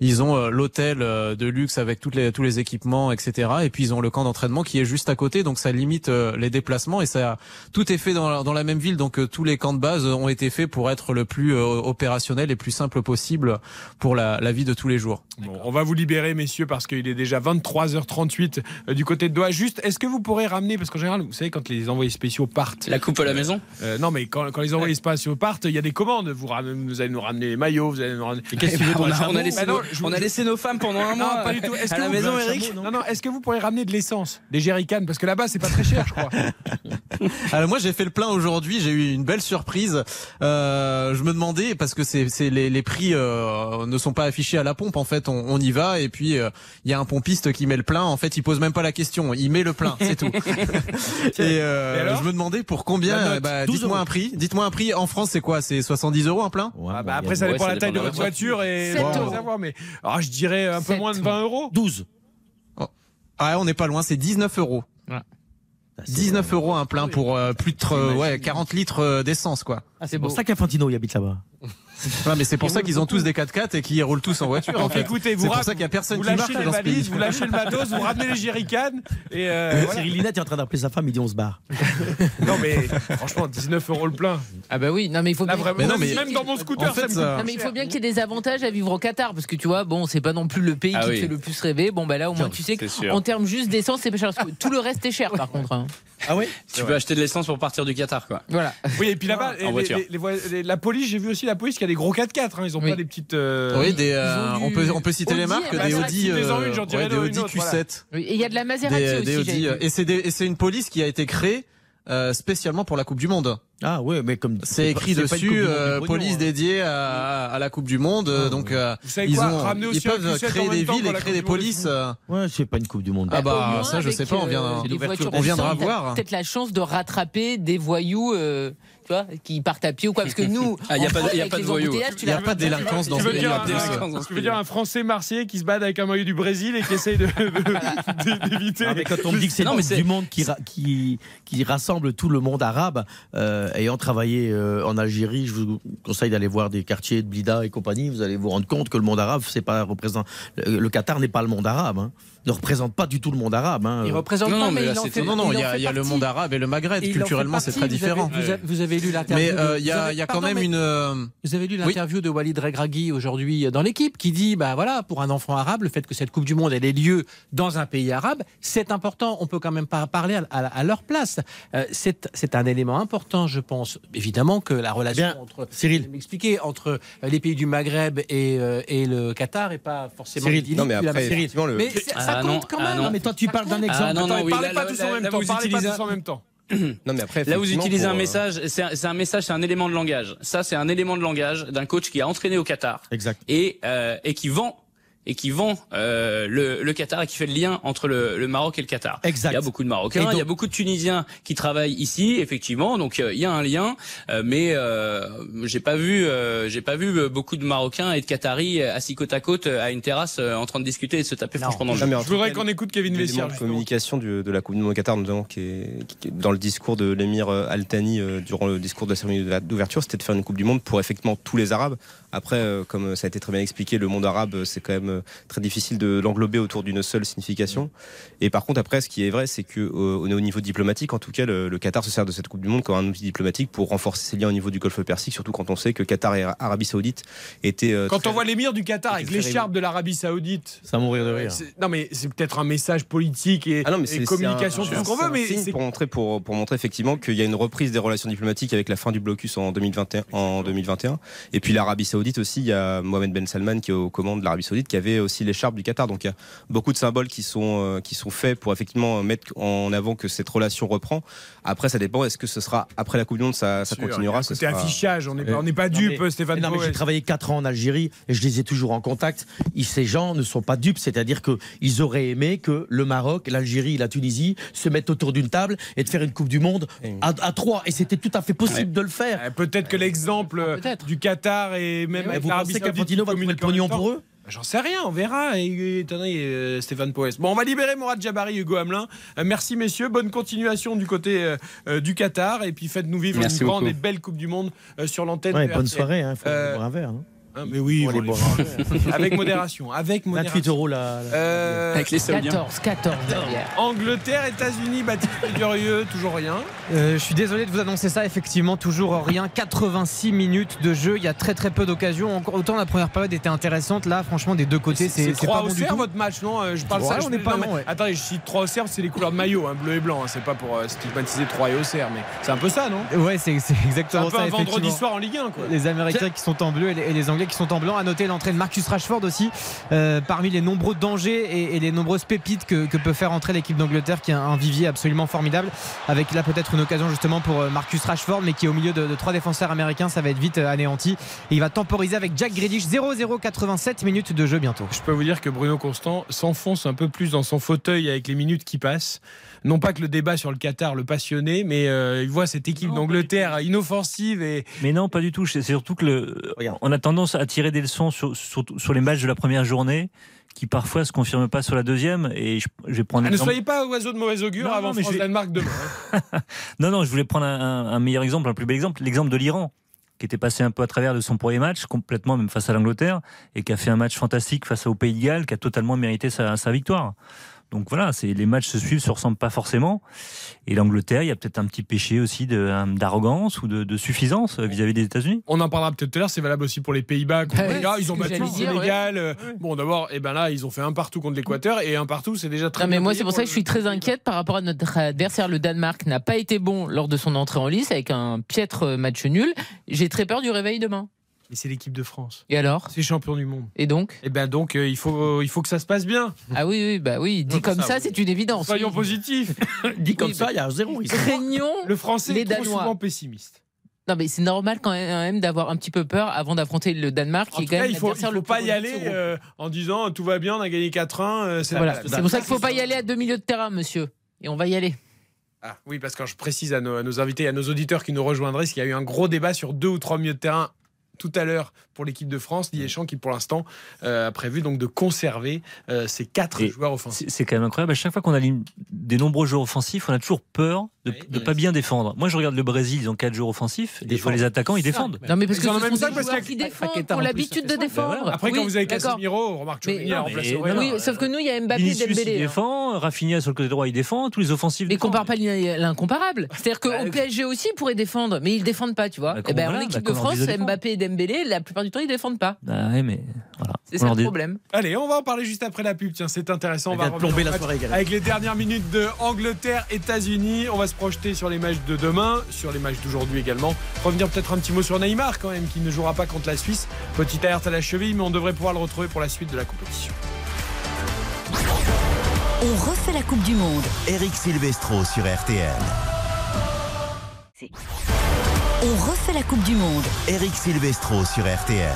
Ils ont l'hôtel de luxe avec toutes les, tous les équipements, etc. Et puis ils ont le camp d'entraînement qui est juste à côté, donc ça limite les déplacements et ça tout est fait dans, dans la même ville. Donc tous les camps de base ont été faits pour être le plus opérationnel et plus simple possible pour la, la vie de tous les jours. Bon, on va vous libérer messieurs, parce qu'il est déjà 23h38 euh, du côté de Doha. Juste, est-ce que vous pourrez ramener, parce qu'en général, vous savez, quand les envoyés spéciaux partent. La coupe à la maison euh, Non, mais quand, les envoyés spéciaux partent, il y a des commandes. Vous, vous, allez nous ramener les maillots, vous allez nous ramener. Qu'est-ce que veux on, a, on, a laissé bah on a laissé nos femmes pendant un mois. Non, pas du tout. Est-ce à que la maison, Eric Non, non, est-ce que vous pourrez ramener de l'essence Des jerrycans Parce que là-bas, c'est pas très cher, je crois. Alors, moi, j'ai fait le plein aujourd'hui. J'ai eu une belle surprise. Euh, je me demandais, parce que c'est les, les prix euh, ne sont pas affichés à la pompe, en fait, on, on y va et puis euh, il y a un pompiste qui met le plein. En fait, il pose même pas la question, il met le plein, c'est tout. et euh, je me demandais pour combien. Bah, dites-moi un prix. Dites-moi un prix. En France, c'est quoi? C'est 70 euros un plein? Ah, bah, Après, ça dépend de la taille de votre voiture et bon, mais alors, je dirais un peu moins de 20 euros. 12. Ah, on n'est pas loin. C'est 19 euros. 19 euros un plein pour euh, plus de ouais, 40 litres d'essence quoi. Ah, c'est pour ça qu'Infantino y habite là-bas. Ouais, mais c'est pour ça qu'ils ont tous des 4x4 et qu'ils roulent tous en voiture. En fait. Écoutez, vous pour ça qu'il y a personne vous qui lâchez les valises, vous lâchez le matos, vous ramenez les jerrycans et euh, voilà. Cyril Linette est en train d'appeler sa femme, il dit on se barre. non mais franchement 19 euros le plein. Ah bah oui, non mais il faut Là, vraiment, mais non, mais même dans mon scooter. En fait, ça... non, mais il faut bien qu'il y ait des avantages à vivre au Qatar parce que tu vois, bon, c'est pas non plus le pays ah qui te fait le plus rêver. Bon bah là au moins tu sais qu'en termes juste d'essence c'est pas cher. Tout le reste est cher par contre. Hein. Ah oui Tu peux acheter de l'essence pour partir du Qatar quoi. Voilà. Oui et puis là-bas la police, j'ai vu aussi la police qui a des gros 4x4 ils ont pas des petites. Euh, oui, des, euh, on, peut, on peut citer les marques, des Audi, euh, des Audi Q7. Et il y a de la Maserati aussi. et c'est une police qui a été créée euh, spécialement pour la Coupe du Monde. Ah ouais, mais comme c'est écrit dessus, euh, police hein. dédiée à, à, la Coupe du Monde, ah, donc euh, ils, ont, ils peuvent créer des villes et créer des polices. Ouais, c'est pas une Coupe du Monde. Ah bah ça, je sais pas, on viendra voir. Peut-être la chance de rattraper des voyous tu vois, qui partent à pied ou quoi. Parce que nous, il n'y a, pas, y a pas de voyous. Il n'y a pas de délinquance dans ce pays. Tu veux dire un Français marseillais qui se bat avec un maillot du Brésil et qui essaye d'éviter. Mais quand on me dit que c'est du monde qui, qui, qui rassemble tout le monde arabe, euh, ayant travaillé euh, en Algérie, je vous conseille d'aller voir des quartiers de Blida et compagnie. Vous allez vous rendre compte que le monde arabe, c'est pas représent. Le, Qatar n'est pas le monde arabe. Hein ne représente pas du tout le monde arabe. Hein. Il représente non, pas, mais, il en fait, non, non, il y a, y a le monde arabe et le Maghreb. Culturellement, c'est très différent. Vous avez, vous avez lu l'interview. Mais euh, il y a, y a quand même une. Vous avez lu l'interview de Walid Regragui aujourd'hui dans l'équipe qui dit, bah voilà, pour un enfant arabe, le fait que cette Coupe du Monde ait lieu dans un pays arabe, c'est important. On peut quand même pas parler à, à, leur place. Euh, c'est un élément important, je pense évidemment que la relation Bien, entre Cyril. m'expliquer entre euh, les pays du Maghreb et, euh, et le Qatar est pas forcément Cyril. Non, mais après, effectivement, le- Mais Ah non, quand même. non. Non, mais toi, tu parles d'un exemple. Ah non, non, oui, parlez là, pas là, tous là, en même là, temps. vous Parlez pas utilisez tous un- en même temps. Non, mais après, Là, vous utilisez pour, un euh, message. C'est un, c'est un message, c'est un élément de langage. Ça, c'est un élément de langage d'un coach qui a entraîné au Qatar Exact. et euh, et qui vend et qui vend euh, le, le Qatar et qui fait le lien entre le, le Maroc et le Qatar. Exact. Il y a beaucoup de Marocains, donc- il y a beaucoup de Tunisiens qui travaillent ici, effectivement. Donc euh, il y a un lien, euh, mais euh, j'ai pas vu, euh, j'ai pas vu beaucoup de Marocains et de Qataris assis côte à côte à une terrasse euh, en train de discuter et de se taper franchement dans le Non, jeu. Je voudrais qu'on écoute Kevin Vessière. justement. communication du- de la Coupe du Monde au Qatar, notamment qui est, qui est dans le discours de l'émir Al Thani euh, durant le discours de la cérémonie d'ouverture, c'était de faire une Coupe du Monde pour effectivement tous les Arabes. Après, euh, comme ça a été très bien expliqué, le monde arabe, c'est quand même euh, très difficile de l'englober autour d'une seule signification. Et par contre, après, ce qui est vrai, c'est que euh, au au niveau diplomatique, en tout cas, le, le Qatar se sert de cette Coupe du Monde comme un outil diplomatique pour renforcer ses liens au niveau du Golfe Persique, surtout quand on sait que Qatar et Arabie Saoudite étaient. euh, Quand très- on voit l'émir du Qatar avec l'écharpe de l'Arabie Saoudite. Ça mourir de rire. Non, mais c'est peut-être un message politique et, Ah non, mais et communication, c'est tout un- ce qu'on veut, un mais c'est pour montrer, pour, pour montrer effectivement qu'il y a une reprise des relations diplomatiques avec la fin du blocus en 2021. En 2021. Et puis l'Arabie Saoudite aussi, il y a Mohamed Ben Salman qui est aux commandes de l'Arabie Saoudite qui avait aussi l'écharpe du Qatar. Donc il y a beaucoup de symboles qui sont, euh, qui sont faits pour effectivement mettre en avant que cette relation reprend. Après, ça dépend. Est-ce que ce sera après la Coupe du Monde, ça, Sûr, continuera un ce côté sera- affichage, on n'est pas, Euh, on n'est pas non, dupe, mais- Stéphane Non, mais j'ai travaillé 4 ans en Algérie et je les ai toujours en contact. Ils- ces gens ne sont pas dupes, c'est-à-dire qu'ils auraient aimé que le Maroc, l'Algérie, la Tunisie se mettent autour d'une table et de faire une Coupe du Monde à, à trois. Et c'était tout à fait possible de le faire. Euh, Peut-être que l'exemple euh, du Qatar et même avec vous pensez qu'Infantino va trouver le pognon temps. pour eux? J'en sais rien, on verra. Et, attendez, euh, Stéphane Poès. Bon, on va libérer Mourad Jabari, Hugo Hamelin. Euh, merci messieurs, bonne continuation du côté euh, du Qatar et puis faites-nous vivre Merci une grande beaucoup. et belle Coupe du Monde sur l'antenne. Ouais, bonne soirée, il faut Euh, boire un verre. hein. Hein, mais oui, les- boire avec modération, avec modération. 28 euros la- Euh, Avec les Saoudiens. 14, 14 derrière. Angleterre, États-Unis, Baptiste Durieux, toujours rien. Euh, je suis désolé de vous annoncer ça, effectivement, toujours rien. 86 minutes de jeu, il y a très très peu d'occasions. Encore autant la première période était intéressante, là, franchement, des deux côtés, c'est c'est 3 pas au bon du cerf tout. votre match, non Euh, Je parle Ouais, ça. on je- est pas non, ouais. Attendez, je cite 3 au cerf, c'est les couleurs de maillot, hein, bleu et blanc. hein, c'est pas pour euh, stigmatiser 3 et au cerf, mais c'est un peu ça, non? Ouais, c'est exactement un peu ça. un vendredi soir en Ligue 1, quoi. Les Américains qui sont en bleu et les, et les Anglais qui sont en blanc. À noter l'entrée de Marcus Rashford aussi, euh, parmi les nombreux dangers et, les nombreuses pépites que, peut faire entrer l'équipe d'Angleterre, qui a un vivier absolument formidable. Avec là peut-être une occasion justement pour euh, Marcus Rashford, mais qui est au milieu de, trois défenseurs américains, ça va être vite euh, anéanti. Il va temporiser avec Jack Grealish 0-0 87 minutes de jeu bientôt. Je peux vous dire que Bruno Constant s'enfonce un peu plus dans son fauteuil avec les minutes qui passent. Non pas que le débat sur le Qatar le passionnait, mais euh, il voit cette équipe d'Angleterre inoffensive et Mais non, pas du tout. C'est surtout que le, on a tendance à tirer des leçons sur, sur, sur les matchs de la première journée qui parfois se confirment pas sur la deuxième. Et je, je vais prendre Ah, ne soyez pas oiseau de mauvais augure Non, avant non, vais- France-Danemark demain. hein. Non, non, je voulais prendre un, un- un meilleur exemple, un plus bel exemple, l'exemple de l'Iran, qui était passé un peu à travers de son premier match, complètement même face à l'Angleterre, et qui a fait un match fantastique face au Pays de Galles, qui a totalement mérité sa, sa victoire. Donc voilà, c'est les matchs se suivent, se ressemblent pas forcément. Et l'Angleterre, il y a peut-être un petit péché aussi euh, d'arrogance ou de, de suffisance vis-à-vis des États-Unis. On en parlera peut-être tout à l'heure, c'est valable aussi pour les Pays-Bas. Ouais, les gars. c'est ils ont battu le Sénégal. euh, Bon, d'abord, et ben là, ils ont fait un partout contre l'Équateur et un partout, c'est déjà très Non, mais bien moi, c'est pour ça que je suis très inquiète par rapport à notre adversaire. Le Danemark n'a pas été bon lors de son entrée en lice avec un piètre match nul. J'ai très peur du réveil demain. Et c'est l'équipe de France. Et alors C'est champion du monde. Et donc Et ben donc, euh, il, faut, il faut que ça se passe bien. Ah oui, oui, bah oui, dit comme ça, c'est une évidence. Soyons oui. positifs. Dit comme ça, mais- il y a zéro risque. Craignons Le français les est trop Danois. souvent pessimiste. Non, mais c'est normal quand même d'avoir un petit peu peur avant d'affronter le Danemark, En qui est quand même il faut, il faut le pas y aller euh, en disant tout va bien, on a gagné 4-1. euh, c'est Voilà. C'est pour ça qu'il ne faut pas y aller à deux milieux de terrain, monsieur. Et on va y aller. Ah, oui, parce que quand je précise à nos, à nos invités, à nos auditeurs qui nous rejoindraient, qu'il y a eu un gros débat sur deux ou trois milieux de terrain tout à l'heure pour l'équipe de France, Didier Deschamps qui pour l'instant euh, a prévu donc de conserver euh, ses quatre Et joueurs offensifs. C'est quand même incroyable. À chaque fois qu'on aligne des nombreux joueurs offensifs, on a toujours peur de ne pas bien défendre. Moi, je regarde le Brésil, ils ont quatre joueurs offensifs. Des fois, les attaquants, ils défendent. Non, mais parce Ils que en ont ce même des parce joueurs qu'il y qui a- défendent, ont l'habitude de ça ça. défendre. Après, Oui, quand vous avez. Casemiro, remarque Mais- Chouameni a non, remplacé mais-. Oui, sauf que nous, il y a Mbappé et Vinicius, il Dembélé. hein. défend. Rafinha sur le côté droit, il défend. Tous les offensifs. Mais compare pas l'incomparable. C'est-à-dire Bah, qu'au PSG aussi, ils pourraient défendre, mais ils défendent pas, tu vois. Bah, Eh ben, en équipe bah, de France. Mbappé et Dembélé, la plupart du temps, ils défendent pas. Ah ouais, mais voilà. C'est On ça le problème. Allez, on va en parler juste après la pub. Tiens, c'est intéressant. On va plomber la soirée, Galère. avec les dernières minutes de Angleterre, États-Unis. On va se projeter sur les matchs de demain, sur les matchs d'aujourd'hui également. Revenir peut-être un petit mot sur Neymar quand même, qui ne jouera pas contre la Suisse. Petite alerte à la cheville, mais on devrait pouvoir le retrouver pour la suite de la compétition. On refait la Coupe du Monde. Eric Silvestro sur RTL. On refait la Coupe du Monde. Eric Silvestro sur RTL.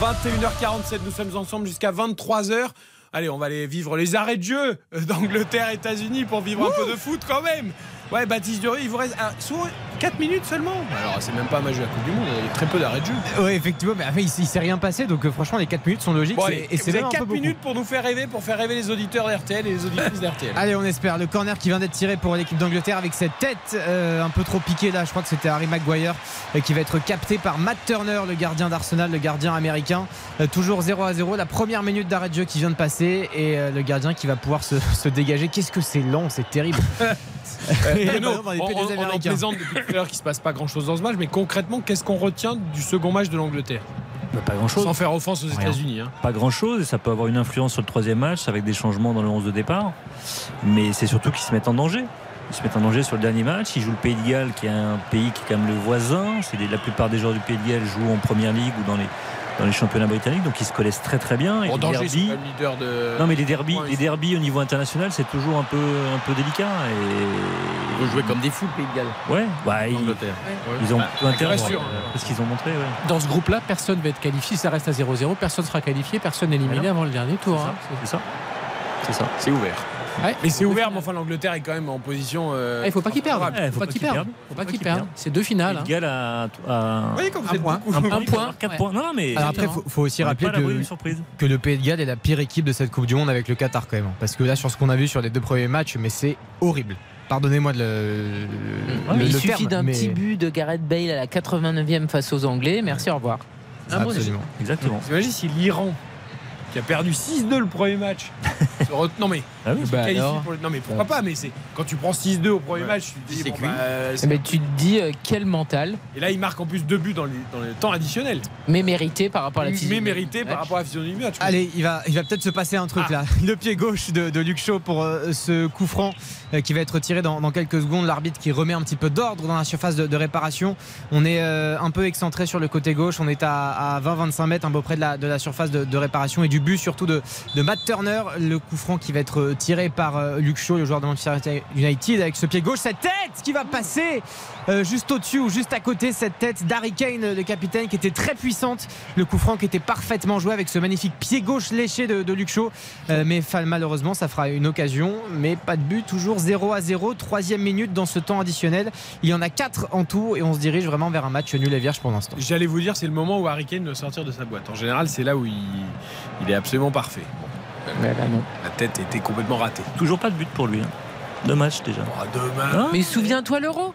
21h47, nous sommes ensemble jusqu'à 23h. Allez, on va aller vivre les arrêts de jeu d'Angleterre, États-Unis pour vivre un peu de foot quand même. Ouais, Baptiste Dury, il vous reste ah, soit 4 minutes seulement. Alors, c'est même pas un match de la Coupe du Monde, il y a très peu d'arrêts de jeu. Ouais, effectivement, mais après, il, il s'est rien passé, donc euh, franchement, les 4 minutes sont logiques. Bon, c'est- allez, et c'est vous avez même un peu 4 beaucoup. minutes pour nous faire rêver, pour faire rêver les auditeurs d'RTL et les auditrices d'RTL. Allez, on espère. Le corner qui vient d'être tiré pour l'équipe d'Angleterre avec cette tête euh, un peu trop piquée là. Je crois que c'était Harry Maguire euh, qui va être capté par Matt Turner, le gardien d'Arsenal, le gardien américain. Euh, toujours 0 à 0. La première minute d'arrêt de jeu qui vient de passer et euh, le gardien qui va pouvoir se, se dégager. Qu'est-ce que c'est lent, c'est terrible. Euh, non, on, on- on en Américains. plaisante depuis tout à l'heure qu'il se passe pas grand chose dans ce match, mais concrètement, qu'est-ce qu'on retient du second match de l'Angleterre? Bah, pas grand chose. Sans faire offense aux. États-Unis. hein. Pas grand chose, et ça peut avoir une influence sur le troisième match avec des changements dans le 11 de départ. Mais c'est surtout qu'ils se mettent en danger. Ils se mettent en danger sur le dernier match. Ils jouent le Pays de Galles, qui est un pays qui est quand même le voisin. C'est des- la plupart des joueurs du Pays de Galles jouent en première ligue ou dans les, dans les championnats britanniques, donc ils se connaissent très très bien. Et En les danger, c'est derbies- pas le leader de. non mais les derbies, Ouais, les derbies au niveau international, c'est toujours un peu, un peu délicat. Et... Vous jouez comme des fous, le Pays de Galles. Ouais, bah, ils, Angleterre. ils ont Bah, intérêt. sûr. Parce qu'ils ont montré. ouais. Dans ce groupe-là, personne ne va être qualifié. Si ça reste à 0-0, personne ne sera qualifié, personne n'est éliminé avant le dernier tour. hein. C'est ça. C'est ça. C'est ouvert. Ouais. Mais c'est ouvert, mais enfin, l'Angleterre est quand même en position. euh, Ah, Il faut pas qu'ils perdent. Il faut pas qu'ils perdent. faut pas qu'ils perdent. C'est deux finales. hein. Pays de Galles quand vous Un êtes point. beaucoup- un, Un point, point, 4 ouais. points. Non, mais Alors après, faut, faut aussi rappeler à que, le Pays de Galles est la pire équipe de cette Coupe du Monde avec le Qatar quand même. Parce que là, sur ce qu'on a vu sur les deux premiers matchs, mais c'est horrible. Pardonnez-moi de le, le- Mais il le suffit d'un mais- petit but de Gareth Bale à la 89e face aux Anglais. Merci, au revoir. Absolument. Exactement. Vous imaginez si l'Iran, qui a perdu 6-2 le premier match, se re- non mais. Ah oui, bah qualifie alors. pour le- Non mais pourquoi pas, mais c'est quand tu prends 6-2 au premier match, tu te dis, bon, cuit. bah, Mais tu te dis euh, quel mental, Et là, il marque en plus deux buts dans, les, dans le temps additionnel. mais mérité par rapport à la Mais physionomie mérité du par rapport à la physionomie du match. Allez, il va, il va peut-être se passer un truc Ah. là. Le pied gauche de, de Luc Shaw pour euh, ce coup franc euh, qui va être tiré dans, dans quelques secondes. L'arbitre qui remet un petit peu d'ordre dans la surface de, de réparation. On est euh, un peu excentré sur le côté gauche. On est à, à 20-25 mètres, un peu près de la, de la surface de, de réparation et du but surtout de, de Matt Turner. Le coup franc qui va être tiré par euh, le joueur de Manchester United, avec ce pied gauche. Cette tête qui va passer euh, juste au-dessus ou juste à côté. Cette tête d'Harry Kane, le capitaine, qui était très puissante. Le coup franc qui était parfaitement joué avec ce magnifique pied gauche léché de, de Shaw. Euh, mais malheureusement, ça fera une occasion. Mais pas de but, toujours 0 à 0. Troisième minute dans ce temps additionnel. Il y en a 4 en tout et on se dirige vraiment vers un match nul et vierge pour l'instant. J'allais vous dire, c'est le moment où Harry Kane doit sortir de sa boîte. En général, c'est là où il, est absolument parfait. Là, non. la tête était complètement ratée. Toujours pas de but pour lui. hein. Deux matchs déjà. Oh, demain. Hein Mais souviens-toi l'euro.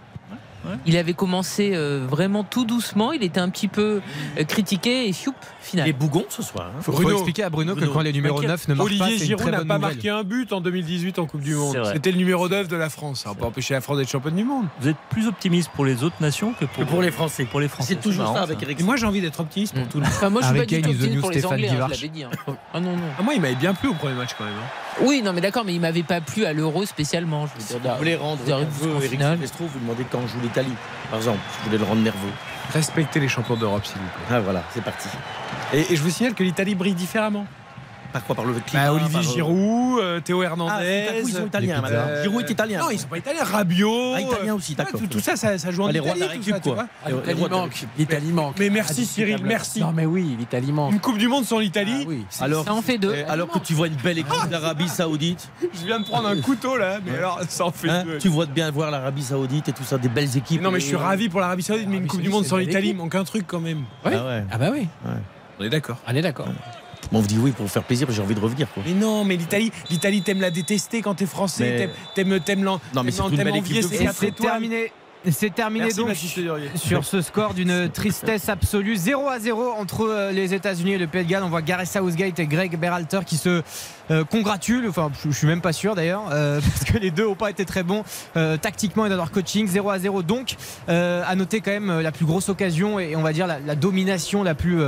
Ouais. Il avait commencé euh, vraiment tout doucement. Il était un petit peu euh, critiqué et fioup, final. Les bougons ce soir. hein. Faut, expliquer à Bruno, que quand les numéros T'inquiète. 9 ne marquent pas, Olivier Giroud n'a pas nouvelle. marqué un but en 2018 en Coupe du Monde. C'était le numéro 9 de la France. Ça n'a pas empêché la France d'être championne du monde. Vous êtes plus optimiste pour les autres nations que pour, Que pour les Français. pour les Français. C'est toujours marrant, ça avec Eric. Et moi, j'ai envie d'être optimiste pour Mm. tout le monde. Enfin, moi, je suis pas du tout is the optimiste new pour les Stéphane Anglais, hein, je l'avais dit. hein. Ah non, non. Ah, moi, il m'avait bien plu au premier match quand même. hein. Oui, non, mais d'accord, mais il m'avait pas plu à l'euro spécialement. Je veux Si dire, vous voulez rendre dire, nerveux Eric. Silvestro, vous demandez quand joue l'Italie, par exemple. Si vous voulez le rendre nerveux. Respectez les champions d'Europe, s'il vous plaît. Ah voilà, c'est parti. Et, et je vous signale que l'Italie brille différemment. Par quoi Par le climat Bah, Olivier par, euh, Giroud, euh, Théo Ah, Hernandez. à coup, ils sont italiens pizzas. Giroud est italien. Non, ils sont pas italiens. Rabiot. Ah, italien euh, aussi, ouais, d'accord. tout, tout ça, ça, ça joue en Ah, les rois Italie. de la tout récup, ça, quoi. L'Italie rois manque. L'Italie manque. Mais merci Cyril, merci. Non, mais oui, l'Italie manque. Une Coupe du Monde sans l'Italie. Ah oui. Alors, Ça en fait deux. alors que tu vois une belle équipe d'Arabie Saoudite, Je viens de prendre un couteau là, mais alors ça en fait hein, deux. tu vois de bien voir l'Arabie Saoudite et tout ça, des belles équipes. Non mais je suis ravi pour l'Arabie Saoudite, mais une Coupe du Monde sans l'Italie, manque un truc quand même. Ah. Ah bah oui, On est d'accord. on est d'accord. Bon, on vous dit oui pour vous faire plaisir, j'ai envie de revenir. Quoi. Mais non, mais l'Italie, l'Italie t'aimes la détester quand t'es français, Mais- t'aimes- t'aimes t'aimes l'en- Non, mais c'est une belle équipe de c'est terminé. C'est terminé Merci, donc sur ce score d'une tristesse absolue. 0 à 0 entre euh, les États-Unis et le Pays de Galles. On voit Gareth Southgate et Greg Berhalter qui se euh, congratulent. Enfin, je, suis même pas sûr d'ailleurs, euh, parce que les deux n'ont pas été très bons euh, tactiquement et dans leur coaching. 0 à 0 donc. Euh, à noter quand même la plus grosse occasion et on va dire la, la domination la plus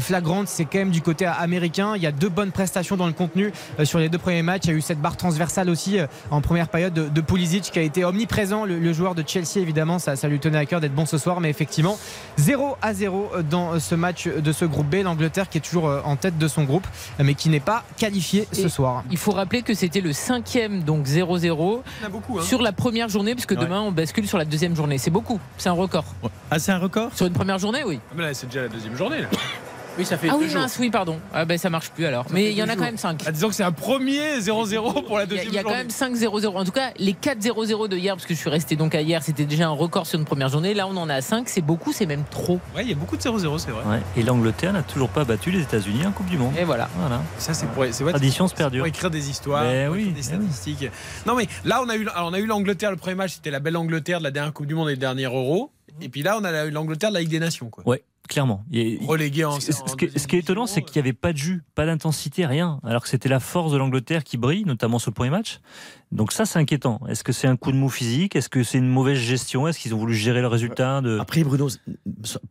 flagrante, c'est quand même du côté américain. Il y a deux bonnes prestations dans le contenu sur les deux premiers matchs. Il y a eu cette barre transversale aussi en première période de, de Pulisic qui a été omniprésent, le, le joueur de Chelsea évidemment. Ça, ça lui tenait à cœur d'être bon ce soir, mais effectivement 0 à 0 dans ce match de ce groupe B. L'Angleterre qui est toujours euh, en tête de son groupe, mais qui n'est pas qualifié ce Et soir. Il faut rappeler que c'était le cinquième, donc 0-0, hein. sur la première journée, puisque demain on bascule sur la deuxième journée. C'est beaucoup, c'est un record. Ah, c'est un record? Sur une première journée, oui. Ah, mais là, c'est déjà la deuxième journée. Là. Oui, ça fait Ah deux oui, jours. mince, oui, pardon. Ah ben ça marche plus alors. Mais il y en a quand même 5. Ah, disons que c'est un premier 0-0 pour la Il y a, deuxième il y a quand même 5 0-0. En tout cas, les 4 0-0 de hier, parce que je suis resté donc à hier, c'était déjà un record sur une première journée. Là, on en a 5. C'est beaucoup, c'est même trop. Ouais, il y a beaucoup de 0-0, c'est vrai. Ouais. Et l'Angleterre n'a toujours pas battu les États-Unis en Coupe du Monde. Et voilà. Voilà. Ça, c'est pour, c'est vrai, Tradition se perdure. pour écrire des histoires, Ben pour oui, écrire des statistiques. Non, mais là, on a eu, alors, on a eu l'Angleterre, le premier match, c'était la belle Angleterre de la dernière Coupe du Monde et le dernier Euro. Et puis là, on a eu l'Angleterre de la Ligue des Nations. Quoi. Ouais, clairement. Il Relégué en. Ce, ce qui, ce qui est étonnant, c'est qu'il n'y avait pas de jus, pas d'intensité, rien. Alors que c'était la force de l'Angleterre qui brille, notamment sur le premier match. Donc ça, c'est inquiétant. Est-ce que c'est un coup de mou physique? Est-ce que c'est une mauvaise gestion? Est-ce qu'ils ont voulu gérer le résultat de... Après, Bruno,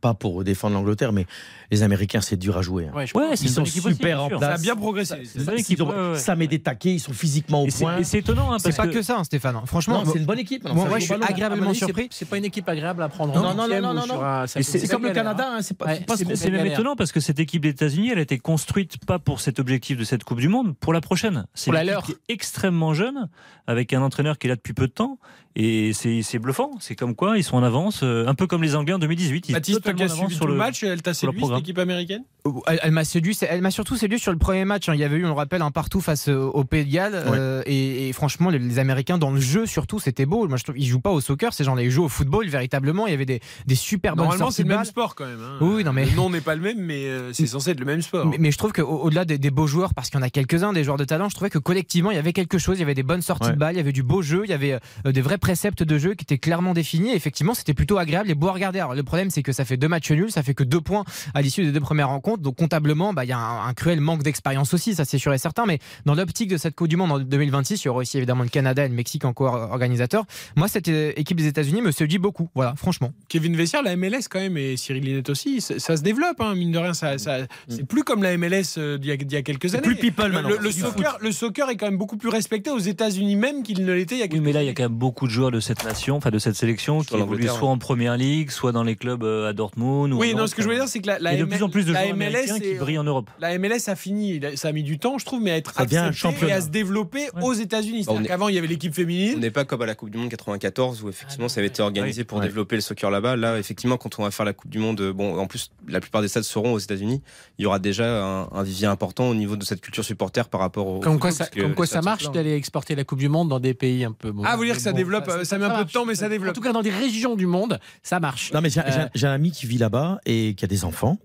pas pour défendre l'Angleterre, mais les Américains, c'est dur à jouer. hein. Ouais, Ouais, Ils sont aussi, super en place. Ça a bien progressé. Ouais. Ça met des taquets, ils sont physiquement au point. et c'est étonnant, hein, C'est pas que, que ça, hein, Stéphane. Franchement, Non, c'est une bonne équipe. Moi, moi, je suis agréablement surpris. C'est pas une équipe agréable à prendre Non, en non, non, non, non. C'est comme le Canada, hein. hein, c'est même étonnant parce que cette équipe des États-Unis, elle a été construite pas pour cet objectif de cette Coupe du Monde, pour la prochaine. C'est une équipe extrêmement jeune, avec un entraîneur qui est là depuis peu de temps, et c'est c'est bluffant. C'est comme quoi ils sont en avance, euh, un peu comme les Anglais en 2018. Ils Baptiste, toi qui totalement as suivi sur tout le match, elle t'a séduit cette équipe américaine? Elle, elle m'a séduit, elle m'a surtout séduit sur le premier match. hein. Il y avait eu, on le rappelle, un partout face euh, au Pays de Galles. euh, et, et franchement, les, les Américains dans le jeu, surtout, c'était beau. Moi, je trouve, ils jouent pas au soccer, ces gens-là, ils jouent au football véritablement. Il y avait des, des super bonnes Normalement, c'est le même sport quand même. hein. Oui, non, mais- Le nom n'est pas le même, mais euh, c'est censé être le même sport. Mais, mais je trouve qu'au-delà des, des beaux joueurs, parce qu'il y en a quelques-uns, des joueurs de talent, je trouvais que collectivement, il y avait quelque chose. Il y avait des bonnes sorties Ouais. de balles, il y avait du beau jeu, il y avait euh, des vrais préceptes de jeu qui étaient clairement définis. Et effectivement, c'était plutôt agréable et beau à regarder. Alors, le problème, c'est que ça fait deux matchs nuls, ça fait que deux points à l'issue des deux premières rencontres. Donc, comptablement, bah, il y a un, un cruel manque d'expérience aussi, ça c'est sûr et certain. Mais dans l'optique de cette Coupe du Monde en 2026, il y aura aussi évidemment le Canada et le Mexique en co-organisateur. Moi, cette euh, équipe des États-Unis me séduit beaucoup. Voilà, franchement. Kevin Vessière, la MLS quand même, et Cyril Linette aussi, ça, ça se développe, hein, mine de rien. Ça, ça- c'est plus comme la MLS euh, d'il y, a- d'il y a quelques années. plus people le, maintenant. le- soccer, le soccer est quand même beaucoup plus respecté aux États-Unis même qu'il ne l'était il y a Oui, quelques mais là, il y a quand même beaucoup de joueurs de cette nation, enfin de cette sélection, qui évoluent soit en première ligue, soit dans les clubs euh, à Dortmund. Ou Oui, non, ce que je veux dire, c'est que la, de plus en plus de la joueurs MLS qui est- brillent en Europe. La MLS a fini, ça a mis du temps, je trouve, mais à être Ça devient un accepté et à se développer aux États-Unis. On est- qu'avant, il y avait l'équipe On féminine. n'est pas comme à la Coupe du Monde 94 où effectivement ça avait été organisé pour Ouais. développer le soccer là-bas. Là, effectivement, quand on va faire la Coupe du Monde, euh, bon, en plus, la plupart des stades seront aux États-Unis. Il y aura déjà un, un vivier important au niveau de cette culture supporter par rapport au. Comme quoi, ça, comme quoi marche d'aller exporter la Coupe du Monde dans des pays un peu. bon, Ah, vous dire que ça bon, développe, euh, ça met un peu de temps, mais ça En développe. tout cas, dans des régions du monde, ça marche. Non, mais j'ai Euh, j'ai- un ami qui vit là-bas et qui a des enfants.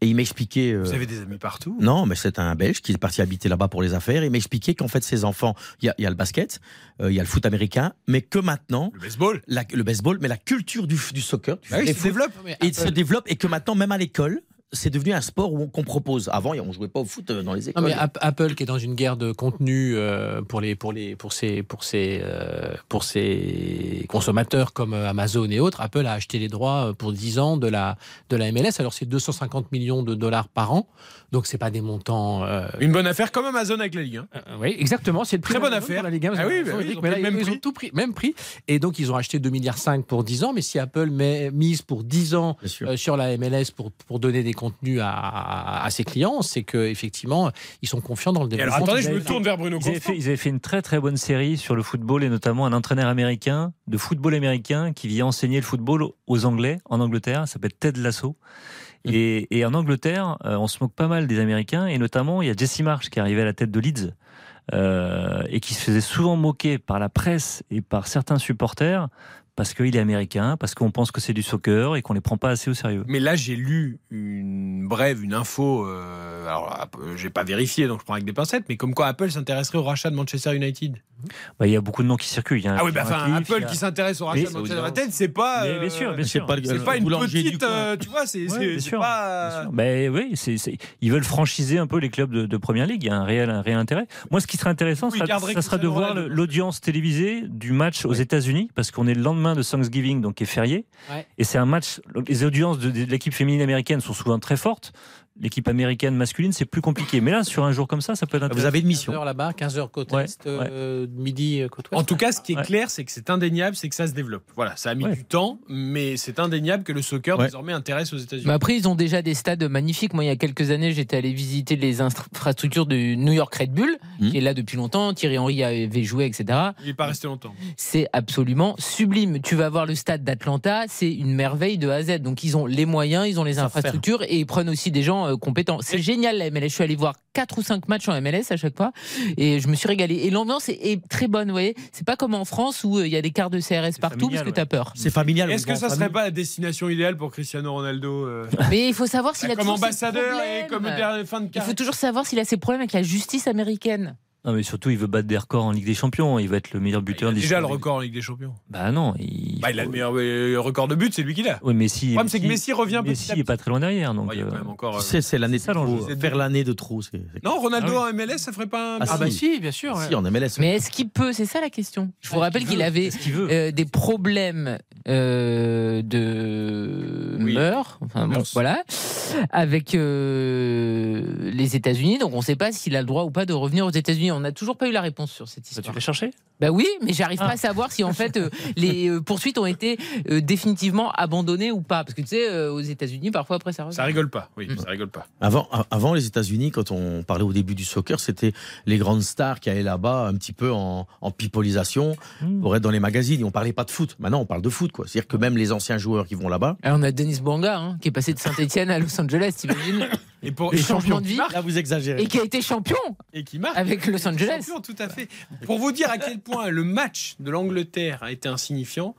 Et il m'expliquait. euh, Vous avez des amis partout? Non, mais c'est un Belge qui est parti habiter là-bas pour les affaires. Il m'expliquait qu'en fait, ses enfants, il y a, il y a le basket, euh, il y a le foot américain, mais que maintenant, Le baseball. la- le baseball, mais la culture du, du soccer, du Bah oui, se développe. et il se développe et que maintenant, même à l'école, c'est devenu un sport où on- qu'on propose. Avant, on jouait pas au foot euh, dans les Non, écoles. mais Apple qui est dans une guerre de contenu euh, pour les pour les pour ses pour ses euh, pour ses consommateurs comme Amazon et autres, Apple a acheté les droits pour 10 ans de la de la MLS. Alors c'est 250 millions de dollars par an, donc c'est pas des montants. euh, Une bonne affaire comme Amazon avec la Ligue. hein. euh, oui, exactement. C'est le prix Très bonne affaire. La Ligue 1, Ah oui, ils bah ont oui, dit ils ont mais là, pris le même ils ont prix. tout pris, même prix. Et donc ils ont acheté 2 milliards 5 pour 10 ans. Mais si Apple met mise pour 10 ans euh, sur la MLS pour pour donner des contenus à, à, à ses clients, c'est que effectivement ils sont confiants dans le Et alors développement. attendez, je me développement. tourne vers Bruno Ils avaient, fait, ils avaient fait une très très bonne série sur le football et notamment un entraîneur américain de football américain qui vient enseigner le football aux Anglais en Angleterre. Ça s'appelle Ted Lasso. Et, et en Angleterre, euh, on se moque pas mal des Américains et notamment il y a Jesse Marsh qui arrivait à la tête de Leeds euh, et qui se faisait souvent moquer par la presse et par certains supporters parce qu'il est américain, parce qu'on pense que c'est du soccer et qu'on les prend pas assez au sérieux. Mais là, j'ai lu une brève, une info euh, euh, alors euh, j'ai pas vérifié, donc je prends avec des pincettes, mais comme quoi Apple s'intéresserait au rachat de Manchester United. Bah, il y a beaucoup de noms qui circulent. Il y a un- Ah oui, bah, enfin, Apple a- qui s'intéresse au rachat Mais de Manchester United, c'est pas. Mais euh, bien sûr, bien c'est sûr. pas, c'est pas une petite. euh, tu vois, c'est Ouais, c'est- bien c'est sûr, pas. Ben oui, c'est, c'est- ils veulent franchiser un peu les clubs de, de première ligue. Il y a un réel, un réel intérêt. Moi, ce qui serait intéressant, Oui, ça, garderait ça sera de voir l'audience télévisée du match aux États-Unis, parce qu'on est le lendemain de Thanksgiving, donc qui est férié. Ouais. Et c'est un match. Les audiences de, de l'équipe féminine américaine sont souvent très fortes. L'équipe américaine masculine, c'est plus compliqué. Mais là, sur un jour comme ça, ça peut être intéressant. Vous avez une mission. 15h là-bas, 15h côte Ouais, est, euh, midi euh, côte ouest. En tout cas, ce qui est Ouais. clair, c'est que c'est indéniable, c'est que ça se développe. Voilà, ça a mis Ouais. du temps, mais c'est indéniable que le soccer Ouais. désormais intéresse aux États-Unis. Mais après, ils ont déjà des stades magnifiques. Moi, il y a quelques années, j'étais allé visiter les infrastructures du New York Red Bull, Mhm. qui est là depuis longtemps. Thierry Henry avait joué, etc. Il n'est pas resté longtemps. C'est absolument sublime. Tu vas voir le stade d'Atlanta, c'est une merveille de A à Z. Donc, ils ont les moyens, ils ont les infrastructures et ils prennent aussi des gens euh, compétents. C'est génial la MLS. Je suis allé voir quatre ou cinq matchs en MLS à chaque fois et je me suis régalé. Et l'ambiance est, est très bonne, vous voyez. C'est pas comme en France où euh, il y a des quarts de CRS partout familial, parce que tu as peur. C'est familial. Est-ce que ça en serait famille. pas la destination idéale pour Cristiano Ronaldo euh, Mais il faut savoir s'il a comme ambassadeur et comme fin de Il carrière faut toujours savoir s'il a ses problèmes avec la justice américaine. Non, mais surtout, il veut battre des records en Ligue des Champions. Il va être le meilleur Il buteur a des déjà le record en Ligue des Champions. Bah non. Il, Bah, il a le meilleur euh, record de but, c'est lui qui l'a. Oui, Messi. Le problème, c'est que Messi revient petit Messi à est pas très loin derrière. Donc, Ouais, il y a quand euh, même encore. euh, Tu sais, c'est l'année de ça, l'enjeu. trop. Faire l'année de trop. Non, Ronaldo Ah en MLS, ça ferait pas un. Ah, Ah bah si. bien sûr. ouais. Si, en MLS. Mais est-ce qu'il peut C'est ça la question. Je vous rappelle qu'il avait euh, des problèmes euh, de Oui. mœurs, enfin, bon, voilà, avec euh, les États-Unis. Donc on ne sait pas s'il a le droit ou pas de revenir aux États-Unis. On n'a toujours pas eu la réponse sur cette Bah, histoire. tu l'as cherché? Bah oui, mais j'arrive Ah. pas à savoir si en fait euh, les euh, poursuites ont été euh, définitivement abandonnées ou pas. Parce que tu sais, euh, aux États-Unis, parfois après ça revient. Ça rigole pas, oui, Mm. ça rigole pas. Avant, a- avant les États-Unis, quand on parlait au début du soccer, c'était les grandes stars qui allaient là-bas un petit peu en, en pipolisation Hmm. pour être dans les magazines. Et on parlait pas de foot. Maintenant, on parle de foot, quoi. C'est-à-dire que même les anciens joueurs qui vont là-bas. Alors, on a Denis Bouanga hein, qui est passé de Saint-Etienne à Los Angeles, t'imagines? Et pour et changements de vie Là, vous exagérez. et qui a été champion et qui marque avec Los Angeles. Champion, tout à fait. Pour vous dire à quel point le match de l'Angleterre a été insignifiant,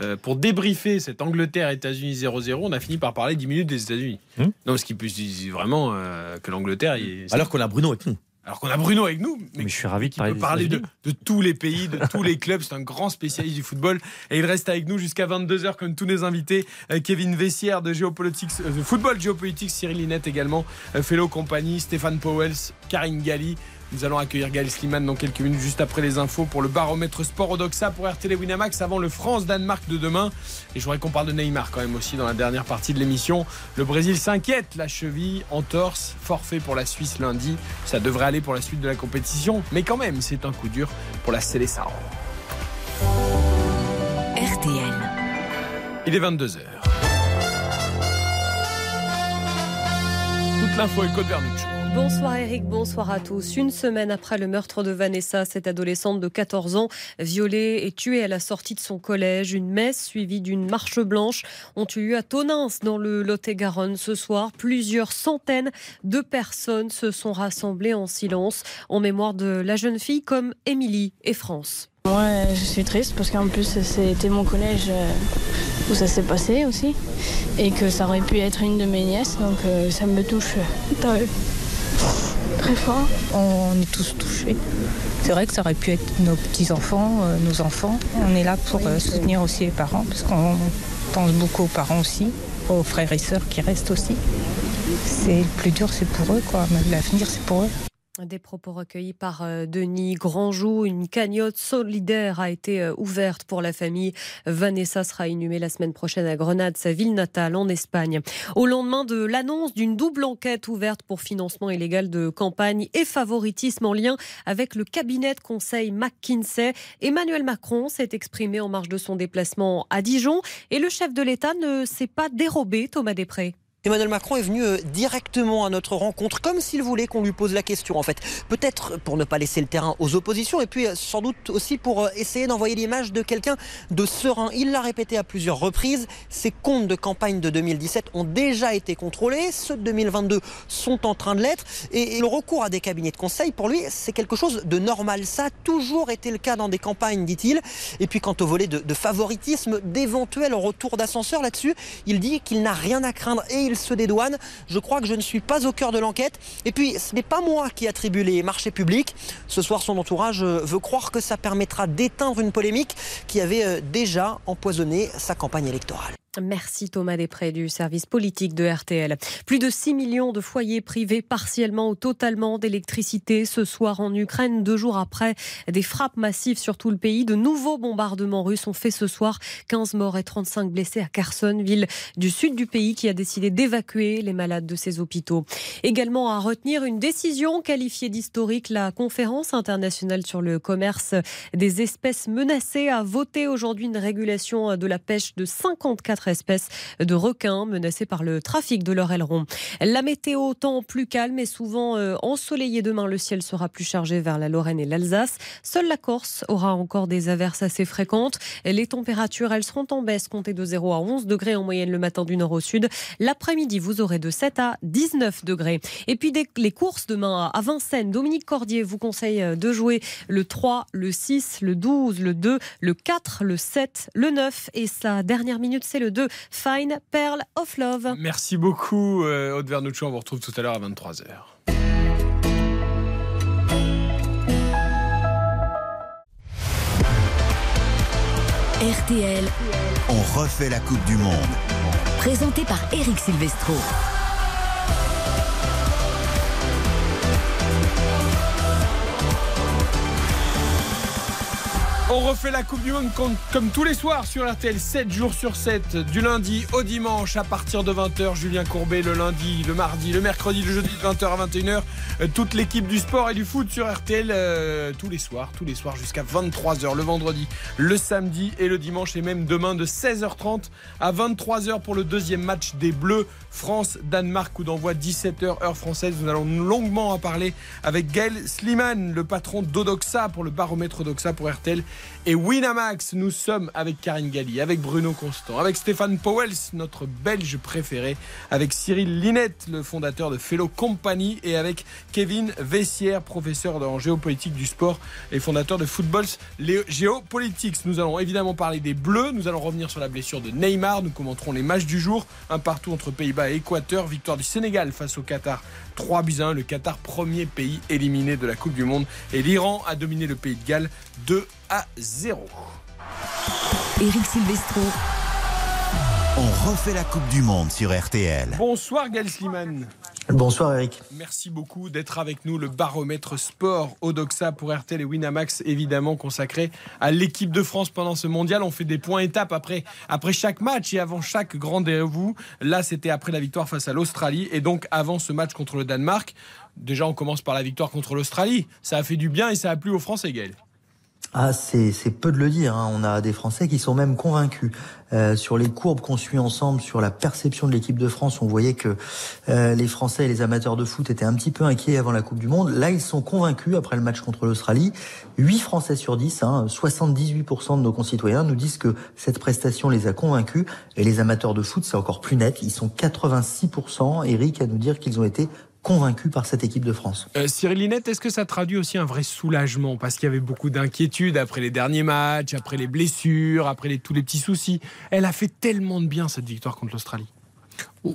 euh, pour débriefer cette Angleterre-États-Unis 0-0, on a fini par parler 10 minutes des États-Unis. Hmm. Non, ce qui peut vraiment euh, que l'Angleterre. il- Alors qu'on a Bruno avec nous. Alors qu'on a Bruno avec nous, mais Mais je suis ravi de parler peut parler de, tous les pays, de tous les clubs. C'est un grand spécialiste du football. Et il reste avec nous jusqu'à 22h, comme tous les invités. Euh, Kevin Vessière de Géopolitics, euh, de Football Géopolitics, Cyril Linette également, euh, Fellow Company, Stéphane Powells, Karine Galli. Nous allons accueillir Gaël Sliman dans quelques minutes, juste après les infos, pour le baromètre sport Odoxa pour RTL Winamax avant le France-Danemark de demain. Et je voudrais qu'on parle de Neymar quand même aussi dans la dernière partie de l'émission. Le Brésil s'inquiète, la cheville en torse, forfait pour la Suisse lundi. Ça devrait aller pour la suite de la compétition, mais quand même, c'est un coup dur pour la Célessao. RTL. Il est 22h. Toute l'info est Code Vernuccio. Bonsoir Eric, bonsoir à tous. Une semaine après le meurtre de Vanessa, cette adolescente de 14 ans, violée et tuée à la sortie de son collège, une messe suivie d'une marche blanche ont eu lieu à Tonins dans le Lot-et-Garonne ce soir. Plusieurs centaines de personnes se sont rassemblées en silence en mémoire de la jeune fille comme Émilie et France. Moi, je suis triste parce qu'en plus, c'était mon collège euh, où ça s'est passé aussi. Et que ça aurait pu être une de mes nièces, donc euh, ça me touche On est tous touchés. C'est vrai que ça aurait pu être nos petits-enfants, euh, nos enfants. On est là pour euh, soutenir aussi les parents, parce qu'on pense beaucoup aux parents aussi, aux frères et sœurs qui restent aussi. C'est le plus dur, c'est pour eux, quoi. L'avenir, c'est pour eux. Des propos recueillis par euh, Denis Grandjou. Une cagnotte solidaire a été euh, ouverte pour la famille. Vanessa sera inhumée la semaine prochaine à Grenade, sa ville natale en Espagne. Au lendemain de l'annonce d'une double enquête ouverte pour financement illégal de campagne et favoritisme en lien avec le cabinet de conseil McKinsey, Emmanuel Macron s'est exprimé en marge de son déplacement à Dijon et le chef de l'État ne s'est pas dérobé, Thomas Després. Emmanuel Macron est venu euh, directement à notre rencontre, comme s'il voulait qu'on lui pose la question en fait. Peut-être pour ne pas laisser le terrain aux oppositions, et puis euh, sans doute aussi pour euh, essayer d'envoyer l'image de quelqu'un de serein. Il l'a répété à plusieurs reprises, ses comptes de campagne de 2017 ont déjà été contrôlés, ceux de 2022 sont en train de l'être, et, le recours à des cabinets de conseil, pour lui, c'est quelque chose de normal. Ça a toujours été le cas dans des campagnes, dit-il. Et puis quant au volet de, favoritisme, d'éventuels retours d'ascenseur là-dessus, il dit qu'il n'a rien à craindre, et il se dédouane. Je crois que je ne suis pas au cœur de l'enquête. Et puis, ce n'est pas moi qui attribue les marchés publics. Ce soir, son entourage euh, veut croire que ça permettra d'éteindre une polémique qui avait euh, déjà empoisonné sa campagne électorale. Merci Thomas Després du service politique de RTL. Plus de 6 millions de foyers privés partiellement ou totalement d'électricité ce soir en Ukraine, deux jours après des frappes massives sur tout le pays. De nouveaux bombardements russes ont fait ce soir 15 morts et 35 blessés à Kherson, ville du sud du pays qui a décidé d'évacuer les malades de ses hôpitaux. Également à retenir une décision qualifiée d'historique, la conférence internationale sur le commerce des espèces menacées a voté aujourd'hui une régulation de la pêche de 54 espèces de requins menacés par le trafic de leur aileron. La météo, temps plus calme et souvent euh, ensoleillé demain, le ciel sera plus chargé vers la Lorraine et l'Alsace. Seule la Corse aura encore des averses assez fréquentes. Les températures, elles seront en baisse, comptées de 0 à 11 degrés en moyenne le matin du nord au sud. L'après-midi, vous aurez de 7 à 19 degrés. Et puis dès les courses demain à Vincennes, Dominique Cordier vous conseille euh, de jouer le 3, le 6, le 12, le 2, le 4, le 7, le 9 et sa dernière minute, c'est le 2, Fine Pearl of Love. Merci beaucoup, euh, Aude Vernuccio. On vous retrouve tout à l'heure à 23h. RTL, On refait la Coupe du Monde. présenté par Eric Silvestro. On refait la Coupe du Monde comme, tous les soirs sur RTL, 7 jours sur 7, du lundi au dimanche à partir de 20h. Julien Courbet le lundi, le mardi, le mercredi, le jeudi de 20h à 21h. Euh, toute l'équipe du sport et du foot sur RTL euh, tous les soirs, tous les soirs jusqu'à 23h le vendredi, le samedi et le dimanche et même demain de 16h30 à 23h pour le deuxième match des Bleus France-Danemark coup d'envoi 17h heure française. Nous allons longuement en parler avec Gaël Sliman, le patron d'Odoxa pour le baromètre Odoxa pour RTL et Winamax. Nous sommes avec Karine Galli, avec Bruno Constant, avec Stéphane Powels, notre belge préféré, avec Cyril Linette, le fondateur de Fellow Company, et avec Kevin Vessière, professeur en géopolitique du sport et fondateur de Footballs Géopolitics. Nous allons évidemment parler des Bleus, nous allons revenir sur la blessure de Neymar, nous commenterons les matchs du jour, un partout entre Pays-Bas et Équateur, victoire du Sénégal face au Qatar 3 buts à 1, le Qatar premier pays éliminé de la Coupe du Monde et l'Iran a dominé le pays de Galles 2 à 0. Eric Silvestro. On refait la Coupe du Monde sur RTL. Bonsoir Gaël Sliman. Bonsoir Eric. Merci beaucoup d'être avec nous. Le baromètre sport Odoxa pour RTL et Winamax, évidemment consacré à l'équipe de France pendant ce mondial. On fait des points étapes après, après chaque match et avant chaque grand rendez-vous. Là, c'était après la victoire face à l'Australie et donc avant ce match contre le Danemark. Déjà, on commence par la victoire contre l'Australie. Ça a fait du bien et ça a plu aux Français, Gaël. Ah, c'est c'est peu de le dire. hein. On a des Français qui sont même convaincus. Euh, sur les courbes qu'on suit ensemble, sur la perception de l'équipe de France, on voyait que euh, les Français et les amateurs de foot étaient un petit peu inquiets avant la Coupe du Monde. Là, ils sont convaincus après le match contre l'Australie. 8 Français sur 10, hein, 78% de nos concitoyens nous disent que cette prestation les a convaincus. Et les amateurs de foot, c'est encore plus net. Ils sont 86%, Eric, à nous dire qu'ils ont été convaincus par cette équipe de France. Euh, Cyril Linette, est-ce que ça traduit aussi un vrai soulagement? Parce qu'il y avait beaucoup d'inquiétudes après les derniers matchs, après les blessures, après tous les petits soucis. Elle a fait tellement de bien cette victoire contre l'Australie.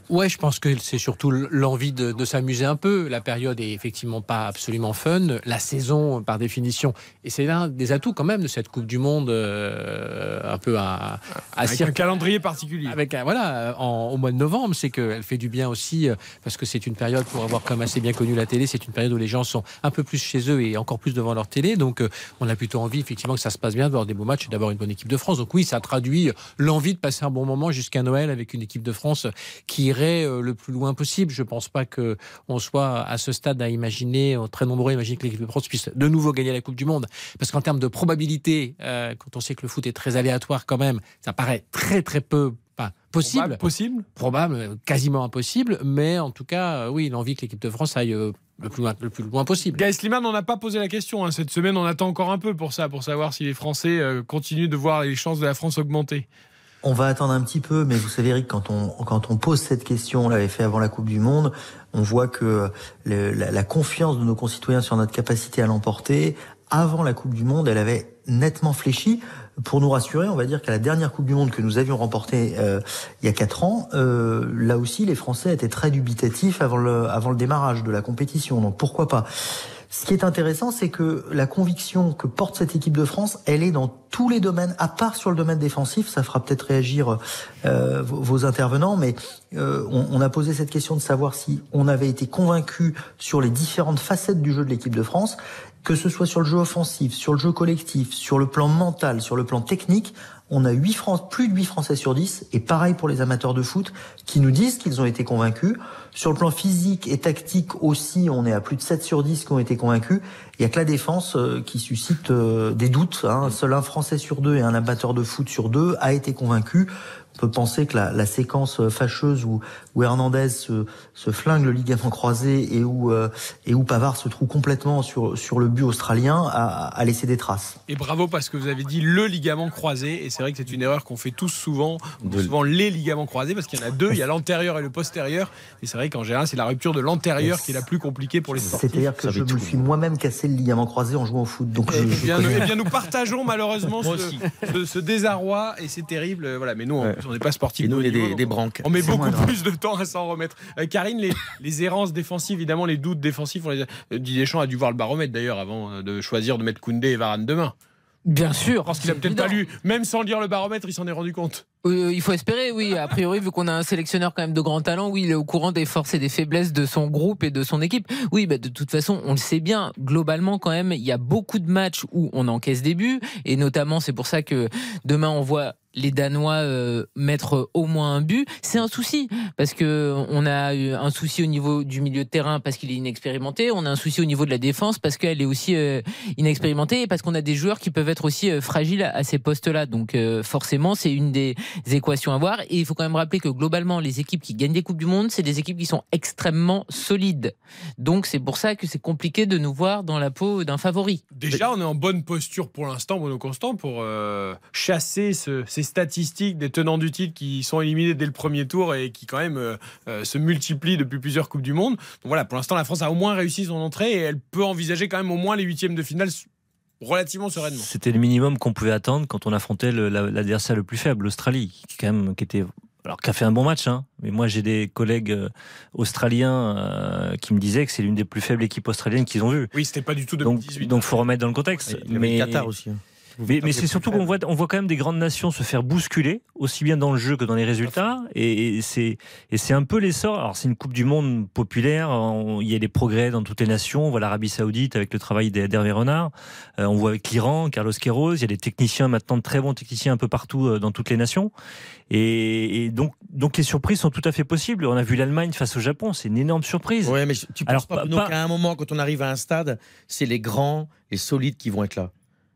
Ouais, je pense que c'est surtout l'envie de, de s'amuser un peu. La période est effectivement pas absolument fun. La saison, par définition, et c'est l'un des atouts quand même de cette Coupe du Monde, euh, un peu à, à Avec cirque- un calendrier particulier. Avec un- voilà, en- au mois de novembre, c'est qu'elle fait du bien aussi euh, parce que c'est une période pour avoir comme assez bien connu la télé. C'est une période où les gens sont un peu plus chez eux et encore plus devant leur télé. Donc, euh, on a plutôt envie effectivement que ça se passe bien, d'avoir des beaux matchs et d'avoir une bonne équipe de France. Donc oui, ça traduit l'envie de passer un bon moment jusqu'à Noël avec une équipe de France qui irait euh, le plus loin possible. Je pense pas que on soit à ce stade à imaginer, euh, très nombreux à imaginer que l'équipe de France puisse de nouveau gagner la Coupe du Monde. Parce qu'en termes de probabilité, euh, quand on sait que le foot est très aléatoire quand même, ça paraît très très peu enfin, possible. Probable, possible Probable, quasiment impossible. Mais en tout cas, oui, l'envie que l'équipe de France aille le plus loin, le plus loin possible. Gaël Sliman, on n'a pas posé la question. hein. Cette semaine, on attend encore un peu pour ça, pour savoir si les Français euh, continuent de voir les chances de la France augmenter. On va attendre un petit peu, mais vous savez, Eric, quand on, quand on pose cette question, on l'avait fait avant la Coupe du Monde, on voit que la confiance de nos concitoyens sur notre capacité à l'emporter, avant la Coupe du Monde, elle avait nettement fléchi. Pour nous rassurer, on va dire qu'à la dernière Coupe du Monde que nous avions remportée euh, il y a quatre ans, euh, là aussi les Français étaient très dubitatifs avant le, avant le démarrage de la compétition. Donc pourquoi pas? Ce qui est intéressant, c'est que la conviction que porte cette équipe de France, elle est dans tous les domaines, à part sur le domaine défensif. Ça fera peut-être réagir euh, vos, vos, intervenants, mais euh, on, on, a posé cette question de savoir si on avait été convaincu sur les différentes facettes du jeu de l'équipe de France, que ce soit sur le jeu offensif, sur le jeu collectif, sur le plan mental, sur le plan technique on a 8 Francs, plus de 8 Français sur 10, et pareil pour les amateurs de foot, qui nous disent qu'ils ont été convaincus. Sur le plan physique et tactique aussi, on est à plus de 7 sur 10 qui ont été convaincus. Il n'y a que la défense euh, qui suscite euh, des doutes. Hein. Seul un Français sur deux et un amateur de foot sur deux a été convaincu. On peut penser que la, la séquence fâcheuse où, où Hernandez se, se, flingue le ligament croisé et où, euh, et où Pavard se trouve complètement sur, sur le but australien a, a, laissé des traces. Et bravo parce que vous avez dit le ligament croisé et c'est vrai que c'est une erreur qu'on fait tous souvent, de... souvent les ligaments croisés parce qu'il y en a deux, il y a l'antérieur et le postérieur et c'est vrai qu'en général c'est la rupture de l'antérieur qui est la plus compliquée pour les sportifs. C'est-à-dire que je me suis moi-même cassé le ligament croisé en jouant au foot. Donc et, je, je je bien, connais... et bien, nous partageons malheureusement ce, ce, ce, désarroi et c'est terrible. Voilà, mais nous on, on n'est pas sportifs. Et nous, on est des, des branques. On met beaucoup plus de temps à s'en remettre. Euh, Karine, les, les, errances défensives, évidemment, les doutes défensifs, on les... Didier Deschamps a dû voir le baromètre d'ailleurs avant de choisir de mettre Koundé et Varane demain. Bien sûr. Parce qu'il a peut-être pas lu, même sans lire le baromètre, il s'en est rendu compte. Euh, il faut espérer, oui. A priori, vu qu'on a un sélectionneur quand même de grand talent, oui, il est au courant des forces et des faiblesses de son groupe et de son équipe. Oui, bah, de toute façon, on le sait bien. Globalement, quand même, il y a beaucoup de matchs où on encaisse des buts. Et notamment, c'est pour ça que demain, on voit les Danois euh, mettre au moins un but, c'est un souci parce que on a un souci au niveau du milieu de terrain parce qu'il est inexpérimenté, on a un souci au niveau de la défense parce qu'elle est aussi euh, inexpérimentée et parce qu'on a des joueurs qui peuvent être aussi euh, fragiles à, ces postes-là. Donc euh, forcément, c'est une des équations à voir et il faut quand même rappeler que globalement les équipes qui gagnent des coupes du monde, c'est des équipes qui sont extrêmement solides. Donc c'est pour ça que c'est compliqué de nous voir dans la peau d'un favori. Déjà, on est en bonne posture pour l'instant, Bruno Constant, pour chasser ce, ces statistiques des tenants du titre qui sont éliminés dès le premier tour et qui quand même euh, euh, se multiplient depuis plusieurs Coupes du Monde. Donc voilà, pour l'instant, la France a au moins réussi son entrée et elle peut envisager quand même au moins les huitièmes de finale relativement sereinement. C'était le minimum qu'on pouvait attendre quand on affrontait l'adversaire le, le plus faible, l'Australie, qui quand même qui était alors qui a fait un bon match, hein. mais moi j'ai des collègues euh, australiens euh, qui me disaient que c'est l'une des plus faibles équipes australiennes qu'ils ont vues. Oui, c'était pas du tout 2018. Donc, donc faut remettre dans le contexte. Y mais le Qatar aussi. Mais, mais c'est surtout qu'on voit, on voit quand même des grandes nations se faire bousculer, aussi bien dans le jeu que dans les résultats. Et, et c'est, et c'est un peu l'essor. Alors c'est une Coupe du Monde populaire. On, il y a des progrès dans toutes les nations. On voit l'Arabie Saoudite avec le travail d'Hervé Renard. Euh, on voit avec l'Iran, Carlos Queiroz. Il y a des techniciens maintenant, de très bons techniciens un peu partout euh, dans toutes les nations. Et, et, donc, donc les surprises sont tout à fait possibles. On a vu l'Allemagne face au Japon. C'est une énorme surprise. Ouais, mais tu penses Alors, pas, pas qu'à un moment, quand on arrive à un stade, c'est les grands, les solides qui vont être là?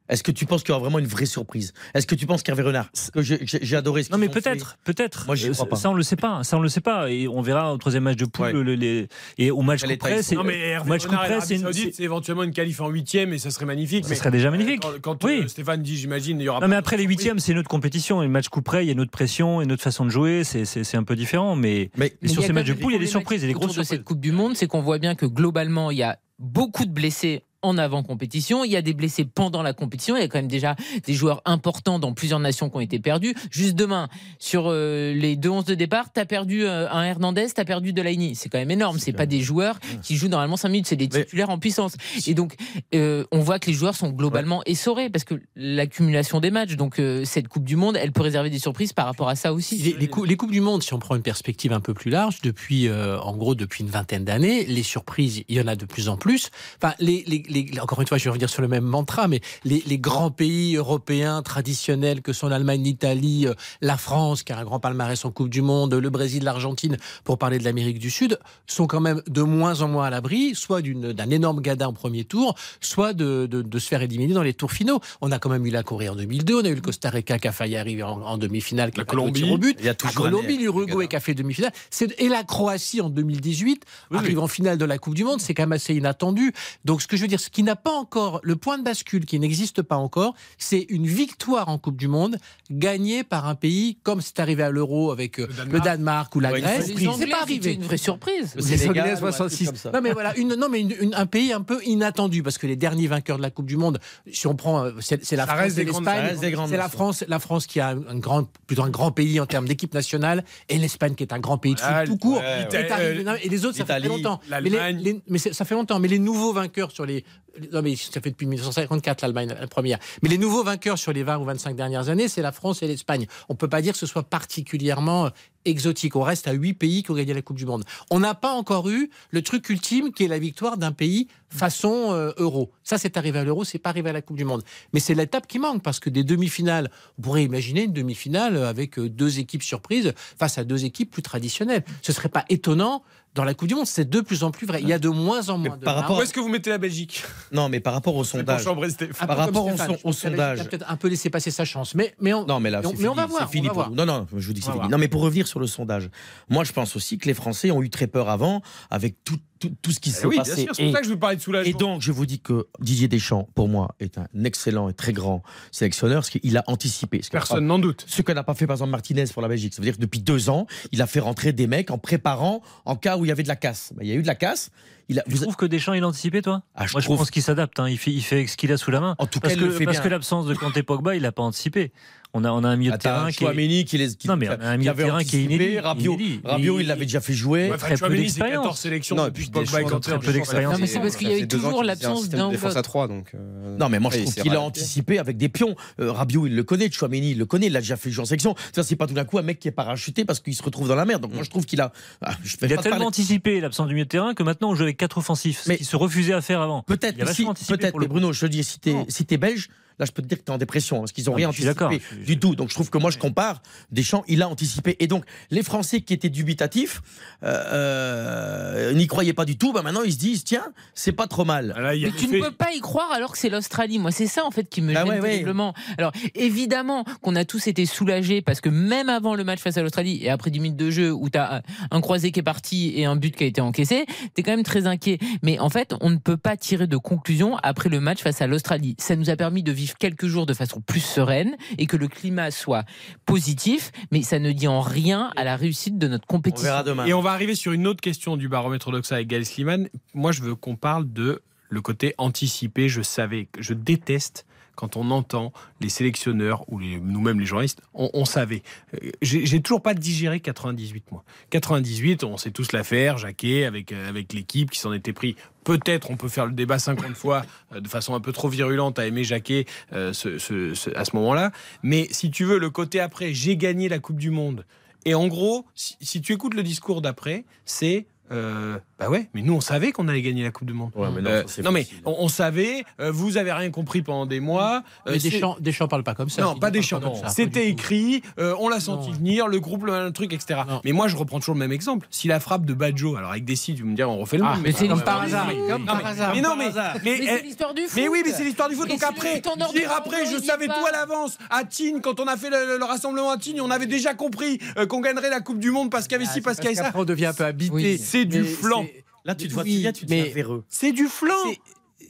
Est-ce que tu penses qu'il y aura vraiment une vraie surprise? Est-ce que tu penses qu'Hervé Renard que j'ai adoré ce Non mais peut-être, peut-être. Moi je crois pas. Ça on le sait pas, ça on le sait pas et on verra au troisième match de poule Ouais. le, les, et au match coup près c'est Non mais Hervé match Renard et c'est une- Saoudite, c'est éventuellement une qualif en huitième et ça serait magnifique. Ça mais serait déjà magnifique. Quand, quand, Oui. euh, Stéphane dit, j'imagine, il y aura. Non mais après les huitièmes c'est une autre compétition, et le match coup près il y a une autre pression, une autre façon de jouer, c'est un peu différent mais, mais, mais sur ces matchs de poule il y a des surprises, il y a des grosses de surprises. cette Coupe du Monde, c'est qu'on voit bien que globalement, il y a beaucoup de blessés en avant-compétition. Il y a des blessés pendant la compétition. Il y a quand même déjà des joueurs importants dans plusieurs nations qui ont été perdus. Juste demain, sur euh, les deux 11 de départ, tu as perdu euh, un Hernandez, tu as perdu Delaini. C'est quand même énorme. C'est pas des joueurs qui jouent normalement 5 minutes, c'est des titulaires en puissance. Et donc, euh, on voit que les joueurs sont globalement essorés parce que l'accumulation des matchs, donc cette Coupe du Monde, elle peut réserver des surprises par rapport à ça aussi. Les, les, cou- les Coupes du Monde, si on prend une perspective un peu plus large, depuis, en gros, depuis une vingtaine d'années, les surprises, il y en a de plus en plus. Enfin, les, les, les- encore une fois, je vais revenir sur le même mantra, mais les, les grands pays européens traditionnels que sont l'Allemagne, l'Italie, euh, la France, qui a un grand palmarès en Coupe du Monde, le Brésil, l'Argentine, pour parler de l'Amérique du Sud, sont quand même de moins en moins à l'abri, soit d'un énorme gada en premier tour, soit de, de, de se faire éliminer dans les tours finaux. On a quand même eu la Corée en 2002, on a eu le Costa Rica qui a failli arriver en, en demi-finale, qui La a Colombie. au but. Il y a La Colombie, l'Uruguay qui a fait demi-finale. Et la Croatie en 2018 arrive en finale de la Coupe du Monde. C'est quand même assez inattendu. Donc ce que je veux dire, dire, ce qui n'a pas encore, le point de bascule qui n'existe pas encore, c'est une victoire en Coupe du Monde gagnée par un pays comme c'est arrivé à l'Euro avec euh, le Danemark, ou la Ouais, Grèce. C'est pas arrivé. une vraie surprise. Le Le Sénégal, Sénégal, ouais, 66. comme ça. Non mais voilà, une, non mais une- une- un pays un peu inattendu parce que les derniers vainqueurs de la Coupe du Monde, si on prend, euh, c'est la Ça France et l'Espagne. C'est la. France, la France qui a un, grand, plutôt un grand pays en termes d'équipe nationale et l'Espagne qui est un grand pays de foot Ah, tout court. ouais, ouais. et les autres, ça fait longtemps. Mais, les- les- ça fait longtemps. Mais les nouveaux vainqueurs sur les, non mais ça fait depuis 1954 l'Allemagne la première. Mais les nouveaux vainqueurs sur les 20 ou 25 dernières années, c'est la France et l'Espagne. On peut pas dire que ce soit particulièrement euh, exotique. On reste à huit pays qui ont gagné la Coupe du Monde. On n'a pas encore eu le truc ultime qui est la victoire d'un pays façon euh, euro. Ça, c'est arrivé à l'euro, c'est pas arrivé à la Coupe du Monde. Mais c'est l'étape qui manque parce que des demi-finales, on pourrait imaginer une demi-finale avec euh, deux équipes surprises face à deux équipes plus traditionnelles. Ce serait pas étonnant dans la Coupe du Monde. C'est de plus en plus vrai. Il y a de moins en moins de par rapport- Où est-ce que vous mettez la Belgique? Non, mais par rapport au sondage. peu Par comme rapport au, Stéphane, au sondage. a peut-être un peu laissé passer sa chance. Mais, mais, on, Non, mais là, mais on, va voir. c'est fini on va pour voir. nous. Non, non, je vous dis c'est va fini. voir. Non, mais pour revenir sur le sondage, moi, je pense aussi que les Français ont eu très peur avant, avec tout, tout, tout ce qui s'est Eh oui, bien passé. sûr, c'est pour ça que je veux parler de soulagement. Et donc, je vous dis que Didier Deschamps, pour moi, est un excellent et très grand sélectionneur, parce qu'il a anticipé. Ce Personne pas- n'en doute. Ce que n'a pas fait, par exemple, Martinez pour la Belgique. Ça veut dire que depuis deux ans, il a fait rentrer des mecs en préparant en cas où il y avait de la casse. Ben, il y a eu de la casse. Il a, Tu trouves que Deschamps il a anticipé toi? Ah, je Moi je trouve- pense qu'il s'adapte, hein. il, fait, il fait ce qu'il a sous la main. En tout parce cas, il que, le fait parce bien. que l'absence de Kanté Pogba, il n'a pas anticipé. On a, on a un milieu de terrain qui est... Chouameni qui les- qui- non, mais on a un milieu de avait terrain qui est inédit. Rabiot. Rabiot, il l'avait déjà fait jouer. Ouais, très peu d'expérience. 14 sélections Non, et depuis puis Pogba Kanté. très peu d'expérience. Non, mais c'est parce qu'il y a Ça eu fait deux ans toujours qu'il l'absence d'un défense à 3 donc. euh, Non, mais moi, je trouve il qu'il a anticipé avec des pions. Euh, Rabiot, il le connaît. Chouameni, il le connaît. Il a déjà fait jouer en section. Ça, c'est pas tout d'un coup un mec qui est parachuté parce qu'il se retrouve dans la merde. Donc, moi, je trouve qu'il a. Ah, Il a tellement anticipé l'absence du milieu de terrain que maintenant on joue avec quatre offensifs, ce Mais- qui se refusait à faire avant. Peut-être, peut-être. Mais Bruno, je te dis, si t'es si t'es belge, là, je peux te dire que t'es en dépression hein, parce qu'ils ont Ah, rien anticipé je du tout. Donc, je trouve que moi, je compare. Deschamps, il a anticipé. Et donc, les Français qui étaient dubitatifs, euh, euh, n'y croyaient pas du tout. Bah, maintenant, ils se disent, tiens, c'est pas trop mal. Là, il y a Mais tu ne peux pas y croire alors que c'est l'Australie. Moi, c'est ça en fait qui me Ah gêne ouais, ouais. terriblement. Alors, évidemment qu'on a tous été soulagés parce que même avant le match face à l'Australie et après du minutes de jeu où tu as un croisé qui est parti et un but qui a été encaissé, tu es quand même très inquiet. Mais en fait, on ne peut pas tirer de conclusion après le match face à l'Australie. Ça nous a permis de vivre quelques jours de façon plus sereine et que le climat soit positif, mais ça ne dit en rien à la réussite de notre On compétition. verra demain. Et on va arriver sur une autre question du baromètre d'Oxa avec Gaël Sliman. Moi, je veux qu'on parle de le côté anticipé. Je savais, que je déteste quand on entend les sélectionneurs ou nous-mêmes les journalistes, on, savait. Euh, J'ai toujours pas digéré 98 moi. 98, on sait tous l'affaire, Jacquet avec euh, avec l'équipe qui s'en était pris. Peut-être on peut faire le débat 50 fois euh, de façon un peu trop virulente à aimer Jacquet à ce moment-là. Mais si tu veux le côté après, j'ai gagné la Coupe du Monde. Et en gros, si tu écoutes le discours d'après, c'est euh, bah ouais, mais nous on savait qu'on allait gagner la Coupe du Monde. Ouais, mais non, Euh, ça, non, mais on, on savait, euh, vous avez rien compris pendant des mois. euh, Mais Deschamps, Deschamps parle pas comme ça. non, pas Deschamps. C'était écrit, euh, on l'a senti Non. venir, le groupe, le, truc, etc. Mais moi, je reprends toujours le même exemple. Si la frappe de Badjo, alors avec des sites, vous me direz, on refait le Ah, même. mais c'est comme par hasard. mais- Comme non, par mais- hasard. Mais non, mais, hasard. mais, eh, c'est l'histoire du foot. mais oui, mais c'est l'histoire du foot. Donc si après, dire après, je savais tout à l'avance. À Tignes, quand on a fait le, le rassemblement à Tignes, on avait déjà compris qu'on gagnerait la Coupe du Monde parce qu'il y avait Ah, ci, parce qu'il y avait ça. on devient un peu habité. C'est du flan. Là, tu te vois, Oui, tu viens, tu te mais-. C'est du flan.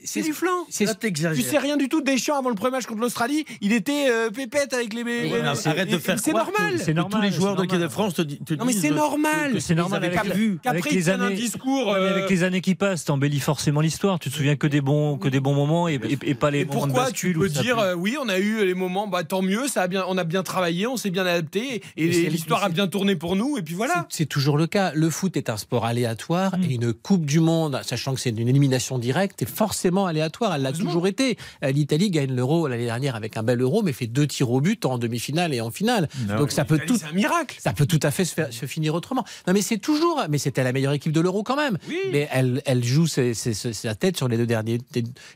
C'est- du flan. Tu sais rien du tout. Deschamps, avant le premier match contre l'Australie, il était euh, pépette avec les. non, les- arrête de faire C'est normal. C'est normal, tous les joueurs de l'équipe de. France te, te Non mais c'est normal. c'est normal avec, avec les un années. discours. Mais euh, avec les années qui passent, t'embellis forcément l'histoire. Tu te souviens que des bons, que des bons moments et, et- et pas les Et moments de pourquoi tu peux dire euh, oui on a eu les moments bah tant mieux ça a bien on a bien travaillé on s'est bien adapté et l'histoire a bien tourné pour nous et puis voilà C'est c'est toujours le cas. Le foot est un sport aléatoire Mm. et une Coupe du Monde, sachant que c'est une élimination directe, est forcément aléatoire. Elle l'a toujours été. Euh, L'Italie gagne l'euro l'année dernière avec un bel euro, mais fait deux tirs au but en demi-finale et en finale. Donc ça peut tout, c'est un miracle ça peut tout à fait se, faire- se finir autrement. Non, mais c'est toujours. Mais c'était la meilleure équipe de l'euro quand même. Oui. Mais elle, elle joue ses- ses- ses- sa tête sur les deux derniers,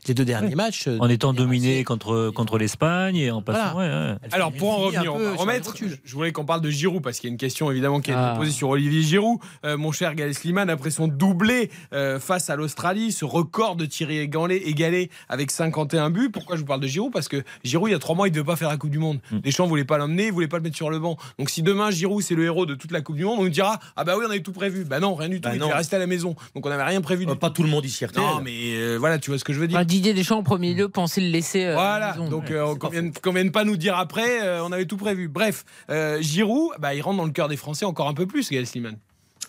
les deux derniers matchs. euh, En étant de manière dominé assez- contre, contre l'Espagne et en passant. ouais, ouais. Elle alors pour en revenir on va remettre je voulais qu'on parle de Giroud parce qu'il y a une question évidemment qui a été Ah. posée sur Olivier Giroud Euh, mon cher Gaël Sliman après son doublé euh, face à l'Australie ce record de Thierry ébranlé, égalé avec 51 buts. Pourquoi je vous parle de Giroud? Parce que Giroud, il y a trois mois, il ne devait pas faire la Coupe du Monde. Mm. Deschamps ne voulait pas l'emmener, il voulait pas le mettre sur le banc. Donc si demain Giroud c'est le héros de toute la Coupe du Monde, on nous dira ah bah oui on avait tout prévu. Bah non rien du tout. Bah il devait rester à la maison. Donc on n'avait rien prévu. du pas tout le monde ici RTL. Non mais euh, voilà tu vois ce que je veux dire. Enfin, Didier Deschamps en premier lieu pensait le laisser. euh, la Voilà, donc euh, qu'on vienne, qu'on vienne pas nous dire après, euh, on avait tout prévu. Bref, euh, Giroud, bah, il rentre dans le cœur des Français encore un peu plus, Gaël Slimane.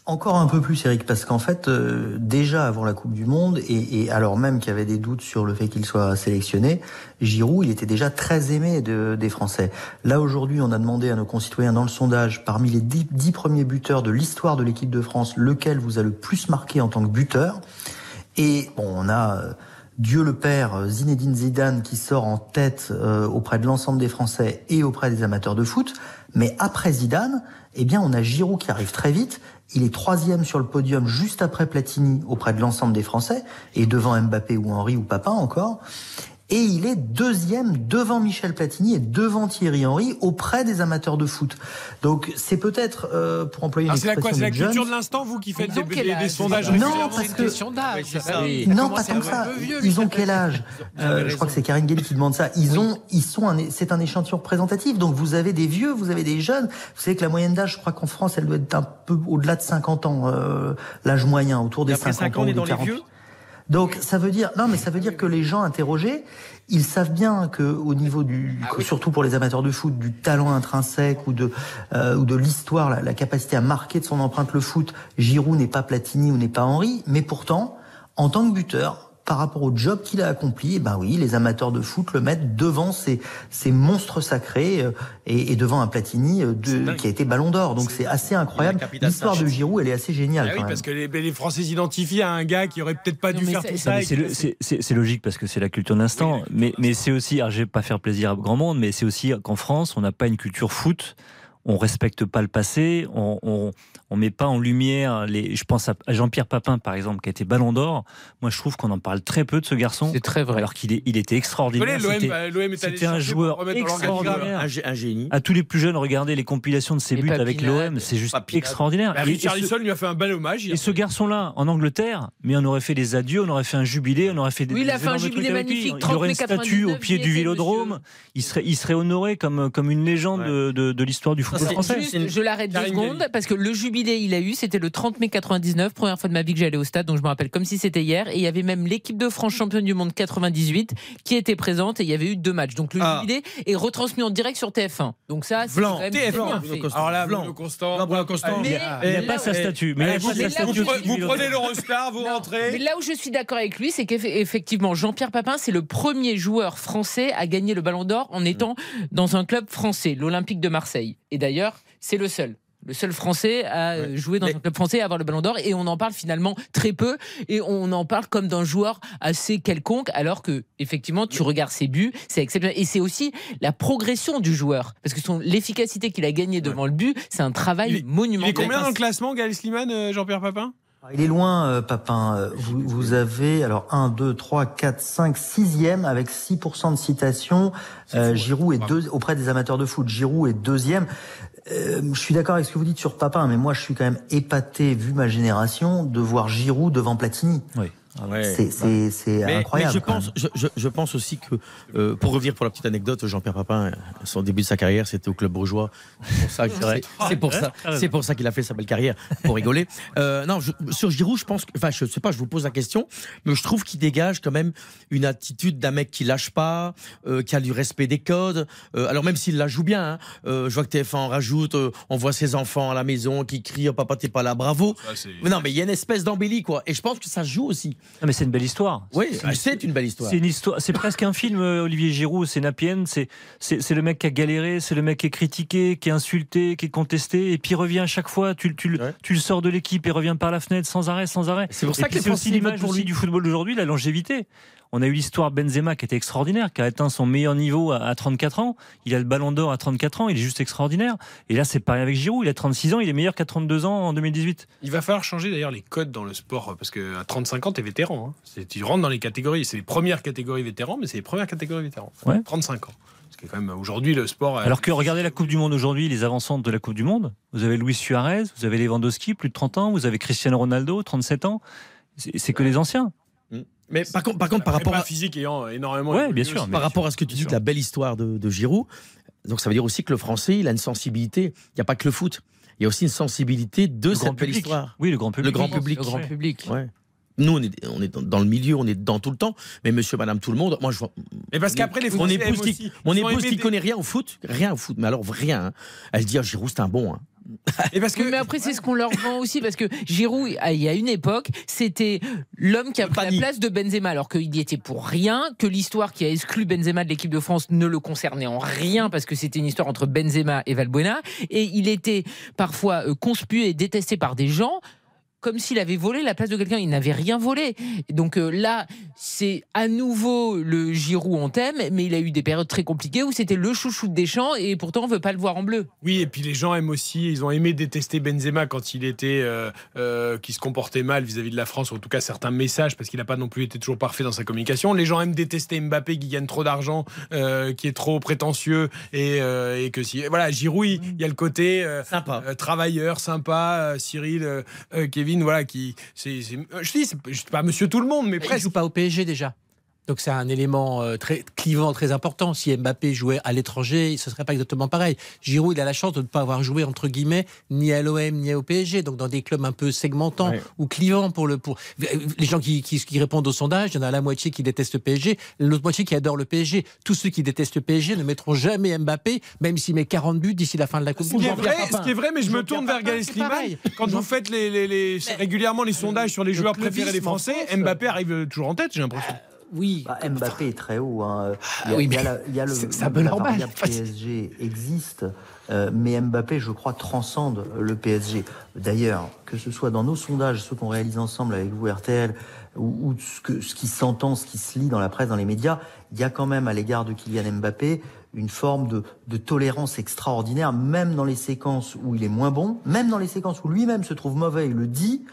Encore un peu plus, Eric, parce qu'en fait, euh, déjà avant la Coupe du Monde, et, et alors même qu'il y avait des doutes sur le fait qu'il soit sélectionné, Giroud, il était déjà très aimé de- des Français. Là, aujourd'hui, on a demandé à nos concitoyens dans le sondage, parmi les dix, premiers buteurs de l'histoire de l'équipe de France, lequel vous a le plus marqué en tant que buteur. Et bon, on a euh, Dieu le Père, euh, Zinedine Zidane, qui sort en tête euh, auprès de l'ensemble des Français et auprès des amateurs de foot. Mais après Zidane, eh bien, on a Giroud qui arrive très vite. Il est troisième sur le podium juste après Platini auprès de l'ensemble des Français et devant Mbappé ou Henry ou Papin encore. Et il est deuxième devant Michel Platini et devant Thierry Henry auprès des amateurs de foot. Donc c'est peut-être, euh, pour employer une Ah, c'est la quoi la de culture Jones, de l'instant, vous qui faites ont des, quel des- sondages Non, parce que- d'âge. Euh, non, pas tant que ça. Ils ont quel âge Euh, Je crois que c'est Karine Guéli qui demande ça. Ils ont, ils sont, un, c'est un échantillon représentatif. Donc vous avez des vieux, vous avez des jeunes. Vous savez que la moyenne d'âge, je crois qu'en France, elle doit être un peu au-delà de 50 ans, euh, l'âge moyen, autour des après 50 cinq ans, ans. on est ou des dans les 40. vieux Donc ça veut dire, non, mais ça veut dire que les gens interrogés, ils savent bien que au niveau du, Ah surtout pour les amateurs de foot, du talent intrinsèque ou de euh, ou de l'histoire, la, la capacité à marquer de son empreinte le foot, Giroud n'est pas Platini ou n'est pas Henry, mais pourtant, en tant que buteur, par rapport au job qu'il a accompli, eh ben oui, les amateurs de foot le mettent devant ces, ces monstres sacrés euh, et, et devant un Platini euh, de, qui a été Ballon d'Or. Donc c'est assez incroyable. L'histoire de. Giroud, elle est assez géniale. Ah oui, quand même. parce que les, les Français s'identifient à un gars qui aurait peut-être pas dû faire tout ça. c'est logique parce que c'est la culture d'instant, mais, mais c'est aussi, alors je vais pas faire plaisir à grand monde, mais c'est aussi qu'en France, on n'a pas une culture foot, on respecte pas le passé, on, on, on met pas en lumière les. Je pense à Jean-Pierre Papin par exemple, qui a été Ballon d'Or. Moi, je trouve qu'on en parle très peu de ce garçon. C'est très vrai. Alors qu'il est, il était extraordinaire. C'était- bah, un joueur extraordinaire. Un, gé- un génie. À tous les plus jeunes, regardez les compilations de ses Et buts avec l'OM, c'est juste extraordinaire. Bah, Et- et Richarlison ce- lui a fait un bel hommage. et ce garçon-là, en Angleterre, mais on aurait fait des adieux, on aurait fait un jubilé, on aurait fait des, Oui, il a fait un jubilé magnifique, Il 30 aurait mai une statue au 99, pied il du Vélodrome. Il serait, il serait honoré comme, comme une légende de, l'histoire du football français. Juste, je l'arrête deux secondes parce que le jubilé il a eu c'était le 30 mai 99 première fois de ma vie que j'allais au stade donc je me rappelle comme si c'était hier et il y avait même l'équipe de France championne du monde 98 qui était présente et il y avait eu deux matchs donc le Ah. jubilé est retransmis en direct sur TF1 donc ça c'est Blanc, quand même TF1. bien fait. Alors là, Blanc. Bruno Constant. Bruno Constant. Mais- Il n'y a, pas sa statue. Mais vous- prenez l'Eurostar, vous rentrez. Mais là où je suis d'accord avec lui, c'est qu'effectivement, Jean-Pierre Papin, c'est le premier joueur français à gagner le Ballon d'Or en étant dans un club français, l'Olympique de Marseille. Et d'ailleurs, c'est le seul. Le seul français à euh, jouer dans un club français et à avoir le ballon d'or. Et on en parle finalement très peu. Et on en parle comme d'un joueur assez quelconque. Alors que, effectivement, tu regardes ses buts, c'est exceptionnel. Et c'est aussi la progression du joueur. Parce que son- l'efficacité qu'il a gagnée devant le but, c'est un travail Il est monumental. combien dans le classement, Gaël Slimane, euh, Jean-Pierre Papin? Il est loin, euh, Papin. Euh, Vous, vous avez alors 1, 2, 3, 4, 5, 6e avec 6% de citations. Euh, Giroud est deux, auprès des amateurs de foot. Giroud est deuxième. Euh, je suis d'accord avec ce que vous dites sur Papin, mais moi je suis quand même épaté, vu ma génération, de voir Giroud devant Platini. Oui. C'est c'est- c'est Mais- incroyable. Mais je pense, je, je- je pense aussi que, euh, pour revenir pour la petite anecdote, Jean-Pierre Papin, euh, son début de sa carrière, c'était au club bourgeois. C'est pour ça, que- C'est vrai. c'est- c'est pour ça, c'est pour ça qu'il a fait sa belle carrière, pour rigoler. Euh, non, je- sur Giroud, je pense, que, enfin, je sais pas, je vous pose la question, mais je trouve qu'il dégage quand même une attitude d'un mec qui lâche pas, euh, qui a du respect des codes. Euh, alors même s'il la joue bien, hein, euh, je vois que TF1 en rajoute, euh, on voit ses enfants à la maison qui crient, oh, papa t'es pas là, bravo. Mais non, mais il y a une espèce d'embellie quoi, et je pense que ça se joue aussi. Non, mais c'est une belle histoire. Oui, c'est une belle histoire. C'est une histoire. C'est presque un film, euh, Olivier Giroud. C'est Napienne. C'est c'est le mec qui a galéré. C'est le mec qui est critiqué, qui est insulté, qui est contesté, et puis il revient à chaque fois. Tu, le- tu, le- tu le sors de l'équipe et revient par la fenêtre sans arrêt, sans arrêt. C'est pour Et ça que c'est aussi l'image pour lui. du football d'aujourd'hui, la longévité. On a eu l'histoire Benzema qui était extraordinaire, qui a atteint son meilleur niveau à, à 34 ans. Il a le ballon d'or à 34 ans, il est juste extraordinaire. Et là, c'est pareil avec Giroud, il a 36 ans, il est meilleur qu'à 32 ans en 2018. Il va falloir changer d'ailleurs les codes dans le sport parce qu'à 35 ans, tu es vétéran. hein. Tu rentres dans les catégories. C'est les premières catégories vétérans, mais c'est les premières catégories vétérans. Ouais. 35 ans. Parce que quand même aujourd'hui, le sport. Alors que regardez la Coupe du Monde aujourd'hui, les avancantes de la Coupe du Monde. Vous avez Luis Suarez, vous avez Lewandowski, plus de 30 ans, vous avez Cristiano Ronaldo, 37 ans. C'est que les anciens. Mais par contre, par contre, par rapport à physique ayant énormément. Ouais, bien sûr, aussi. par rapport à ce que tu dis de la belle histoire de, de Giroud, donc ça veut dire aussi que le Français, il a une sensibilité. Il n'y a pas que le foot. Il y a aussi une sensibilité de Le cette belle public. histoire. Oui, le grand public. Le grand public. le grand public. Ouais. Nous, on est, on est dans, dans le milieu, on est dedans tout le temps. Mais monsieur, madame, tout le monde, moi, je vois. Et parce qu'après, les Mon Français épouse aiment qui, aussi. mon épouse qui des- connaît rien au foot, rien au foot, mais alors rien. hein. Elle dit, ah, Giroud, c'est un bon. hein. Et parce que. Oui, mais après, c'est ce qu'on leur vend aussi, parce que Giroud, il y a une époque, c'était l'homme qui a pris la place de Benzema, alors qu'il y était pour rien, que l'histoire qui a exclu Benzema de l'équipe de France ne le concernait en rien, parce que c'était une histoire entre Benzema et Valbuena, et il était parfois euh, conspué et détesté par des gens comme s'il avait volé la place de quelqu'un. Il n'avait rien volé. Donc euh, là, c'est à nouveau le Giroud on t'aime, mais il a eu des périodes très compliquées où c'était le chouchou de Deschamps et pourtant on veut pas le voir en bleu. Oui, et puis les gens aiment aussi, ils ont aimé détester Benzema quand il était, euh, euh, qui se comportait mal vis-à-vis de la France, ou en tout cas certains messages, parce qu'il n'a pas non plus été toujours parfait dans sa communication. Les gens aiment détester Mbappé qui gagne trop d'argent, euh, qui est trop prétentieux, et, euh, et que si, voilà, Giroud, il y a le côté euh, euh, travailleur, sympa, euh, Cyril, Kevin, voilà, qui, c'est, je dis, c'est pas Monsieur Tout le Monde, mais Il presque. joue pas au PSG déjà. Donc c'est un élément euh, très clivant, très important. Si Mbappé jouait à l'étranger, ce serait pas exactement pareil. Giroud, il a la chance de ne pas avoir joué entre guillemets ni à l'OM ni au PSG, donc dans des clubs un peu segmentants ou clivants pour le pour les gens qui, qui, qui répondent au sondage. Il y en a la moitié qui détestent le PSG, l'autre moitié qui adore le PSG. Tous ceux qui détestent le PSG ne mettront jamais Mbappé, même s'il met 40 buts d'ici la fin de la Coupe Ce du qui, est Monde. vrai, ce qui est vrai, mais je me tourne vers Gaël Slimane. Quand vous faites les, les- les- régulièrement les sondages sur les joueurs préférés des Français, France. Mbappé arrive toujours en tête, j'ai l'impression. Oui. Bah, Mbappé est très haut. hein. Il y a, oui, il y a mais la- il y a le, un peu la variable PSG existe, euh, mais Mbappé, je crois, transcende le PSG. D'ailleurs, que ce soit dans nos sondages, ceux qu'on réalise ensemble avec vous, RTL, ou, ou ce, que- ce qui s'entend, ce qui se lit dans la presse, dans les médias, il y a quand même à l'égard de Kylian Mbappé une forme de, de tolérance extraordinaire, même dans les séquences où il est moins bon, même dans les séquences où lui-même se trouve mauvais, il le dit.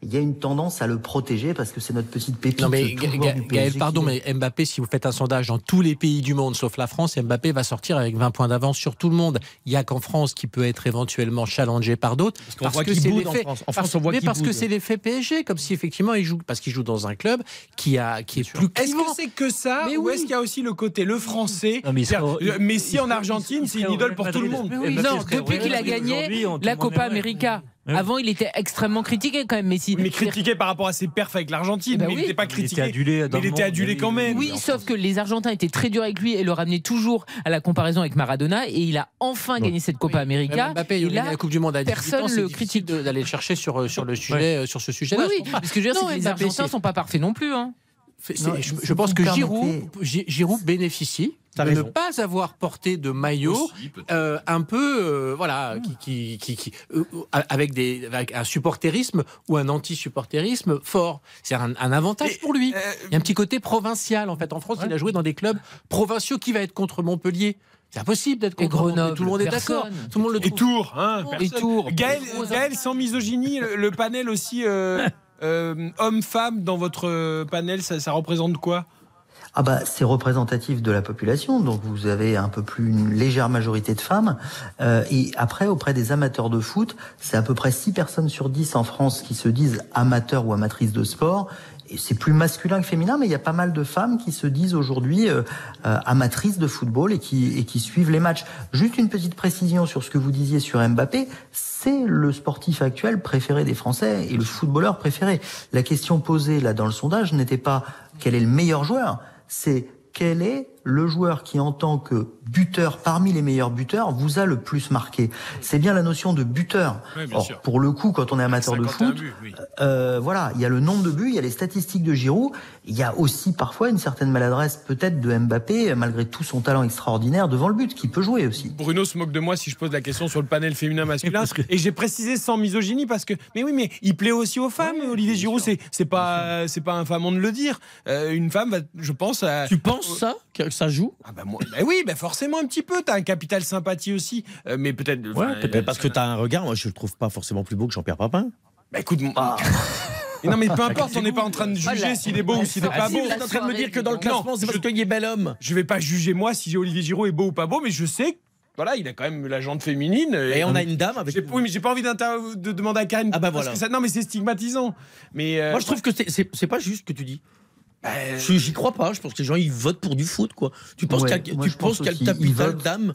Il y a une tendance à le protéger parce que c'est notre petite pépite. Non mais Gaël, PSG pardon, mais Mbappé, si vous faites un sondage dans tous les pays du monde sauf la France, Mbappé va sortir avec 20 points d'avance sur tout le monde. Il y a qu'en France qui peut être éventuellement challengé par d'autres. Parce, qu'on voit que qu'il c'est en l'effet- France. En parce- France, on voit mais qu'il parce que boude. c'est l'effet PSG, comme si effectivement il joue, parce qu'il joue dans un club qui a qui est plus Est-ce que c'est que ça Mais ou oui. est-ce qu'il y a aussi le côté le français Non, mais euh, Messi en Argentine, c'est une idole pour tout le monde. Non, depuis qu'il a gagné la Copa. América. Oui. Avant, il était extrêmement critiqué quand même, Messi. Mais critiqué par rapport à ses perfs avec l'Argentine, Eh ben mais il oui. n'était pas Il était critiqué. adulé mais il était adulé quand oui, même. Oui, sauf que les Argentins étaient très durs avec lui et le ramenaient toujours à la comparaison avec Maradona. Et il a enfin gagné cette Copa América. Même Mbappé, il a la Coupe du Monde à 18 personne ans, c'est le critique. d'aller le chercher sur, euh, sur le sujet, euh, sur ce Oui, sujet-là. oui. je comprends pas. Ce que je veux dire, Non, que les Argentins c'est- sont pas parfaits non plus. Hein. Non, je, pense que Giroud, Gi- Giroud bénéficie de ne pas avoir porté de maillot Aussi, euh, un peu euh, voilà qui, qui, qui, qui- euh, avec des avec un supporterisme ou un anti-supporterisme fort. C'est un, un avantage pour lui. euh, il y a un petit côté provincial en fait. En France il a joué dans des clubs provinciaux qui va être contre Montpellier. C'est impossible d'être contre. Grenoble, tout le monde est d'accord. Tout le monde le Et Tours, hein, Et personne. Tours. Gaël, Gaël, sans misogynie, le, le panel aussi euh, homme-femme dans votre euh, panel, ça, ça représente quoi? Ah bah c'est représentatif de la population, donc vous avez un peu plus une légère majorité de femmes. Euh, et après, auprès des amateurs de foot, c'est à peu près 6 personnes sur 10 en France qui se disent amateurs ou amatrices de sport. C'est plus masculin que féminin, mais il y a pas mal de femmes qui se disent aujourd'hui euh, euh, amatrices de football et qui, et qui suivent les matchs. Juste une petite précision sur ce que vous disiez sur Mbappé, c'est le sportif actuel préféré des Français et le footballeur préféré. La question posée là dans le sondage n'était pas quel est le meilleur joueur, c'est quel est le joueur qui, en tant que buteur parmi les meilleurs buteurs, vous a le plus marqué. C'est bien la notion de buteur. Oui, bien Or, sûr. pour le coup, quand on est amateur de 51 foot, buts, oui. euh, voilà, il y a le nombre de buts, il y a les statistiques de Giroud, il y a aussi parfois une certaine maladresse peut-être de Mbappé, malgré tout son talent extraordinaire devant le but, qui peut jouer aussi. Bruno se moque de moi si je pose la question sur le panel féminin-masculin. Et j'ai précisé sans misogynie parce que, mais oui, mais il plaît aussi aux femmes. Olivier Giroud, c'est c'est pas c'est pas infamant de le dire. Euh, une femme, va, je pense. à- Tu penses ça ça joue? Ah bah, moi, bah oui, bah forcément un petit peu. T'as un capital sympathie aussi, Euh, mais peut-être. enfin, peut-être parce que tu as un regard, moi je le trouve pas forcément plus beau que Jean-Pierre Papin. Bah écoute, Et non mais peu importe, on n'est pas en train de juger s'il est beau ou s'il n'est pas Ah, beau. vous êtes en train de me dire que dans le classement, c'est parce je- qu'il est bel homme. Je vais pas juger moi si Olivier Giroud est beau ou pas beau, mais je sais que voilà, il a quand même la jante féminine. Et on a une dame avec. Oui, mais j'ai pas envie de demander à Karine. Ah bah parce voilà. que ça- non, mais c'est stigmatisant. Mais euh, Moi je trouve que c'est pas juste ce que tu dis. J'y crois pas. Je pense que les gens ils votent pour du foot, quoi. Tu penses Ouais, qu'il y a, moi, tu penses le capital d'âme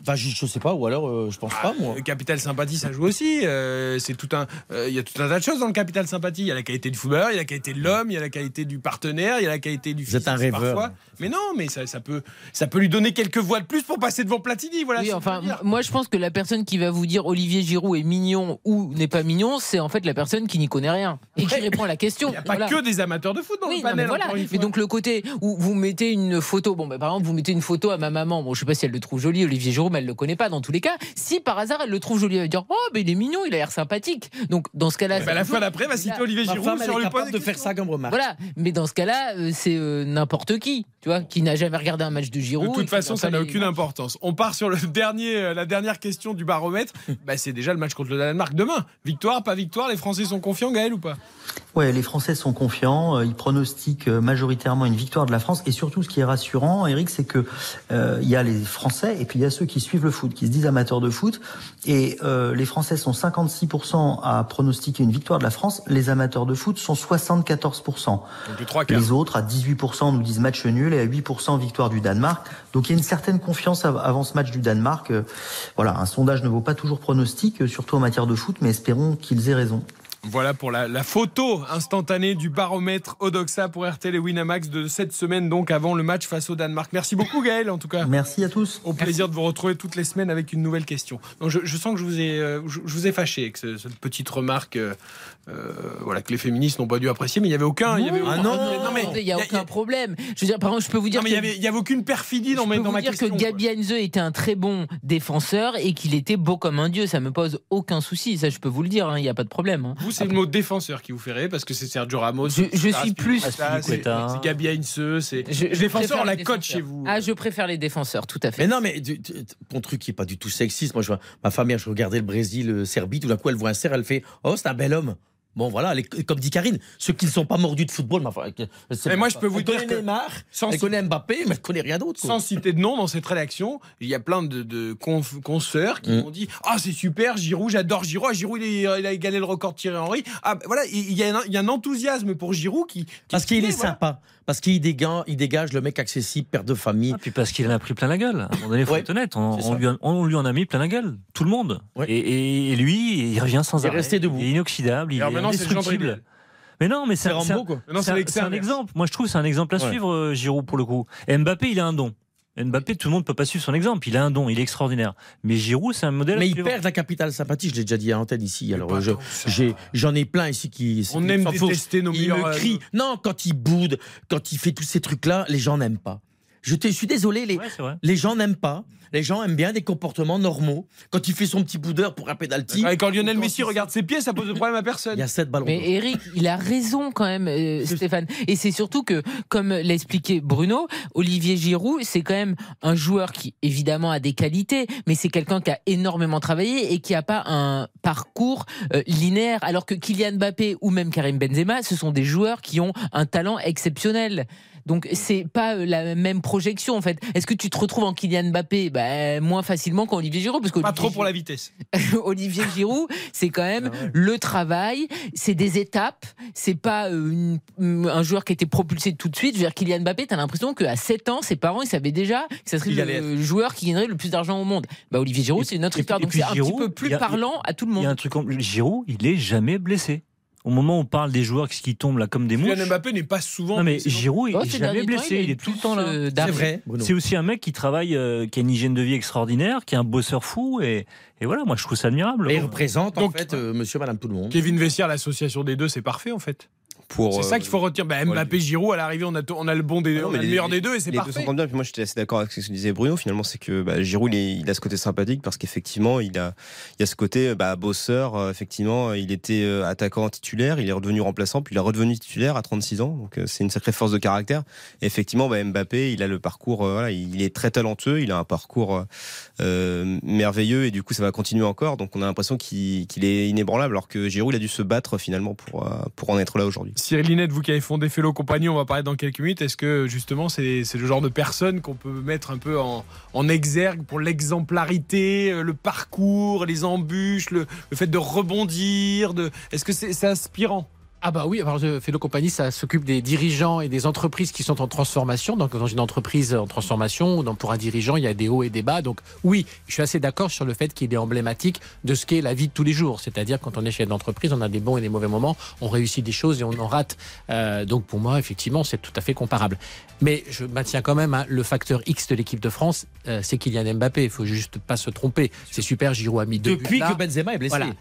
Enfin, je, je sais pas, ou alors euh, je pense pas, moi. Le capital sympathie, ça joue aussi. Euh, c'est tout un, euh, il y a tout un tas de choses dans le capital sympathie. Il y a la qualité du footballeur, il y a la qualité de l'homme, il y a la qualité du partenaire, il y a la qualité du. Vous êtes un rêveur. parfois. Mais non, mais ça, ça peut, ça peut lui donner quelques voix de plus pour passer devant Platini. Voilà. Oui, enfin, moi je pense que la personne qui va vous dire Olivier Giroud est mignon ou n'est pas mignon, c'est en fait la personne qui n'y connaît rien et qui répond à la question. Il n'y a pas Voilà. que des amateurs de foot dans Oui, le non, panel. mais voilà. Mais donc le côté où vous mettez une photo, bon, bah, par exemple, vous mettez une photo à ma maman. Bon, je sais pas si elle le trouve joli, Olivier Giroud, mais elle le connaît pas dans tous les cas. Si par hasard elle le trouve joli, elle va dire oh, mais il est mignon, il a l'air sympathique. Donc dans ce cas-là, c'est la fois d'après, va citer Là- Olivier Giroud sur le point de faire ça comme remarque. Voilà, mais dans ce cas-là, euh, c'est euh, n'importe qui, tu vois, qui n'a jamais regardé un match de Giroud. De toute façon, ça n'a aucune importance. On part sur le dernier, euh, la dernière question du baromètre. bah, c'est déjà le match contre le Danemark demain. Victoire, pas victoire, les Français sont confiants, Gaël ou pas? Ouais, les Français sont confiants. euh, Ils pronostiquent euh, majoritairement une victoire de la France. Et surtout, ce qui est rassurant, Eric, c'est que euh, il y a les Français et puis il y a ceux qui suivent le foot, qui se disent amateurs de foot. Et euh, les Français sont 56% à pronostiquer une victoire de la France. Les amateurs de foot sont 74%. Donc les. Les autres, à 18%, nous disent match nul et à 8% victoire du Danemark. Donc il y a une certaine confiance av- avant ce match du Danemark. Voilà, un sondage ne vaut pas toujours pronostic, surtout en matière de foot, mais espérons qu'ils aient raison. Voilà pour la, la photo instantanée du baromètre Odoxa pour RTL et Winamax de cette semaine, donc avant le match face au Danemark. Merci beaucoup Gaël, en tout cas. Merci à tous. Au plaisir de vous retrouver toutes les semaines avec une nouvelle question. Donc, je, je sens que je vous ai, euh, je, je vous ai fâché avec ce- cette petite remarque, euh, euh, voilà, que les féministes n'ont pas dû apprécier, mais il y avait aucun, il y avait Ah aucun- non, mais il n'y a aucun problème. Je veux dire, par exemple, je peux vous dire non, mais il y que- avait, aucune perfidie dans, Je mes- peux dans vous ma dire question. que Gabi Heinze était un très bon défenseur et qu'il était beau comme un dieu. Ça me pose aucun souci. Ça, je peux vous le dire. hein, Il n'y a pas de problème. hein. Vous, c'est le mot défenseur qui vous fait rire parce que c'est Sergio Ramos. Je- je suis plus- c'est Gabi Heinze, c'est Je- les je défenseurs, préfère on la cote chez vous. Ah, je préfère les défenseurs, tout à fait. Mais non, mais ton truc qui est pas du tout sexiste. Moi, je vois ma femme hier, je regardais le Brésil, euh, Serbie, tout d'un coup, elle voit un cerf, elle fait Oh, c'est un bel homme. Bon, voilà, les- comme dit Karine, ceux qui ne sont pas mordus de football, Mais moi, pas. je peux vous elle dire que Neymar, sans elle connaît Mbappé, mais elle connaît rien d'autre. Sans citer de nom dans cette rédaction, il y a plein de, de consoeurs qui Mm. m'ont dit Ah, c'est super, Giroud, j'adore Giroud. Ah, Giroud, il, il a égalé le record de Thierry Henry. Ah, ben voilà, il y, a un, il y a un enthousiasme pour Giroud qui. qui Parce qu'il est voilà. sympa. Parce qu'il dégage, il dégage le mec accessible, père de famille. Ah, puis parce qu'il en a pris plein la gueule. À un moment donné, il faut Ouais, être honnête. On, lui, en- on lui en a mis plein la gueule. Tout le monde. Ouais. Et, et- et lui, il revient sans Il est arrêt. resté debout. Il est inoxydable. Il est indestructible. Mais non, mais c'est un, exemple. Moi, je trouve que c'est un exemple à Ouais. suivre, euh, Giroud, pour le coup. Et Mbappé, il a un don. Mbappé, tout le monde peut pas suivre son exemple. Il a un don, il est extraordinaire. Mais Giroud, c'est un modèle. Mais il perd la capitale sympathie, je l'ai déjà dit à l'antenne ici. Alors j'en ai, plein ici qui. On aime détester nos Il meilleurs, me euh, crie. Non, quand il boude, quand il fait tous ces trucs-là, les gens n'aiment pas. Je, te, je suis désolé, Ouais, les gens n'aiment pas. Les gens aiment bien des comportements normaux. Quand il fait son petit boudeur pour un pénalty. Ouais, quand Lionel Messi il- regarde ses pieds, ça pose de problème à personne. Il y a sept ballons. Mais. Eric, il a raison quand même, euh, Stéphane. Et c'est surtout que, comme l'a expliqué Bruno, Olivier Giroud, c'est quand même un joueur qui, évidemment, a des qualités, mais c'est quelqu'un qui a énormément travaillé et qui n'a pas un parcours euh, linéaire. Alors que Kylian Mbappé ou même Karim Benzema, ce sont des joueurs qui ont un talent exceptionnel. Donc c'est pas euh, la même projection en fait. Est-ce que tu te retrouves en Kylian Mbappé? Bah, moins facilement qu'en Olivier Giroud parce que Pas trop pour la vitesse. Olivier Giroud, c'est quand même le travail, c'est des étapes, c'est pas euh, une- un joueur qui a été propulsé tout de suite. Je veux dire, Kylian Mbappé, t'as l'impression qu'à 7 ans, ses parents, ils savaient déjà que ça serait le joueur qui gagnerait le plus d'argent au monde. Bah, Olivier Giroud, c'est une autre histoire. Donc c'est un Giroud, petit peu plus a- parlant à tout le Il y a monde. un truc. comme- Giroud, il est jamais blessé. Au moment où on parle des joueurs qui tombent là comme des mouches. Kylian Mbappé n'est pas souvent. Non mais Giroud, il est ces jamais blessé, il est tout le temps là. euh, C'est vrai. C'est aussi un mec qui travaille, euh, qui a une hygiène de vie extraordinaire, qui est un bosseur fou, et, et voilà, moi je trouve ça admirable. Et il représente en Donc- fait euh, monsieur, madame, tout le monde. Kevin Vessière, l'association des deux, c'est parfait en fait. Pour, C'est euh, ça qu'il faut retenir. Bah, Mbappé, Giroud, à l'arrivée, on a, on a le bon des, Ah non, on mais a le les- meilleur des deux et c'est les deux parfait. s'entendent bien. Puis moi, j'étais assez d'accord avec ce que disait Bruno. Finalement, c'est que bah, Giroud, il, est- il a ce côté sympathique parce qu'effectivement, il a, il a ce côté bah, bosseur. euh, effectivement, il était euh, attaquant titulaire, il est redevenu remplaçant, puis il est redevenu titulaire à 36 ans. Donc, euh, c'est une sacrée force de caractère. Et effectivement, bah, Mbappé, il a le parcours. euh, voilà, il est très talentueux. Il a un parcours euh, euh, merveilleux et du coup, ça va continuer encore. Donc, on a l'impression qu'il est inébranlable, alors que Giroud, il a dû se battre finalement pour, euh, pour en être là aujourd'hui. Cyril Linette, vous qui avez fondé Fellow Compagnie, on va parler dans quelques minutes. Est-ce que justement c'est le genre de personne qu'on peut mettre un peu en, exergue pour l'exemplarité, euh, le parcours, les embûches, le, le fait de rebondir. Est-ce que c'est inspirant? Ah bah oui, alors je Fellow Compagnie, ça s'occupe des dirigeants et des entreprises qui sont en transformation. Donc dans une entreprise en transformation, pour un dirigeant, il y a des hauts et des bas. Donc oui, je suis assez d'accord sur le fait qu'il est emblématique de ce qu'est la vie de tous les jours. C'est-à-dire quand on est chef d'entreprise, on a des bons et des mauvais moments, on réussit des choses et on en rate. Euh, donc pour moi, effectivement, c'est tout à fait comparable. Mais je maintiens quand même hein, le facteur X de l'équipe de France, euh, c'est Kylian Mbappé. Il faut juste pas se tromper. C'est super, Giroud a mis deux Depuis buts que Benzema est blessé. Voilà.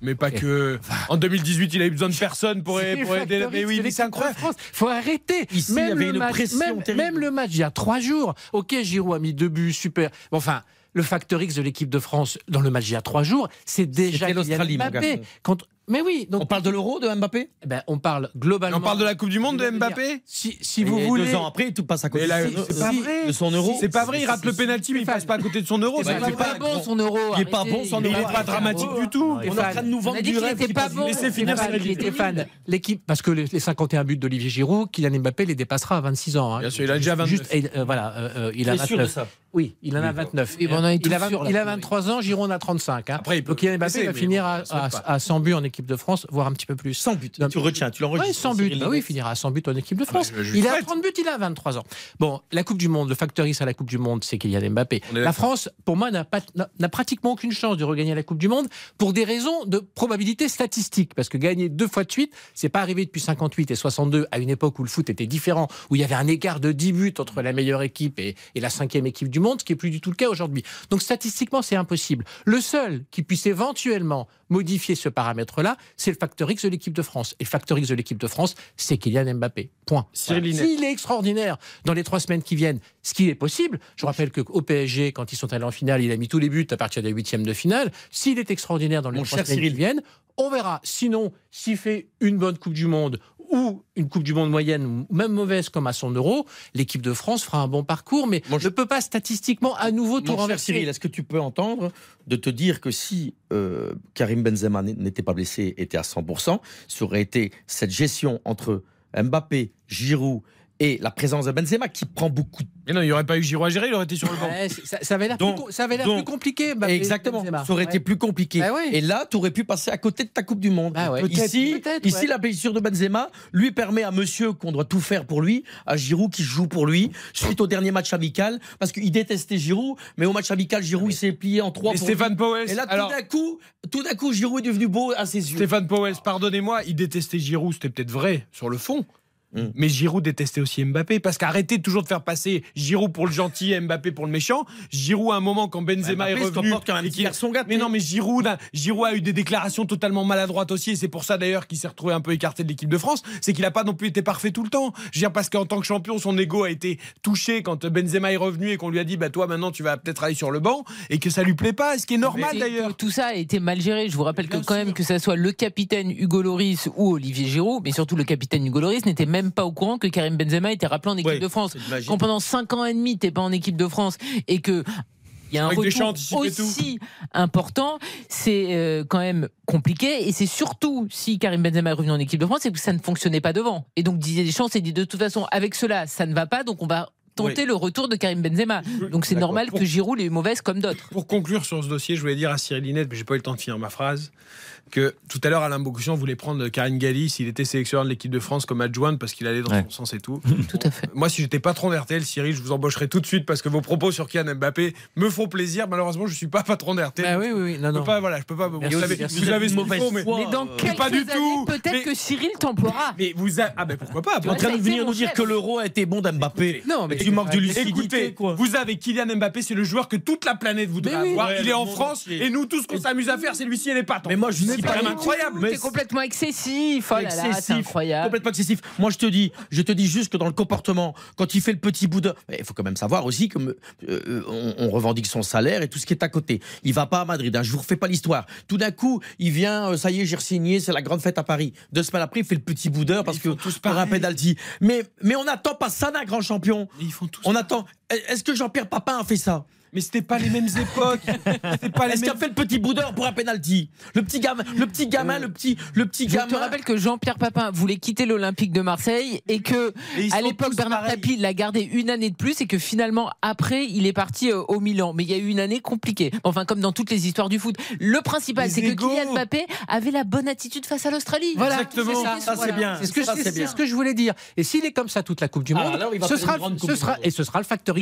Mais pas que. En 2018, il a eu besoin de personne pour, aider. Mais oui, mais c'est incroyable. France. Faut arrêter. Ici, il y avait le une match, pression même, même le match il y a trois jours. Ok, Giroud a mis deux buts, super. Bon, Enfin. Le facteur X de l'équipe de France dans le match il y a trois jours, c'est déjà Kylian Mbappé. Quand- Mais oui, donc On parle de l'euro de Mbappé eh ben, on parle globalement. On parle de la Coupe du Monde de Mbappé Si, si vous Et voulez. Deux ans après, tout passe à côté là, de son- c'est pas si- vrai. de son euro. C'est pas vrai, il rate le penalty, mais il passe pas à côté de son euro. Eh ben, il fait est pas pas bon son euro. Il est pas bon, son Il euro. est pas dramatique du tout. On est en train de nous vendre a dit du qu'il rêve. qui pas bon. Laissez finir. Stéphane, l'équipe, parce que les les 51 buts d'Olivier Giroud, Kylian Mbappé les dépassera à 26 ans. hein. Bien sûr, il a déjà 29. Juste, et, euh, voilà, euh, euh, il a Tu es sûr de 29. ça Oui, il en a 29. Oui, bon, on en est il, a tous 20 sûrs, là. il a 23 ans, Giroud en a 35. hein. Après, il peut Donc Kylian Mbappé blesser, va finir à 100 buts en équipe de France, voire un petit peu plus. 100 buts. Non, Tu retiens, tu l'enregistres. Oui, 100 buts. Bah oui, il finira à 100 buts en équipe de France. bah, il a souhaite. 30 buts, il a 23 ans. Bon, la Coupe du Monde, le facteur à la Coupe du Monde, c'est Kylian Mbappé. La. France, pour moi, n'a pratiquement aucune chance de regagner la Coupe du Monde pour des raisons de probabilité statistique. Parce que gagner deux fois de suite, c'est pas arrivé depuis 58 et 62, à une époque où le foot était différent, où il y avait un écart de 10 buts entre la meilleure équipe et, et la cinquième équipe du monde, ce qui est plus du tout le cas aujourd'hui. Donc statistiquement, c'est impossible. Le seul qui puisse éventuellement modifier ce paramètre-là, c'est le facteur X de l'équipe de France. Et le facteur X de l'équipe de France, c'est Kylian Mbappé. Point. Voilà. S'il est extraordinaire dans les trois semaines qui viennent, ce qui est possible, je rappelle qu'au PSG, quand ils sont allés en finale, il a mis tous les buts à partir des huitièmes de finale. S'il est extraordinaire dans les Mon trois semaines Cyril. qui viennent, on verra. Sinon, s'il fait une bonne Coupe du Monde ou une Coupe du Monde moyenne, ou même mauvaise comme à son euro, l'équipe de France fera un bon parcours, mais je- ne peut pas statistiquement à nouveau tout Mon renverser. Cyril, est-ce que tu peux entendre de te dire que si euh, Karim Benzema n'était pas blessé, était à 100%, ça aurait été cette gestion entre Mbappé, Giroud et la présence de Benzema qui prend beaucoup de Mais non, il n'y aurait pas eu Giroud à gérer, il aurait été sur le banc. Ouais, ça, ça avait l'air Donc- plus, co- ça avait l'air donc- plus compliqué. Exactement. Benzema. Ça aurait été plus compliqué. Bah. Et là, tu aurais pu passer à côté de ta Coupe du Monde. Bah ouais. Ici, ici ouais. la blessure de Benzema lui permet à monsieur qu'on doit tout faire pour lui, à Giroud qui joue pour lui, suite au dernier match amical, parce qu'il détestait Giroud, mais au match amical, Giroud, il s'est plié en trois. Et pour Stéphane lui. Powell, Et là, tout alors- d'un coup, tout d'un coup, Giroud est devenu beau à ses yeux. Stéphane Powell, pardonnez-moi, il détestait Giroud, c'était peut-être vrai sur le fond. Mm. Mais Giroud détestait aussi Mbappé parce qu'arrêtez toujours de faire passer Giroud pour le gentil et Mbappé pour le méchant. Giroud à un moment quand Benzema Mbappé est se revenu comporte comme un et garçon gâté. Mais non mais Giroud, a- Giroud a eu des déclarations totalement maladroites aussi et c'est pour ça d'ailleurs qu'il s'est retrouvé un peu écarté de l'équipe de France, c'est qu'il a pas non plus été parfait tout le temps. Je veux dire parce qu'en tant que champion son ego a été touché quand Benzema est revenu et qu'on lui a dit bah toi maintenant tu vas peut-être aller sur le banc et que ça lui plaît pas, ce qui est normal d'ailleurs. Tout ça a été mal géré. Je vous rappelle que quand même que ça soit le capitaine Hugo Loris ou Olivier Giroud, mais surtout le capitaine Hugo Loris n'était même pas au courant que Karim Benzema était rappelé en équipe Ouais, de France. Quand pendant 5 ans et demi t'es pas en équipe de France et que il y a un Avec retour tout. aussi important, c'est euh, quand même compliqué et c'est surtout si Karim Benzema est revenu en équipe de France, c'est que ça ne fonctionnait pas devant. Et donc Didier Deschamps s'est dit de toute façon avec cela ça ne va pas, donc on va tenter Oui. le retour de Karim Benzema. Donc c'est normal que Giroud ait eu mauvaise comme d'autres. Pour conclure sur ce dossier, je voulais dire à Cyril Linette, mais j'ai pas eu le temps de finir ma phrase, que tout à l'heure Alain Bogossian voulait prendre Karine Galli s'il était sélectionneur de l'équipe de France comme adjointe parce qu'il allait dans Ouais. son sens et tout. Tout à fait. Moi, si j'étais patron d'RTL, Cyril, je vous embaucherais tout de suite parce que vos propos sur Kylian Mbappé me font plaisir. Malheureusement, je suis pas patron d'RTL. Bah oui, oui, oui. Non, Je peux non. pas, voilà, je peux pas. vous Merci, savez, vous avez ce mauvaise faut, mais. Mais dans euh, quelques pas du années, tout. peut-être que Cyril t'emploiera. mais vous, a- ah ben pourquoi pas. En train de venir nous dire que l'euro a été bon d'Mbappé. Non, mais tu manques de lucidité, vous avez Kylian Mbappé, c'est le joueur que toute la planète voudrait avoir. Il est en France et nous, tout ce qu'on s'amuse à faire, c'est lui scier les pattes. Mais moi, je c'est quand même incroyable. C'est complètement excessif. Oh là là, c'est excessif, incroyable. complètement excessif. Moi, je te dis, je te dis juste que dans le comportement, quand il fait le petit bout de, il faut quand même savoir aussi que euh, on, on revendique son salaire et tout ce qui est à côté. Il va pas à Madrid. Hein, je vous refais pas l'histoire. Tout d'un coup, il vient, euh, ça y est, j'ai signé, c'est la grande fête à Paris. Deux semaines après, il fait le petit boudeur parce que tous pour un penalty. Mais mais on n'attend pas ça d'un grand champion. Ils font tous On attend. Est-ce que Jean-Pierre Papin a fait ça? Mais c'était pas les mêmes époques. C'était pas Est-ce qu'il fait le petit boudeur pour un penalty Le petit gamin, le petit gamin, le petit, le petit gamin. Je te rappelle que Jean-Pierre Papin voulait quitter l'Olympique de Marseille et que à l'époque Bernard pareil. Tapie l'a gardé une année de plus et que finalement après il est parti euh, au Milan. Mais il y a eu une année compliquée. Enfin comme dans toutes les histoires du foot. Le principal c'est que Kylian Mbappé avait la bonne attitude face à l'Australie. Voilà. Exactement. Ça, c'est bien. C'est ce, que je voulais dire. Et s'il est comme ça toute la Coupe du ah, Monde, alors, il ce sera, et ce sera le facteur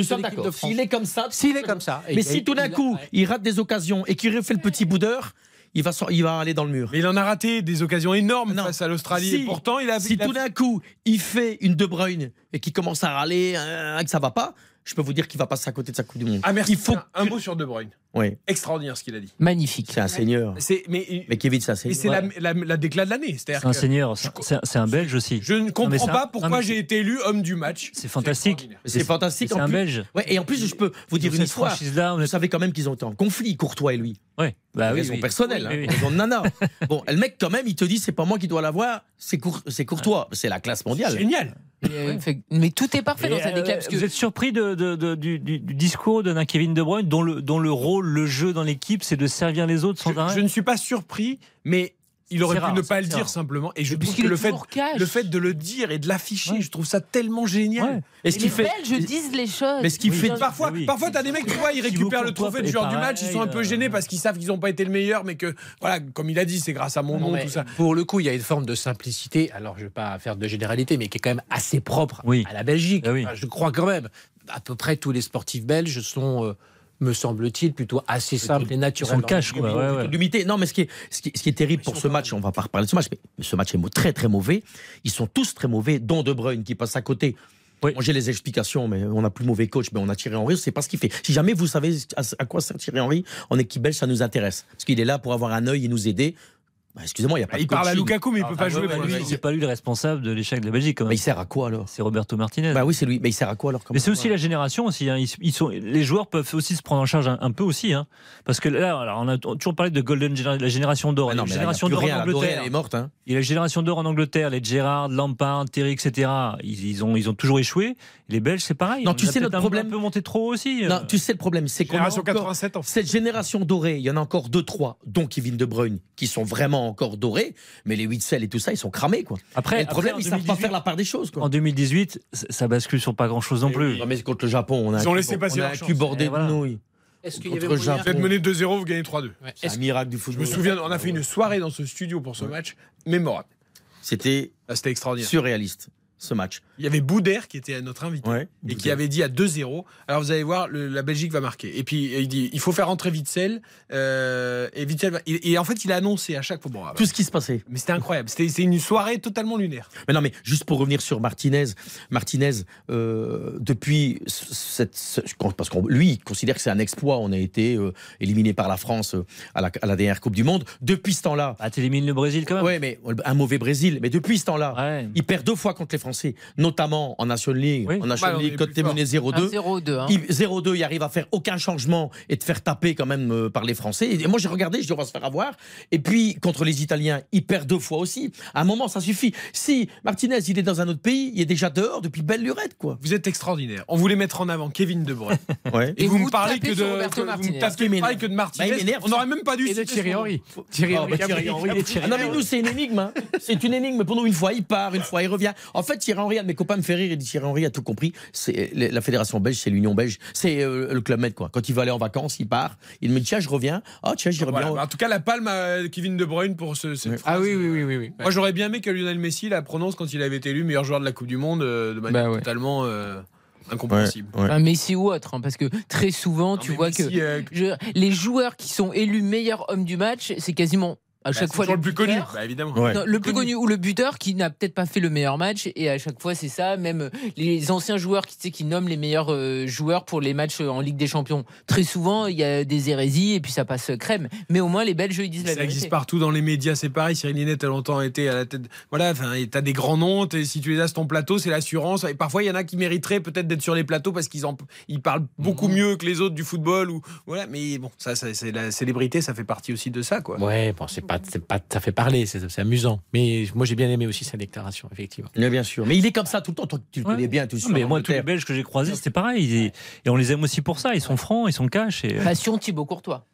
S'il est comme ça, s'il est comme mais si tout d'un coup, il rate des occasions et qu'il refait le petit boudeur, il va, il va aller dans le mur. Il en a raté des occasions énormes non. face à l'Australie. Si, et pourtant, il a. Si tout d'un coup, il fait une De Bruyne et qu'il commence à râler, hein, que ça va pas, je peux vous dire qu'il va passer à côté de sa Coupe du Monde. Mmh. Ah merci. Il faut un, un mot sur De Bruyne. Oui. Extraordinaire ce qu'il a dit. Magnifique. C'est un seigneur. Mais mais Kevin c'est un seigneur. C'est la, la, la de l'année. C'est un seigneur. C'est un Belge aussi. Je ne comprends pas pourquoi j'ai été élu homme du match. C'est fantastique. C'est fantastique. C'est un Belge. Ouais, et en plus je peux vous dire une fois. Là, on quand même qu'ils ont été en conflit, Courtois et lui. Ouais. Bah, oui, oui, personnel, oui, hein, oui. nana. bon, le mec quand même, il te dit c'est pas moi qui dois l'avoir, c'est Courtois, c'est la classe mondiale. Génial. Euh, mais tout est parfait dans sa. Euh, vous êtes surpris de, de, du, discours d'un Kevin De Bruyne dont le, dont le rôle, le jeu dans l'équipe, c'est de servir les autres sans je, Je ne suis pas surpris, mais il aurait pu ne pas le dire simplement. Et je trouve que le fait, le fait de le dire et de l'afficher, je trouve ça tellement génial. Ouais. Et ce qui fait, je disent les choses. Mais ce qui oui, fait parfois, oui. parfois t'as des mecs, tu vois, ils récupèrent le trophée du joueur du match, ils sont un peu gênés parce qu'ils savent qu'ils n'ont pas été le meilleur, mais que voilà, comme il a dit, c'est grâce à mon nom tout ça. Pour le coup, il y a une forme de simplicité. Alors je vais pas faire de généralité, mais qui est quand même assez propre à la Belgique. Je crois quand même. À peu près tous les sportifs belges sont euh, me semble-t-il, plutôt assez simple et naturel. le cache, quoi. L'humidité. Non, mais ce qui est, terrible pour ce match, on va pas reparler de ce match, mais, ce match est très très mauvais. Ils sont tous très mauvais, dont De Bruyne qui passe à côté. Oui. J'ai les explications, mais on a plus mauvais coach, mais on a Thierry Henry, c'est pas ce qu'il fait. Si jamais vous savez à quoi sert Thierry Henry en équipe belge, ça nous intéresse. Parce qu'il est là pour avoir un œil et nous aider. Bah, excusez-moi, il a pas bah, parle à. Lukaku, mais il ne peut pas bah, jouer pour lui. C'est pas lui le responsable de l'échec de la Belgique. Mais il sert à quoi alors? C'est Roberto Martinez. Bah oui, c'est lui. Mais il sert à quoi alors Mais c'est aussi la génération aussi. Hein. Ils, sont, les joueurs peuvent aussi se prendre en charge un, peu aussi. Hein. Parce que là, alors, on a toujours parlé de Golden la génération d'or. Ah la génération d'or en Angleterre. est morte. Il y a hein. la génération d'or en Angleterre, les Gerrard, Lampard, Terry, etc. Ils, ont, ils ont toujours échoué. Les Belges, c'est pareil. Non, tu sais, notre problème- un peu monté trop aussi. Euh. Tu sais le problème, c'est qu'on cette génération dorée. Il y en a encore deux trois, dont Kevin De Bruyne, qui sont vraiment encore doré, mais les Witzel et tout ça, ils sont cramés. Quoi. Après, le problème, ils ne savent pas faire la part des choses. En 2018, ça bascule sur pas grand-chose non eh plus. Non, mais contre le Japon, on a ils ont laissé passer on a un cul bordé voilà. de nouilles. Est-ce qu'il y avait Japon. Vous êtes mené 2-0, vous gagnez 3-2. C'est un miracle du football. Je me souviens, on a fait une soirée dans ce studio pour ce match mémorable. C'était ah, extraordinaire. Surréaliste ce match. Il y avait Boudère qui était notre invité et qui avait dit à 2-0, alors vous allez voir, la Belgique va marquer. Et puis il dit, il faut faire rentrer Witzel. Euh, et, Witzel et, en fait, il a annoncé à chaque moment. Ah bah, Tout ce qui se passait. Mais c'était incroyable. C'était une soirée totalement lunaire. Mais non, mais juste pour revenir sur Martinez, Martinez, euh, depuis cette, parce qu'on lui il considère que c'est un exploit. On a été euh, éliminé par la France euh, à la, dernière Coupe du Monde. Depuis ce temps-là, ah, t'élimines le Brésil quand même. Oui mais un mauvais Brésil. Mais depuis ce temps-là, il perd deux fois contre les Français notamment en National League. Oui. En National bah, League, quand t'es mené 0-2, 0-2, il, arrive à faire aucun changement et te faire taper quand même euh, par les Français. Et moi, j'ai regardé, je dis on va se faire avoir. Et puis, contre les Italiens, il perd deux fois aussi. À un moment, ça suffit. Si Martinez, il est dans un autre pays, il est déjà dehors depuis belle lurette, quoi. Vous êtes extraordinaire. On voulait mettre en avant Kevin De Bruyne. et, vous, vous me parlez que de, que, vous me tapez que de Martinez. On n'aurait même pas dû. Et de ah, Thierry Henry. Thierry Henry. Non, mais nous, c'est une énigme. C'est une énigme pour nous. Une fois, il part, une fois, il revient. En fait, Thierry Henry, un de mes copains me fait rire, il dit Thierry Henry a tout compris. C'est la fédération belge, c'est l'Union belge, c'est euh, le club med quoi. Quand il va aller en vacances, il part, il me dit tiens je reviens, oh tiens j'y reviens. En tout cas la palme à Kevin De Bruyne pour ce. Cette. Phrase, ah oui oui oui oui. Moi j'aurais bien aimé que Lionel Messi la prononce quand il avait été élu meilleur joueur de la Coupe du Monde euh, de bah manière totalement. Euh incompréhensible. Un Messi ou autre, hein, parce que très souvent, tu vois que euh, les joueurs qui sont élus meilleur homme du match, c'est quasiment à bah, chaque fois le, plus connu. Bah, évidemment. Le plus connu. ou le buteur qui n'a peut-être pas fait le meilleur match et à chaque fois c'est ça. Même les anciens joueurs qui sais, qui nomment les meilleurs euh, joueurs pour les matchs euh, en Ligue des Champions. Très souvent il y a des hérésies et puis ça passe euh, crème. Mais au moins les Belges ils disent la ça existe partout dans les médias c'est pareil. Cyril Linette a longtemps été à la tête voilà enfin t'as des grands noms si tu les as sur ton plateau c'est l'assurance. Et parfois il y en a qui mériteraient peut-être d'être sur les plateaux parce qu'ils en ils parlent beaucoup mhm. mieux que les autres du football ou voilà. Mais bon ça, ça c'est la célébrité ça fait partie aussi de ça quoi. Ouais bon, c'est pas, ça fait parler, c'est amusant. Mais moi, j'ai bien aimé aussi sa déclaration, effectivement. Mais bien sûr. Mais il est comme ça tout le temps. Toi, tu le connais bien. Non, mais moi, tous les Belges que j'ai croisés, c'était pareil. Et, et on les aime aussi pour ça. Ils sont francs, ils sont cash. Et... Passion Thibaut Courtois.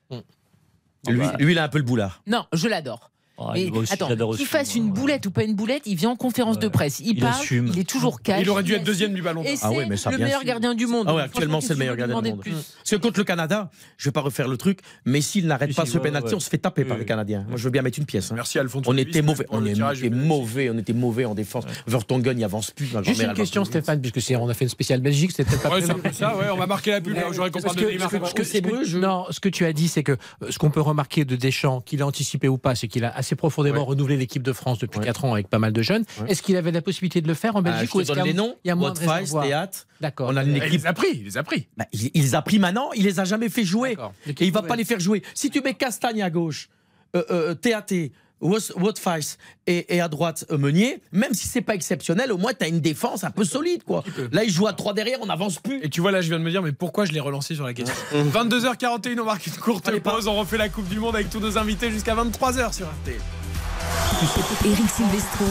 lui, lui, il a un peu le boulard. Non, je l'adore. Mais moi aussi, attends, j'adore qu'il fasse une boulette ou pas une boulette, il vient en conférence de presse. Il, Il parle, assume. il est toujours calme. Il aurait dû être deuxième du ballon d'or. Et c'est Ah ouais, mais ça, le meilleur sûr. gardien du monde. Ah ouais, actuellement, c'est le meilleur gardien du monde. Parce que contre le Canada, je vais pas refaire le truc, mais s'il n'arrête pas si, ce ouais, penalty, ouais. on se fait taper par les Canadiens. Moi, je veux bien mettre une pièce. hein. Merci Alphonse. On était mauvais, on était mauvais, on était mauvais en défense. Vertonghen, il avance plus. Juste une question. Stéphane, puisque c'est, on a fait une spéciale Belgique, c'était peut-être pas ça, on va marquer la pub. J'aurais que- Non, ce que tu as dit, c'est que euh, ce qu'on peut remarquer de Deschamps, qu'il a anticipé ou pas, c'est qu'il a assez profondément renouvelé l'équipe de France depuis 4 ans avec pas mal de jeunes. Est-ce qu'il avait la possibilité de le faire en Ah, Belgique ou est-ce qu'il y a- les noms. il y a moins de. D'accord. On a une Il équipe. les a pris, il les a pris. Bah, il, il les a pris maintenant, il les a jamais fait jouer. Et il va pas les faire jouer. Si tu mets Castagne à gauche, euh, euh, TAT, Wattfeist et, et à droite euh, Meunier, même si c'est pas exceptionnel, au moins tu as une défense un peu solide. quoi. Là, il joue à 3 derrière, on n'avance plus. Et tu vois, là, je viens de me dire, mais pourquoi je l'ai relancé sur la question 22h41, on marque une courte pause. On refait la Coupe du Monde avec tous nos invités jusqu'à 23h sur RTL. Eric Silvestro.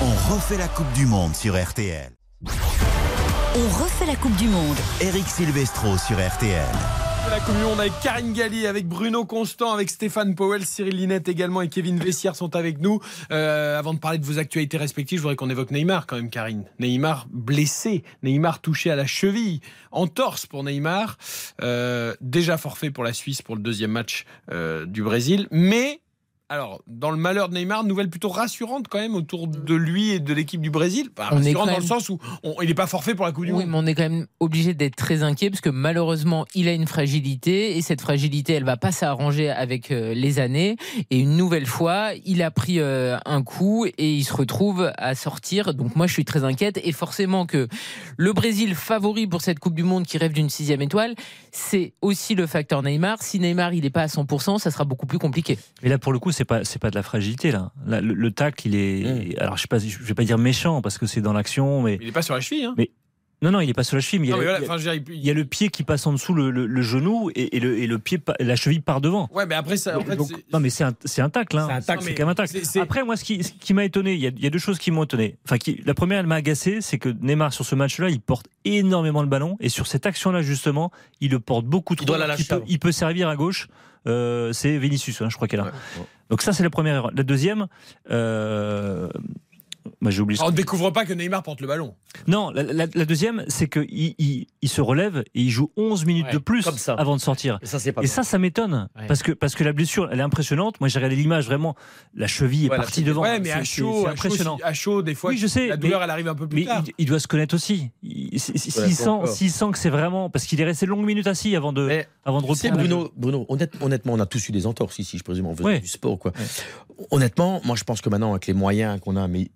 On refait la Coupe du Monde sur RTL. On refait la Coupe du Monde. Eric Silvestro sur RTL. La avec Karine Galli, avec Bruno Constant, avec Stéphane Powell, Cyril Linette également et Kevin Vessière sont avec nous. Euh, avant de parler de vos actualités respectives, je voudrais qu'on évoque Neymar quand même, Karine. Neymar blessé, Neymar touché à la cheville, en torse pour Neymar. Euh, déjà forfait pour la Suisse pour le deuxième match euh, du Brésil, mais alors, dans le malheur de Neymar, nouvelle plutôt rassurante quand même autour de lui et de l'équipe du Brésil. Enfin, On est dans le sens où on- il n'est pas forfait pour la Coupe du Oui, Monde. mais on est quand même obligé d'être très inquiet parce que malheureusement, il a une fragilité et cette fragilité, elle va pas s'arranger avec euh, les années. Et une nouvelle fois, il a pris euh, un coup et il se retrouve à sortir. Donc moi, je suis très inquiète et forcément que le Brésil favori pour cette Coupe du Monde qui rêve d'une sixième étoile, c'est aussi le facteur Neymar. Si Neymar il est pas à 100%, ça sera beaucoup plus compliqué. Mais là, pour le coup, c'est pas c'est pas de la fragilité là. Là, le, le tacle, il est. Alors, je sais pas, je vais pas dire méchant parce que c'est dans l'action, mais. Il n'est pas sur la cheville. Hein. Mais non, non, il est pas sur la cheville, mais il y a, Non, mais la- voilà, il y a- enfin, je veux dire, il- il y a le pied qui passe en dessous le, le- le genou et, et le, et le pied, la cheville part devant. Ouais, mais après, ça, en fait, Donc, c'est- non, mais c'est un, c'est un tacle. Hein. C'est quand même un tacle. c'est- Après, moi, ce qui, ce qui m'a étonné, il y, a, il y a deux choses qui m'ont étonné. Enfin, qui, la première, elle m'a agacé, c'est que Neymar, sur ce match-là, il porte énormément le ballon. Et sur cette action-là, justement, il le porte beaucoup trop. doit la lâcher il, peut, avant. il peut servir à gauche. Euh, c'est Vinicius, hein, je crois qu'elle a. Donc, ça, c'est la première erreur. La deuxième, euh, bah, j'ai oublié. ce on ne découvre pas que Neymar porte le ballon. non, la, la- la deuxième, c'est qu'il il, il se relève et il joue 11 minutes Ouais, de plus comme ça. avant de sortir. Et ça, c'est pas Et bien. ça, ça m'étonne. Ouais. Parce, que, parce que la blessure, elle est impressionnante. Moi, j'ai regardé l'image, vraiment. La cheville est Ouais, partie devant. Ouais, mais à chaud, c'est à chaud, impressionnant. si- à chaud, des fois, Oui, je sais. la douleur, mais- elle arrive un peu plus Mais tard. il, il doit se connaître aussi. S'il sent, que c'est vraiment. Parce qu'il est resté longues minutes assis avant de, Mais avant de reprendre. Bruno, Bruno honnête- honnêtement, on a tous eu des entorses ici, je présume, en faisant Ouais. du sport. Quoi. Honnêtement, moi, je pense que maintenant, avec les moyens qu'on a, mais,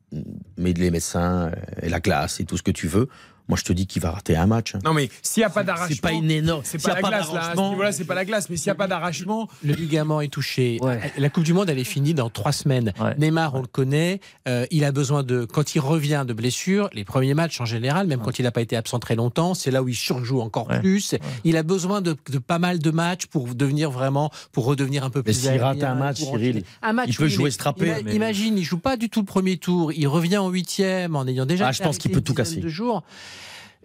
mais les médecins et la glace et tout ce que tu veux, moi, je te dis qu'il va rater un match. hein. Non, mais s'il n'y a pas d'arrachement. C'est pas une énorme. C'est pas la glace, là. À ce niveau-là, c'est pas la glace. Mais s'il n'y a pas d'arrachement. Le ligament est touché. Ouais. La Coupe du Monde, elle est finie dans trois semaines. Ouais. Neymar, on le connaît. euh, il a besoin de. Quand il revient de blessure, les premiers matchs en général, même quand il n'a pas été absent très longtemps, c'est là où il surjoue encore Ouais. plus. Il a besoin de, de pas mal de matchs pour devenir vraiment, pour redevenir un peu Mais plus. s'il rate un match, Cyril, un match, il peut oui, jouer mais strappé, ima- mais- Imagine, il joue pas du tout le premier tour. Il revient en huitième en ayant déjà. Ah, je pense qu'il peut tout casser. Jours.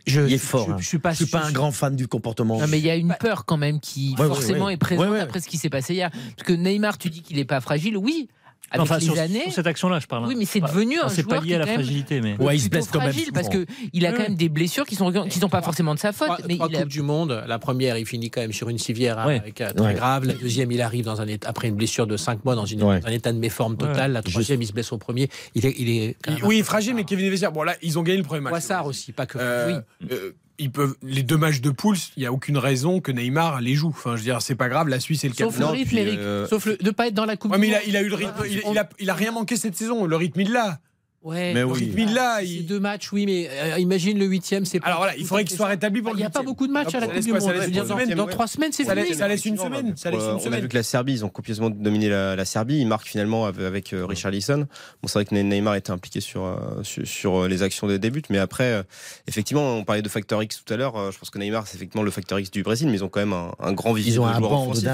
Je, Il est je- fort. Je, hein. je suis pas. Je suis pas un grand fan du comportement. Non, mais il y a une peur quand même qui Ouais, ouais, forcément ouais. est présente Ouais, ouais. après ce qui s'est passé hier. Parce que Neymar, tu dis qu'il n'est pas fragile, oui. Avec Enfin, les sur, années. sur cette action-là, je parle. hein. Oui, mais c'est Pas- devenu un enfin, C'est joueur pas qui lié à la quand même fragilité, mais. Ouais, il se blesse quand même fragile parce que il a quand même des blessures qui sont qui sont pas forcément de sa faute, Trois, mais trois il a Coupes du Monde. La première, il finit quand même sur une civière hein, Ouais. avec, euh, très Ouais. grave. La deuxième, il arrive dans un état, après une blessure de 5 mois dans, une, Ouais. dans un état de méforme totale. La troisième, il se blesse au premier. Il est, il est quand même- Oui, fragile, mais Kevin Vessière. Bon, là, ils ont gagné le premier match. Boissard aussi, pas que. Euh, euh, ils peuvent, les deux matchs de poules, il n'y a aucune raison que Neymar les joue. Enfin, je veux dire, c'est pas grave, la Suisse et le Sauf le rythme, Eric. euh, Sauf le, de pas être dans la Coupe Ouais, du mais il a, Monde. il a eu le rythme, il, il a, il a rien manqué cette saison. Le rythme, il l'a. Ouais, mais oui. Là, il... deux matchs, oui, mais euh, imagine le huitième, c'est Alors voilà, il faudrait qu'il soit rétabli pour Il n'y a pas beaucoup de matchs à la Coupe du Monde. Dans trois semaines, c'est fini. Ça laisse une semaine. On a vu que la Serbie, ils ont copieusement dominé la Serbie. Ils marquent finalement avec Richard Lisson. Bon, c'est vrai que Neymar était impliqué sur sur les actions des débuts, mais après, effectivement, on parlait de facteur X tout à l'heure. Je pense que Neymar, c'est effectivement le facteur X du Brésil, mais ils ont quand même un grand vivier de joueurs offensifs.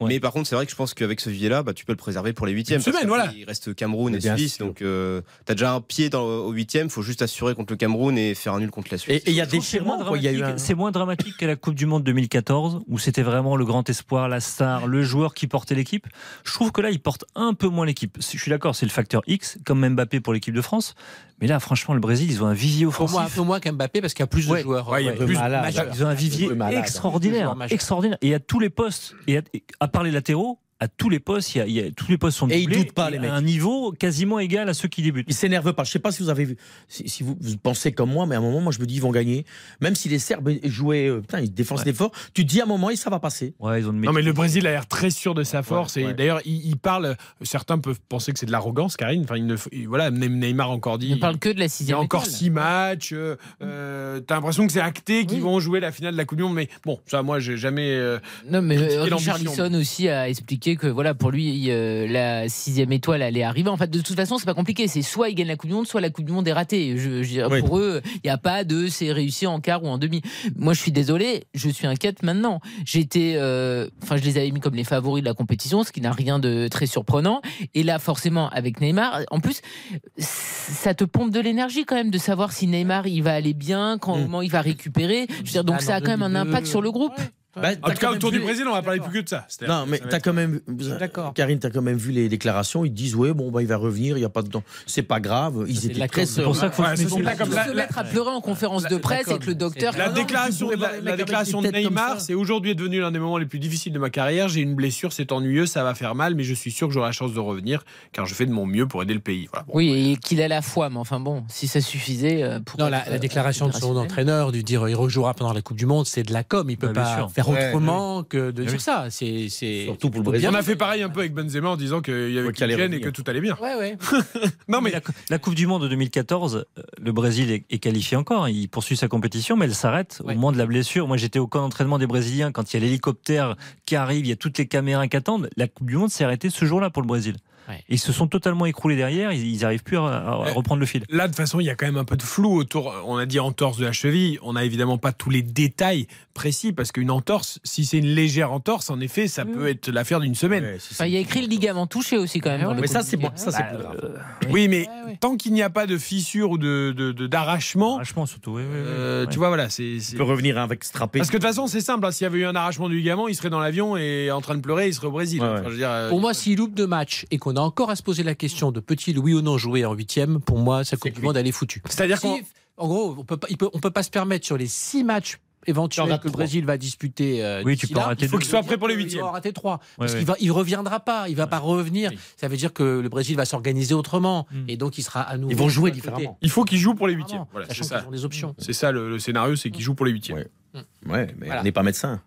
Mais par contre, c'est vrai que je pense qu'avec ce vivier-là, bah, tu peux le préserver pour les huitièmes. Semaine, voilà. Il reste Cameroun et Suisse, donc euh, tu as déjà un pied dans, au huitième. Il faut juste assurer contre le Cameroun et faire un nul contre la Suisse. Et il y a des C'est moins dramatique qu'à la Coupe du Monde 2014 où c'était vraiment le grand espoir, la star, le joueur qui portait l'équipe. Je trouve que là, il porte un peu moins l'équipe. Je suis d'accord, c'est le facteur X, comme Mbappé pour l'équipe de France. Mais là, franchement, le Brésil, ils ont un vivier offensif. Pour moi, un peu moins qu'Mbappé parce qu'il y a plus de joueurs. Ouais, il y a plus Ils ont un vivier extraordinaire, extraordinaire. Et à tous les postes, et à part les latéraux, à tous les postes, il y a, tous les postes sont et ils doutent pas les mecs. À un niveau quasiment égal à ceux qui débutent. Ils s'énervent pas. Je sais pas si vous avez vu, si, vous, pensez comme moi, mais à un moment, moi je me dis ils vont gagner. Même si les Serbes jouaient, euh, putain, ils défendent ouais. fort. Tu te dis à un moment, ça va passer. Ouais, ils ont non mais le Brésil a l'air très sûr de sa force et d'ailleurs il, parle. Certains peuvent penser que c'est de l'arrogance, Karine. Enfin, il ne, voilà, Neymar encore dit. Il ne parle que de la sixième. Il y a encore six matchs. Euh, euh, T'as l'impression que c'est acté qu'ils vont jouer la finale de la Coupe du Monde, mais bon, ça, moi, j'ai jamais. Euh, non mais Richard Lisson aussi a expliqué que voilà pour lui euh, la sixième étoile allait arriver. En fait, de toute façon, c'est pas compliqué. C'est soit il gagne la Coupe du Monde, soit la Coupe du Monde est ratée. Je, Pour eux, il n'y a pas de c'est réussi en quart ou en demi. Moi, je suis désolé, je suis inquiète maintenant. J'étais, euh, enfin, je les avais mis comme les favoris de la compétition, ce qui n'a rien de très surprenant. Et là, forcément, avec Neymar, en plus, ça te pompe de l'énergie quand même de savoir si Neymar il va aller bien, quand mm. il va récupérer. Je veux dire, donc ah, ça a quand même un impact sur le groupe. Bah, en tout cas, autour du Brésil, on va parler plus que de ça. Non, mais t'as quand même, Karine, t'as quand même vu les déclarations. Ils disent ouais, bon, bah, il va revenir, il y a pas de, c'est pas grave. Ils étaient très C'est pour ça qu'il faut se mettre à pleurer en conférence de presse et que le docteur. La déclaration, la déclaration de Neymar, c'est aujourd'hui devenu l'un des moments les plus difficiles de ma carrière. J'ai une blessure, c'est ennuyeux, ça va faire mal, mais je suis sûr que j'aurai la chance de revenir, car je fais de mon mieux pour aider le pays. Oui, et qu'il a la foi, mais enfin bon, si ça suffisait. Euh, pour non, la déclaration de son entraîneur, du dire il rejouera pendant la Coupe du Monde, c'est de la com. Il peut pas faire autrement que de dire ça. C'est surtout pour le Brésil. On a fait pareil un peu avec Benzema en disant qu'il y avait qu'il gêne et que tout allait bien. Ouais, ouais. non mais la, Coupe du Monde de 2014, euh, le Brésil est, qualifié encore. Il poursuit sa compétition, mais elle s'arrête au moment de la blessure. Moi, j'étais au camp d'entraînement des Brésiliens quand il y a l'hélicoptère qui arrive, il y a toutes les caméras qui attendent. La Coupe du Monde s'est arrêtée ce jour-là pour le Brésil. Ils se sont totalement écroulés derrière, ils n'arrivent plus à, reprendre le fil. Là, de toute façon, il y a quand même un peu de flou autour. On a dit entorse de la cheville, on n'a évidemment pas tous les détails précis, parce qu'une entorse, si c'est une légère entorse, en effet, ça peut être l'affaire d'une semaine. il y a écrit le ligament touché aussi quand même. mais ça, c'est bon. Ça, bah, euh, oui, mais tant qu'il n'y a pas de fissure ou de, d'arrachement. Arrachement surtout, euh, Tu vois, voilà. c'est peut revenir avec strappé. Parce que de toute façon, c'est simple. Hein, s'il y avait eu un arrachement du ligament, il serait dans l'avion et en train de pleurer, il serait au Brésil. Euh, Pour moi, s'il loupe deux matchs et qu'on a encore à se poser la question de peut-il oui ou non jouer en huitième, pour moi, sa Coupe du Monde, elle est foutue. C'est-à-dire qu'en gros, on peut pas, peut, on peut pas se permettre sur les six matchs éventuels que le Brésil va disputer. Euh, oui, tu peux Il faut qu'il soit prêt pour les huitièmes. Il va rater trois. parce qu'il va, il reviendra pas. Il va pas revenir. Ça veut dire que le Brésil va s'organiser autrement. Hmm. Et donc, il sera à nouveau. Ils vont jouer différemment. Il faut qu'il joue pour les huitièmes. Voilà, c'est ça. des options. C'est ça le, scénario, c'est qu'il joue pour les huitièmes. Ouais, mais on n'est pas médecin.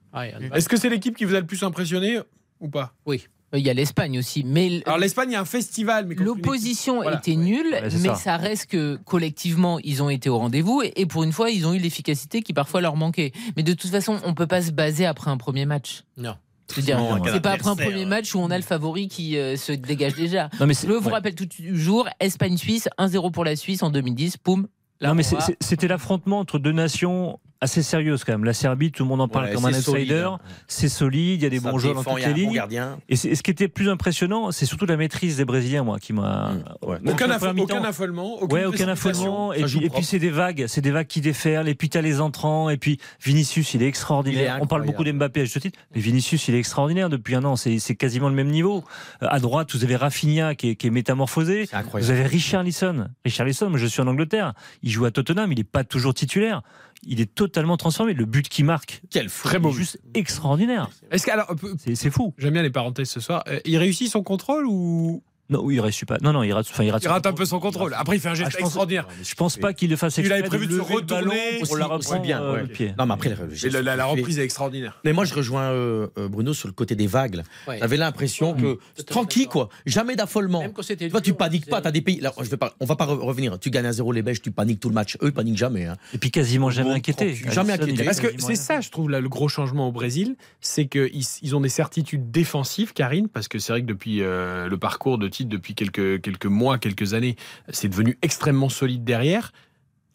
Est-ce que c'est l'équipe qui vous a le plus impressionné ou pas? Oui. Il y a l'Espagne aussi. Mais Alors l'Espagne, il y a un festival. mais L'opposition était nulle, mais ça. reste que collectivement, ils ont été au rendez-vous et, pour une fois, ils ont eu l'efficacité qui parfois leur manquait. Mais de toute façon, on ne peut pas se baser après un premier match. Non. C'est pas après un premier match où on a le favori qui euh, se dégage déjà. Non, mais Je vous rappelle toujours Espagne-Suisse, 1-0 pour la Suisse en 2010, poum. non, mais c'était l'affrontement entre deux nations assez sérieuse quand même. La Serbie, tout le monde en parle comme un outsider. C'est solide, il y a des bons joueurs dans toutes les lignes. et, ce qui était plus impressionnant, c'est surtout la maîtrise des Brésiliens, moi, qui m'a. Mmh. Aucun, affolement. ouais, aucun affolement. Et puis, et puis c'est des vagues, c'est des vagues qui déferlent. Et puis tu as les entrants. Et puis Vinicius, il est extraordinaire. On parle beaucoup d'Mbappé à ce titre, mais Vinicius, il est extraordinaire depuis un an. C'est quasiment le même niveau. Euh, à droite, vous avez Rafinha qui est, qui est métamorphosé. Vous avez Richard Lisson. Richard Lisson, moi je suis en Angleterre. Il joue à Tottenham. Il n'est pas toujours titulaire il est totalement transformé. Le but qu'il marque, Quel très beau, juste extraordinaire. Est-ce que alors c'est fou. J'aime bien les parenthèses ce soir. Euh, il réussit son contrôle ou non, oui, il rate pas. Non, non, il rate. Enfin, il rate, il rate un peu son contrôle. Après, il fait un geste ah, extraordinaire. Je pense pas qu'il le fasse. Il avait prévu de, se retourner. On la reprend bien. Euh, ouais. pied. Non, mais après, la, reprise est extraordinaire. Mais moi, je rejoins euh, euh, Bruno sur le côté des vagues. J'avais l'impression que tranquille, quoi. Jamais d'affolement. Tu tu paniques pas. T'as des pays. Là, je va pas revenir. Tu gagnes à zéro les Belges, tu paniques tout le match. Eux, ils ne paniquent jamais. Hein. Et puis quasiment jamais inquiété. Jamais inquiété. Parce que c'est ça, je trouve, le gros changement au Brésil, c'est qu'ils ont des certitudes défensives, Karine, parce que c'est vrai que depuis euh, le parcours de depuis quelques, quelques mois, quelques années. C'est devenu extrêmement solide derrière.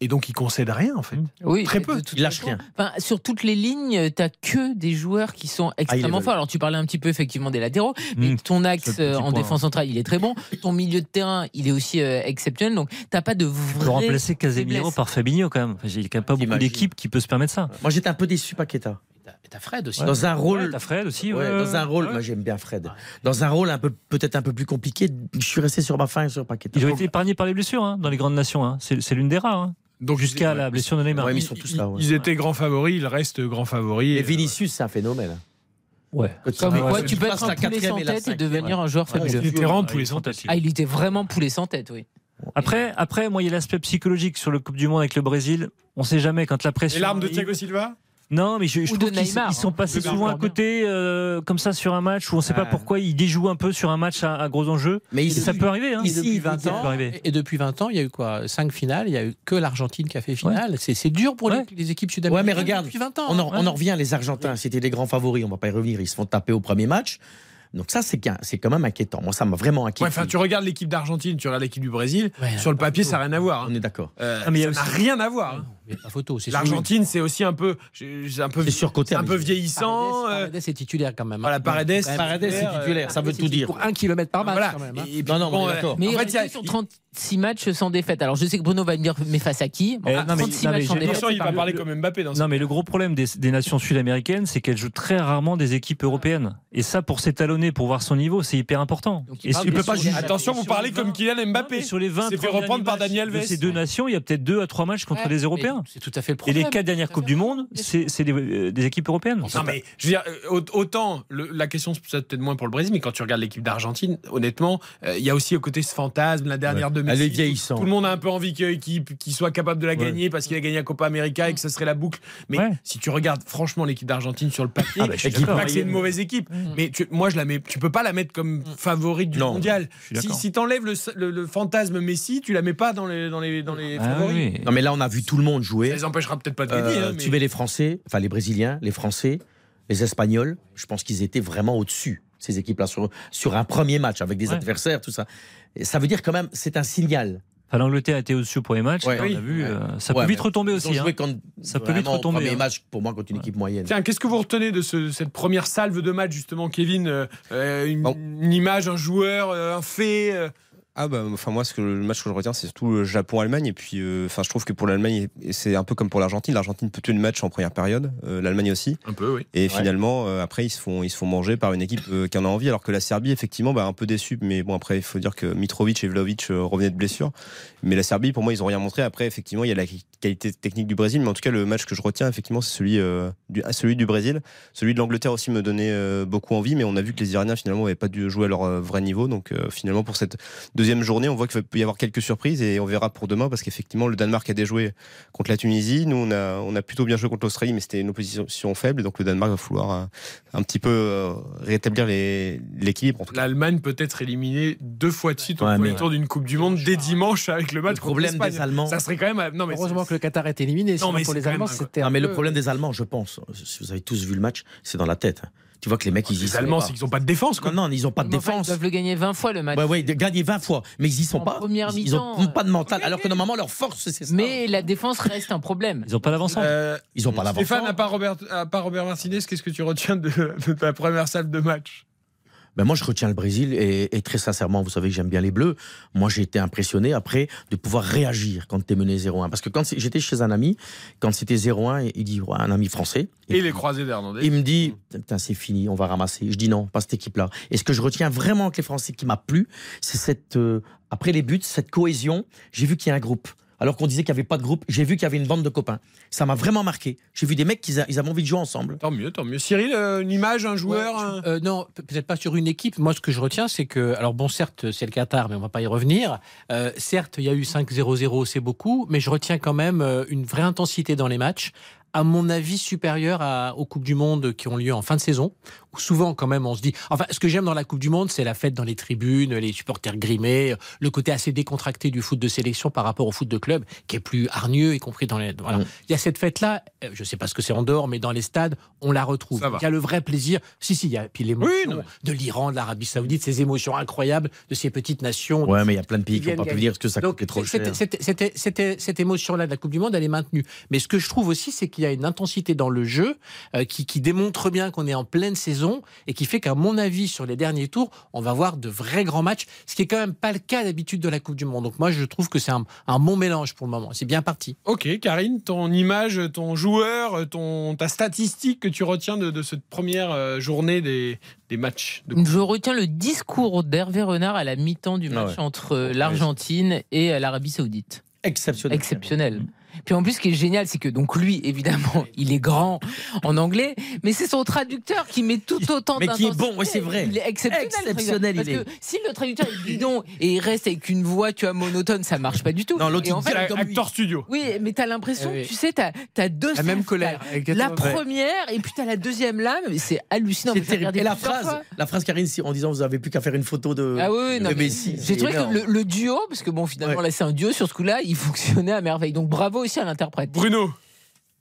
Et donc, il concède rien, en fait. Mmh. Très peu. Il lâche rien. Sur toutes les lignes, tu n'as que des joueurs qui sont ah, extrêmement forts. Alors, tu parlais un petit peu, effectivement, des latéraux, mmh. mais ton axe euh, en défense centrale, il est très bon. Ton milieu de terrain, il est aussi euh, exceptionnel. Donc, tu n'as pas de vrai. remplacer Casemiro par Fabinho, quand même. Il n'y a pas beaucoup d'équipes qui peut se permettre ça. Moi, j'étais un peu déçu, Paqueta. T'as Fred aussi. Dans un rôle. Ouais, t'as Fred aussi. Ouais, dans un rôle. Moi, j'aime bien Fred. Dans un rôle un peu, peut-être un peu plus compliqué. Je suis resté sur ma fin et sur Paquet. Ils ont été épargnés par les blessures hein, dans les grandes nations. Hein. C'est, l'une des rares. Hein. Donc jusqu'à la blessure de Neymar. ils sont tous là. Ils étaient grands favoris. Ils restent grands favoris. Et, euh, Vinicius, c'est un phénomène. Ouais. Comme quoi, tu peux être un poulet sans tête et devenir un joueur fabuleux. Il était vraiment poulet sans ah, tête. Ah, il était vraiment poulet sans tête, oui. Après, après, moi, il y a l'aspect psychologique sur le Coupe du Monde avec le Brésil. On ne sait jamais quand la pression. Les l'arme de Thiago Silva? Non, mais je, trouve qu'ils ils sont passés souvent à côté, euh, comme ça, sur un match où on ne sait pas ah. pourquoi ils déjouent un peu sur un match à, gros enjeux. Mais hein. ça peut arriver. Ici, depuis 20 ans, et depuis 20 ans, il y a eu quoi? 5 finales, il n'y a eu que l'Argentine qui a fait finale. C'est dur pour les, équipes sud-américaines. Mais regarde, depuis 20 ans. On, en, hein. revient, les Argentins, c'était des grands favoris, on ne va pas y revenir, ils se font taper au premier match. Donc ça, c'est quand même inquiétant. Moi, ça m'a vraiment inquiété. enfin, tu regardes l'équipe d'Argentine, tu regardes l'équipe du Brésil. Sur le papier, ça n'a rien à voir. Hein. On est d'accord. Euh, ah, ça n'a aussi... rien à voir. Hein. L'Argentine, c'est aussi un peu, un peu, surcoté, un hein. peu vieillissant. Paredes, euh. Paredes est titulaire quand même. Hein. Voilà, Paredes, Paredes est titulaire. Euh. Ça veut tout dire. Pour un kilomètre par match. Voilà. Même, non, non, bon, euh, mais en fait, il 30, 36 matchs sans défaite. Alors je sais que Bruno va me dire, mais face à qui? Eh, non, mais, il va parler comme Mbappé dans ce Non, mais le gros problème des, nations sud-américaines, c'est qu'elles jouent très rarement des équipes européennes. Et ça, pour s'étalonner, pour voir son niveau, c'est hyper important. Il peut pas. Attention, vous parlez comme Kylian Mbappé. Sur les 20 fait reprendre par Daniel Vess. Ces deux nations, il y a peut-être deux à trois matchs contre les Européens. C'est tout à fait le problème. Et les quatre dernières Coupes du Monde, c'est euh, des équipes européennes. Non, mais je veux dire, euh, autant la question se peut-être moins pour le Brésil, mais quand tu regardes l'équipe d'Argentine, honnêtement, euh, il y a aussi au côté ce fantasme, la dernière demi elle est vieillissante. Tout, le monde a un peu envie qu'il qu soit capable de la gagner parce qu'il a gagné la Copa América et que ça serait la boucle. Mais si tu regardes franchement l'équipe d'Argentine sur le papier, ah bah, pas que c'est une mauvaise équipe. Mm. Mais moi, je la mets, tu peux pas la mettre comme mm. favorite du mondial. Si, si tu enlèves le, fantasme Messi, tu la mets pas dans les, ah favoris. Non, mais là, on a vu tout le monde jouer. Ça les empêchera peut-être pas de gagner. Euh, hein, tu mets les Français, enfin les Brésiliens, les Français les Espagnols, je pense qu'ils étaient vraiment au-dessus ces équipes-là, sur, sur un premier match avec des adversaires, tout ça. Ça veut dire quand même, c'est un signal. Enfin, L'Angleterre été au-dessus au premier match, ouais, on vu. Euh, hein. Ça peut vite retomber aussi. Ça peut vite retomber. Premier hein. match pour moi contre une équipe moyenne. Tiens, qu'est-ce que vous retenez de cette première salve de match justement, Kevin euh, euh, une, image, un joueur, un fait ah bah enfin moi ce que le match que je retiens c'est surtout euh, le Japon Allemagne et puis euh, enfin je trouve que pour l'Allemagne c'est un peu comme pour l'Argentine l'Argentine peut tuer le match en première période euh, l'Allemagne aussi. Un peu oui. Et finalement après ils se font ils se font manger par une équipe qui en a envie. Alors que la Serbie effectivement bah, un peu déçue. Mais bon après il faut dire que Mitrovic et Vlaovic revenaient de blessure. Mais la Serbie pour moi ils ont rien montré. Après effectivement il y a la qualité technique du Brésil, mais en tout cas, le match que je retiens, effectivement, c'est celui, euh, du, ah, celui du Brésil. Celui de l'Angleterre aussi me donnait euh, beaucoup envie, mais on a vu que les Iraniens, finalement, n'avaient pas dû jouer à leur euh, vrai niveau. Donc, euh, finalement, pour cette deuxième journée, on voit qu'il peut y avoir quelques surprises et on verra pour demain, parce qu'effectivement, le Danemark a déjoué contre la Tunisie. Nous, on a, on a plutôt bien joué contre l'Australie, mais c'était une opposition faible. Donc, le Danemark va falloir un petit peu rétablir l'équilibre. L'Allemagne peut être éliminée deux fois de suite au premier tour d'une Coupe du Monde dès dimanche avec le match. Le problème des Allemands. Ça serait quand même. Non, mais Heureusement que le Qatar est éliminé. Non, mais pour les Allemands, c'était. Non, mais le problème des Allemands, je pense, si vous avez tous vu le match, c'est dans la tête. Hein. Tu vois que les mecs, ils y Les Allemands, c'est qu'ils n'ont pas de défense. Quoi. Non, ils n'ont pas de défense. Ils doivent le gagner 20 fois le match. Oui, gagner 20 fois. Mais ils y sont en pas. ils n'ont pas de mental. Alors que normalement, leur force, c'est ça. Mais la défense reste un problème. Ils n'ont pas d'avancement. Euh, ils n'ont pas d'avancement. Stéphane, à part Robert, à Robert Martinez, qu'est-ce que tu retiens de, de ta première salle de match? ben moi je retiens le Brésil et, et très sincèrement, vous savez que j'aime bien les Bleus. Moi j'ai été impressionné après de pouvoir réagir quand t'es mené 0-1. Parce que quand j'étais chez un ami, quand c'était 0-1, il dit un ami français. Et, les croisés d'Hernandez. Il me dit putain c'est fini, on va ramasser. Je dis non, pas cette équipe-là. Et ce que je retiens vraiment avec les Français qui m'a plu, c'est cette euh, après les buts, cette cohésion. J'ai vu qu'il y a un groupe alors qu'on disait qu'il n'y avait pas de groupe. J'ai vu qu'il y avait une bande de copains. Ça m'a vraiment marqué. J'ai vu des mecs qui a- ils avaient envie de jouer ensemble. Tant mieux, tant mieux. Cyril, euh, une image, un joueur Euh, non, pe- peut-être pas sur une équipe. Moi, ce que je retiens, c'est que, alors bon, certes, c'est le Qatar, mais on va pas y revenir. Euh, certes, il y a eu 5-0-0, c'est beaucoup, mais je retiens quand même une vraie intensité dans les matchs. À mon avis, supérieure à, aux Coupes du Monde qui ont lieu en fin de saison, souvent, quand même, on se dit. Enfin, ce que j'aime dans la Coupe du Monde, c'est la fête dans les tribunes, les supporters grimés, le côté assez décontracté du foot de sélection par rapport au foot de club, qui est plus hargneux, y compris dans les. Voilà. Il y a cette fête-là, euh, je sais pas ce que c'est en dehors, mais dans les stades, on la retrouve. Il y a le vrai plaisir. Si, si, il y a puis l'émotion Oui, de l'Iran, de l'Arabie Saoudite, ces émotions incroyables de ces petites nations. Ouais, mais il y a plein de pays qui n'ont pas pu parce que ça Donc, coûtait trop c'était- cher. c'était- c'était- c'était- Cette émotion-là de la Coupe du Monde, elle est maintenue. Mais ce que je trouve aussi, c'est qu'il y a une intensité dans le jeu euh, qui, qui démontre bien qu'on est en pleine saison et qui fait qu'à mon avis, sur les derniers tours, on va voir de vrais grands matchs, ce qui est quand même pas le cas d'habitude de la Coupe du Monde. Donc moi, je trouve que c'est un, un bon mélange pour le moment. C'est bien parti. Ok, Karine, ton image, ton joueur, ton, ta statistique que tu retiens de, de cette première euh, journée des, des matchs de Je retiens le discours d'Hervé Renard à la mi-temps du match Ah ouais. entre l'Argentine et euh, l'Arabie Saoudite. Exceptionnel. Exceptionnel. Puis en plus, ce qui est génial, c'est que donc lui, évidemment, il est grand en anglais, mais c'est son traducteur qui met tout autant Mais qui est bon, ouais, c'est vrai. Il est exceptionnel. traducteur. il est. Parce que si le traducteur est bidon et il reste avec une voix, tu vois, monotone, ça marche pas du tout. Non, l'autre, en fait, Acteur studio. oui, mais t'as l'impression, Eh oui. tu sais, t'as as deux La même colère. La première et puis t'as la deuxième lame, mais c'est hallucinant. C'est terrible. Et la phrase, fois. la phrase Karine, en disant vous avez plus qu'à faire une photo de, Ah oui, oui, de non, mais Messi. J'ai trouvé que le, le duo, parce que bon, finalement, Ouais. là, c'est un duo sur ce coup-là, il fonctionnait à merveille. Donc bravo aussi à l'interprète. Bruno.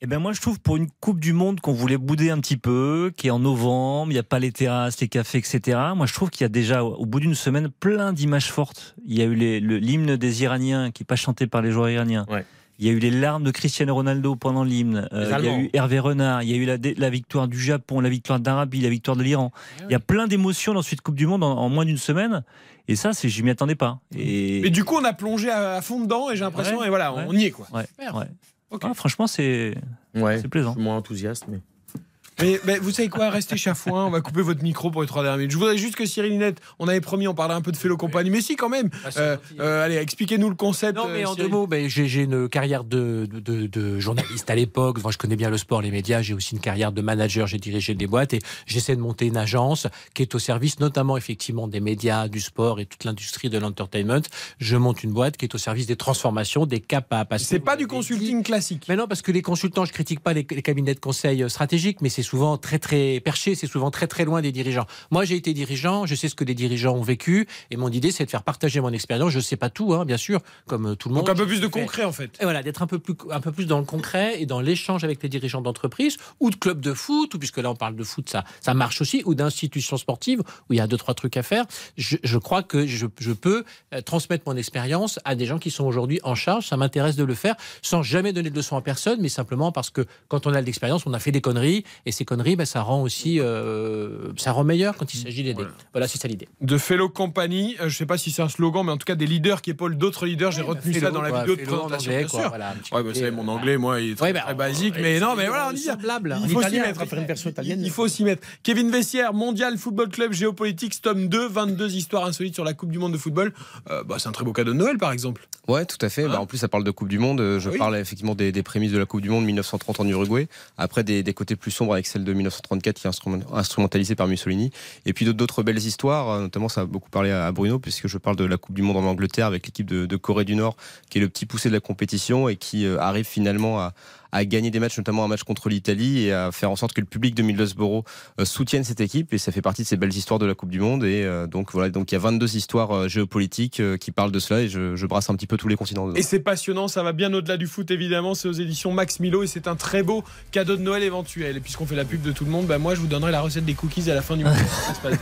Eh ben moi je trouve pour une Coupe du Monde qu'on voulait bouder un petit peu, qui est en novembre, il n'y a pas les terrasses, les cafés, etc. Moi je trouve qu'il y a déjà au bout d'une semaine plein d'images fortes. Il y a eu l'hymne des Iraniens qui n'est pas chanté par les joueurs iraniens. Ouais. Il y a eu les larmes de Cristiano Ronaldo pendant l'hymne. Euh, il y a eu Hervé Renard. Il y a eu la, victoire du Japon, la victoire d'Arabie, la victoire de l'Iran. Il y a plein d'émotions dans cette Coupe du Monde en, en moins d'une semaine. Et ça, je m'y attendais pas. Et Mais du coup, on a plongé à, à fond dedans et j'ai l'impression, Ouais, et voilà, ouais. on y est quoi. ouais. Ah, franchement, c'est, Ouais, c'est plaisant. je suis moins enthousiaste, mais. Mais, mais vous savez quoi, restez chafouin, on va couper votre micro pour les trois dernières minutes. Je voudrais juste que Cyril Linette, on avait promis, on parlait un peu de Félo Compagnie, mais si quand même. Ah, c'est Euh, euh, allez, expliquez-nous le concept. Non, mais euh, en Cyril. deux mots, ben, j'ai une carrière de, de, de- de journaliste à l'époque. Enfin, je connais bien le sport, les médias. J'ai aussi une carrière de manager. J'ai dirigé des boîtes et j'essaie de monter une agence qui est au service notamment effectivement des médias, du sport et toute l'industrie de l'entertainment. Je monte une boîte qui est au service des transformations, des caps à passer. C'est pas du consulting dit. classique. Mais non, parce que les consultants, je critique pas les, les cabinets de conseil stratégiques, mais c'est souvent très très perché, c'est souvent très très loin des dirigeants. Moi, j'ai été dirigeant, je sais ce que les dirigeants ont vécu, et mon idée, c'est de faire partager mon expérience. Je sais pas tout, hein, bien sûr, comme euh, tout le monde. Donc un peu plus de concret en fait. et voilà, d'être un peu plus un peu plus dans le concret et dans l'échange avec les dirigeants d'entreprise ou de clubs de foot, ou puisque là on parle de foot, ça ça marche aussi, ou d'institutions sportives où il y a deux trois trucs à faire. Je, je crois que je, je peux euh, transmettre mon expérience à des gens qui sont aujourd'hui en charge. Ça m'intéresse de le faire sans jamais donner de leçons à personne, mais simplement parce que quand on a de l'expérience, on a fait des conneries et ces conneries, ben, ça rend aussi euh, ça rend meilleur quand il s'agit d'aider. Voilà, c'est ça l'idée. De Fellow Company, euh, je sais pas si c'est un slogan, mais en tout cas des leaders qui épaulent d'autres leaders. J'ai retenu ça Fellow, dans la quoi, vidéo de présentation, anglais, bien quoi, sûr. voilà, ouais, bah, côté, vous savez, mon euh, anglais, moi, il est très, Ouais, bah, très basique, mais non, mais voilà, on semblable. Il faut s'y mettre. une version italienne. Il faut s'y mettre. Kevin Vessière, Mondial Football Club Géopolitics, tome 2, 22 histoires insolites sur la Coupe du Monde de football. Euh, bah, c'est un très beau cadeau de Noël, par exemple. Ouais, tout à fait. Bah, en plus, ça parle de Coupe du Monde. Je oui. parle effectivement des, des prémices de la Coupe du Monde 1930 en Uruguay. Après, des, des côtés plus sombres avec celle de 1934 qui est instrument- instrumentalisée par Mussolini. Et puis d'autres- belles histoires. euh, Notamment, ça a beaucoup parlé à à Bruno puisque je parle de la Coupe du Monde en Angleterre avec l'équipe de, de Corée du Nord qui est le petit poussé de la compétition et qui euh, arrive finalement à, à gagner des matchs, notamment un match contre l'Italie et à faire en sorte que le public de Middlesbrough euh, soutienne cette équipe. Et ça fait partie de ces belles histoires de la Coupe du Monde. Et euh, donc voilà, donc il y a 22 histoires euh, géopolitiques qui parlent de cela et je, je brasse un petit peu tous les continents. dedans. Et c'est passionnant, ça va bien au-delà du foot évidemment, c'est aux éditions Max Milo et c'est un très beau cadeau de Noël éventuel. Et puisqu'on fait la pub de tout le monde, bah moi je vous donnerai la recette des cookies à la fin du mois.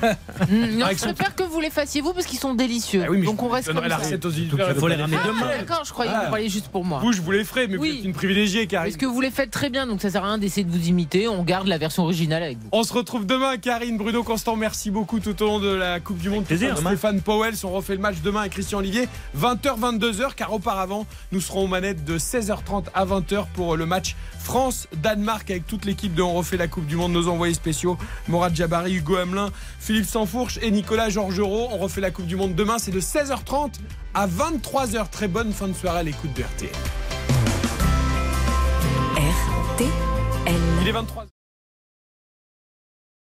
Non, je préfère que vous les fassiez vous parce qu'ils sont délicieux. Ah oui, Donc on reste comme la ça. recette aux éditeurs. il faut les ramener Ah, demain. D'accord, je croyais que Ah. vous parliez juste pour moi. Vous, je vous les ferai, mais vous Oui. êtes une privilégiée, car que vous les faites très bien, donc ça sert à rien d'essayer de vous imiter. On garde la version originale avec vous. On se retrouve demain, Karine, Bruno Constant. Merci beaucoup tout au long de la Coupe du Monde. plaisir. Stéphane Powell, on refait le match demain avec Christian Olivier, 20h, 22h, car auparavant, nous serons aux manettes de 16h30 à 20h pour le match France-Danemark avec toute l'équipe de On refait la Coupe du Monde, nos envoyés spéciaux, Morad Jabari, Hugo Hamelin, Philippe Sansfourche et Nicolas Georgerot. On refait la Coupe du Monde demain, c'est de 16h30 à 23h. Très bonne fin de soirée à l'écoute de RTL. Il est 23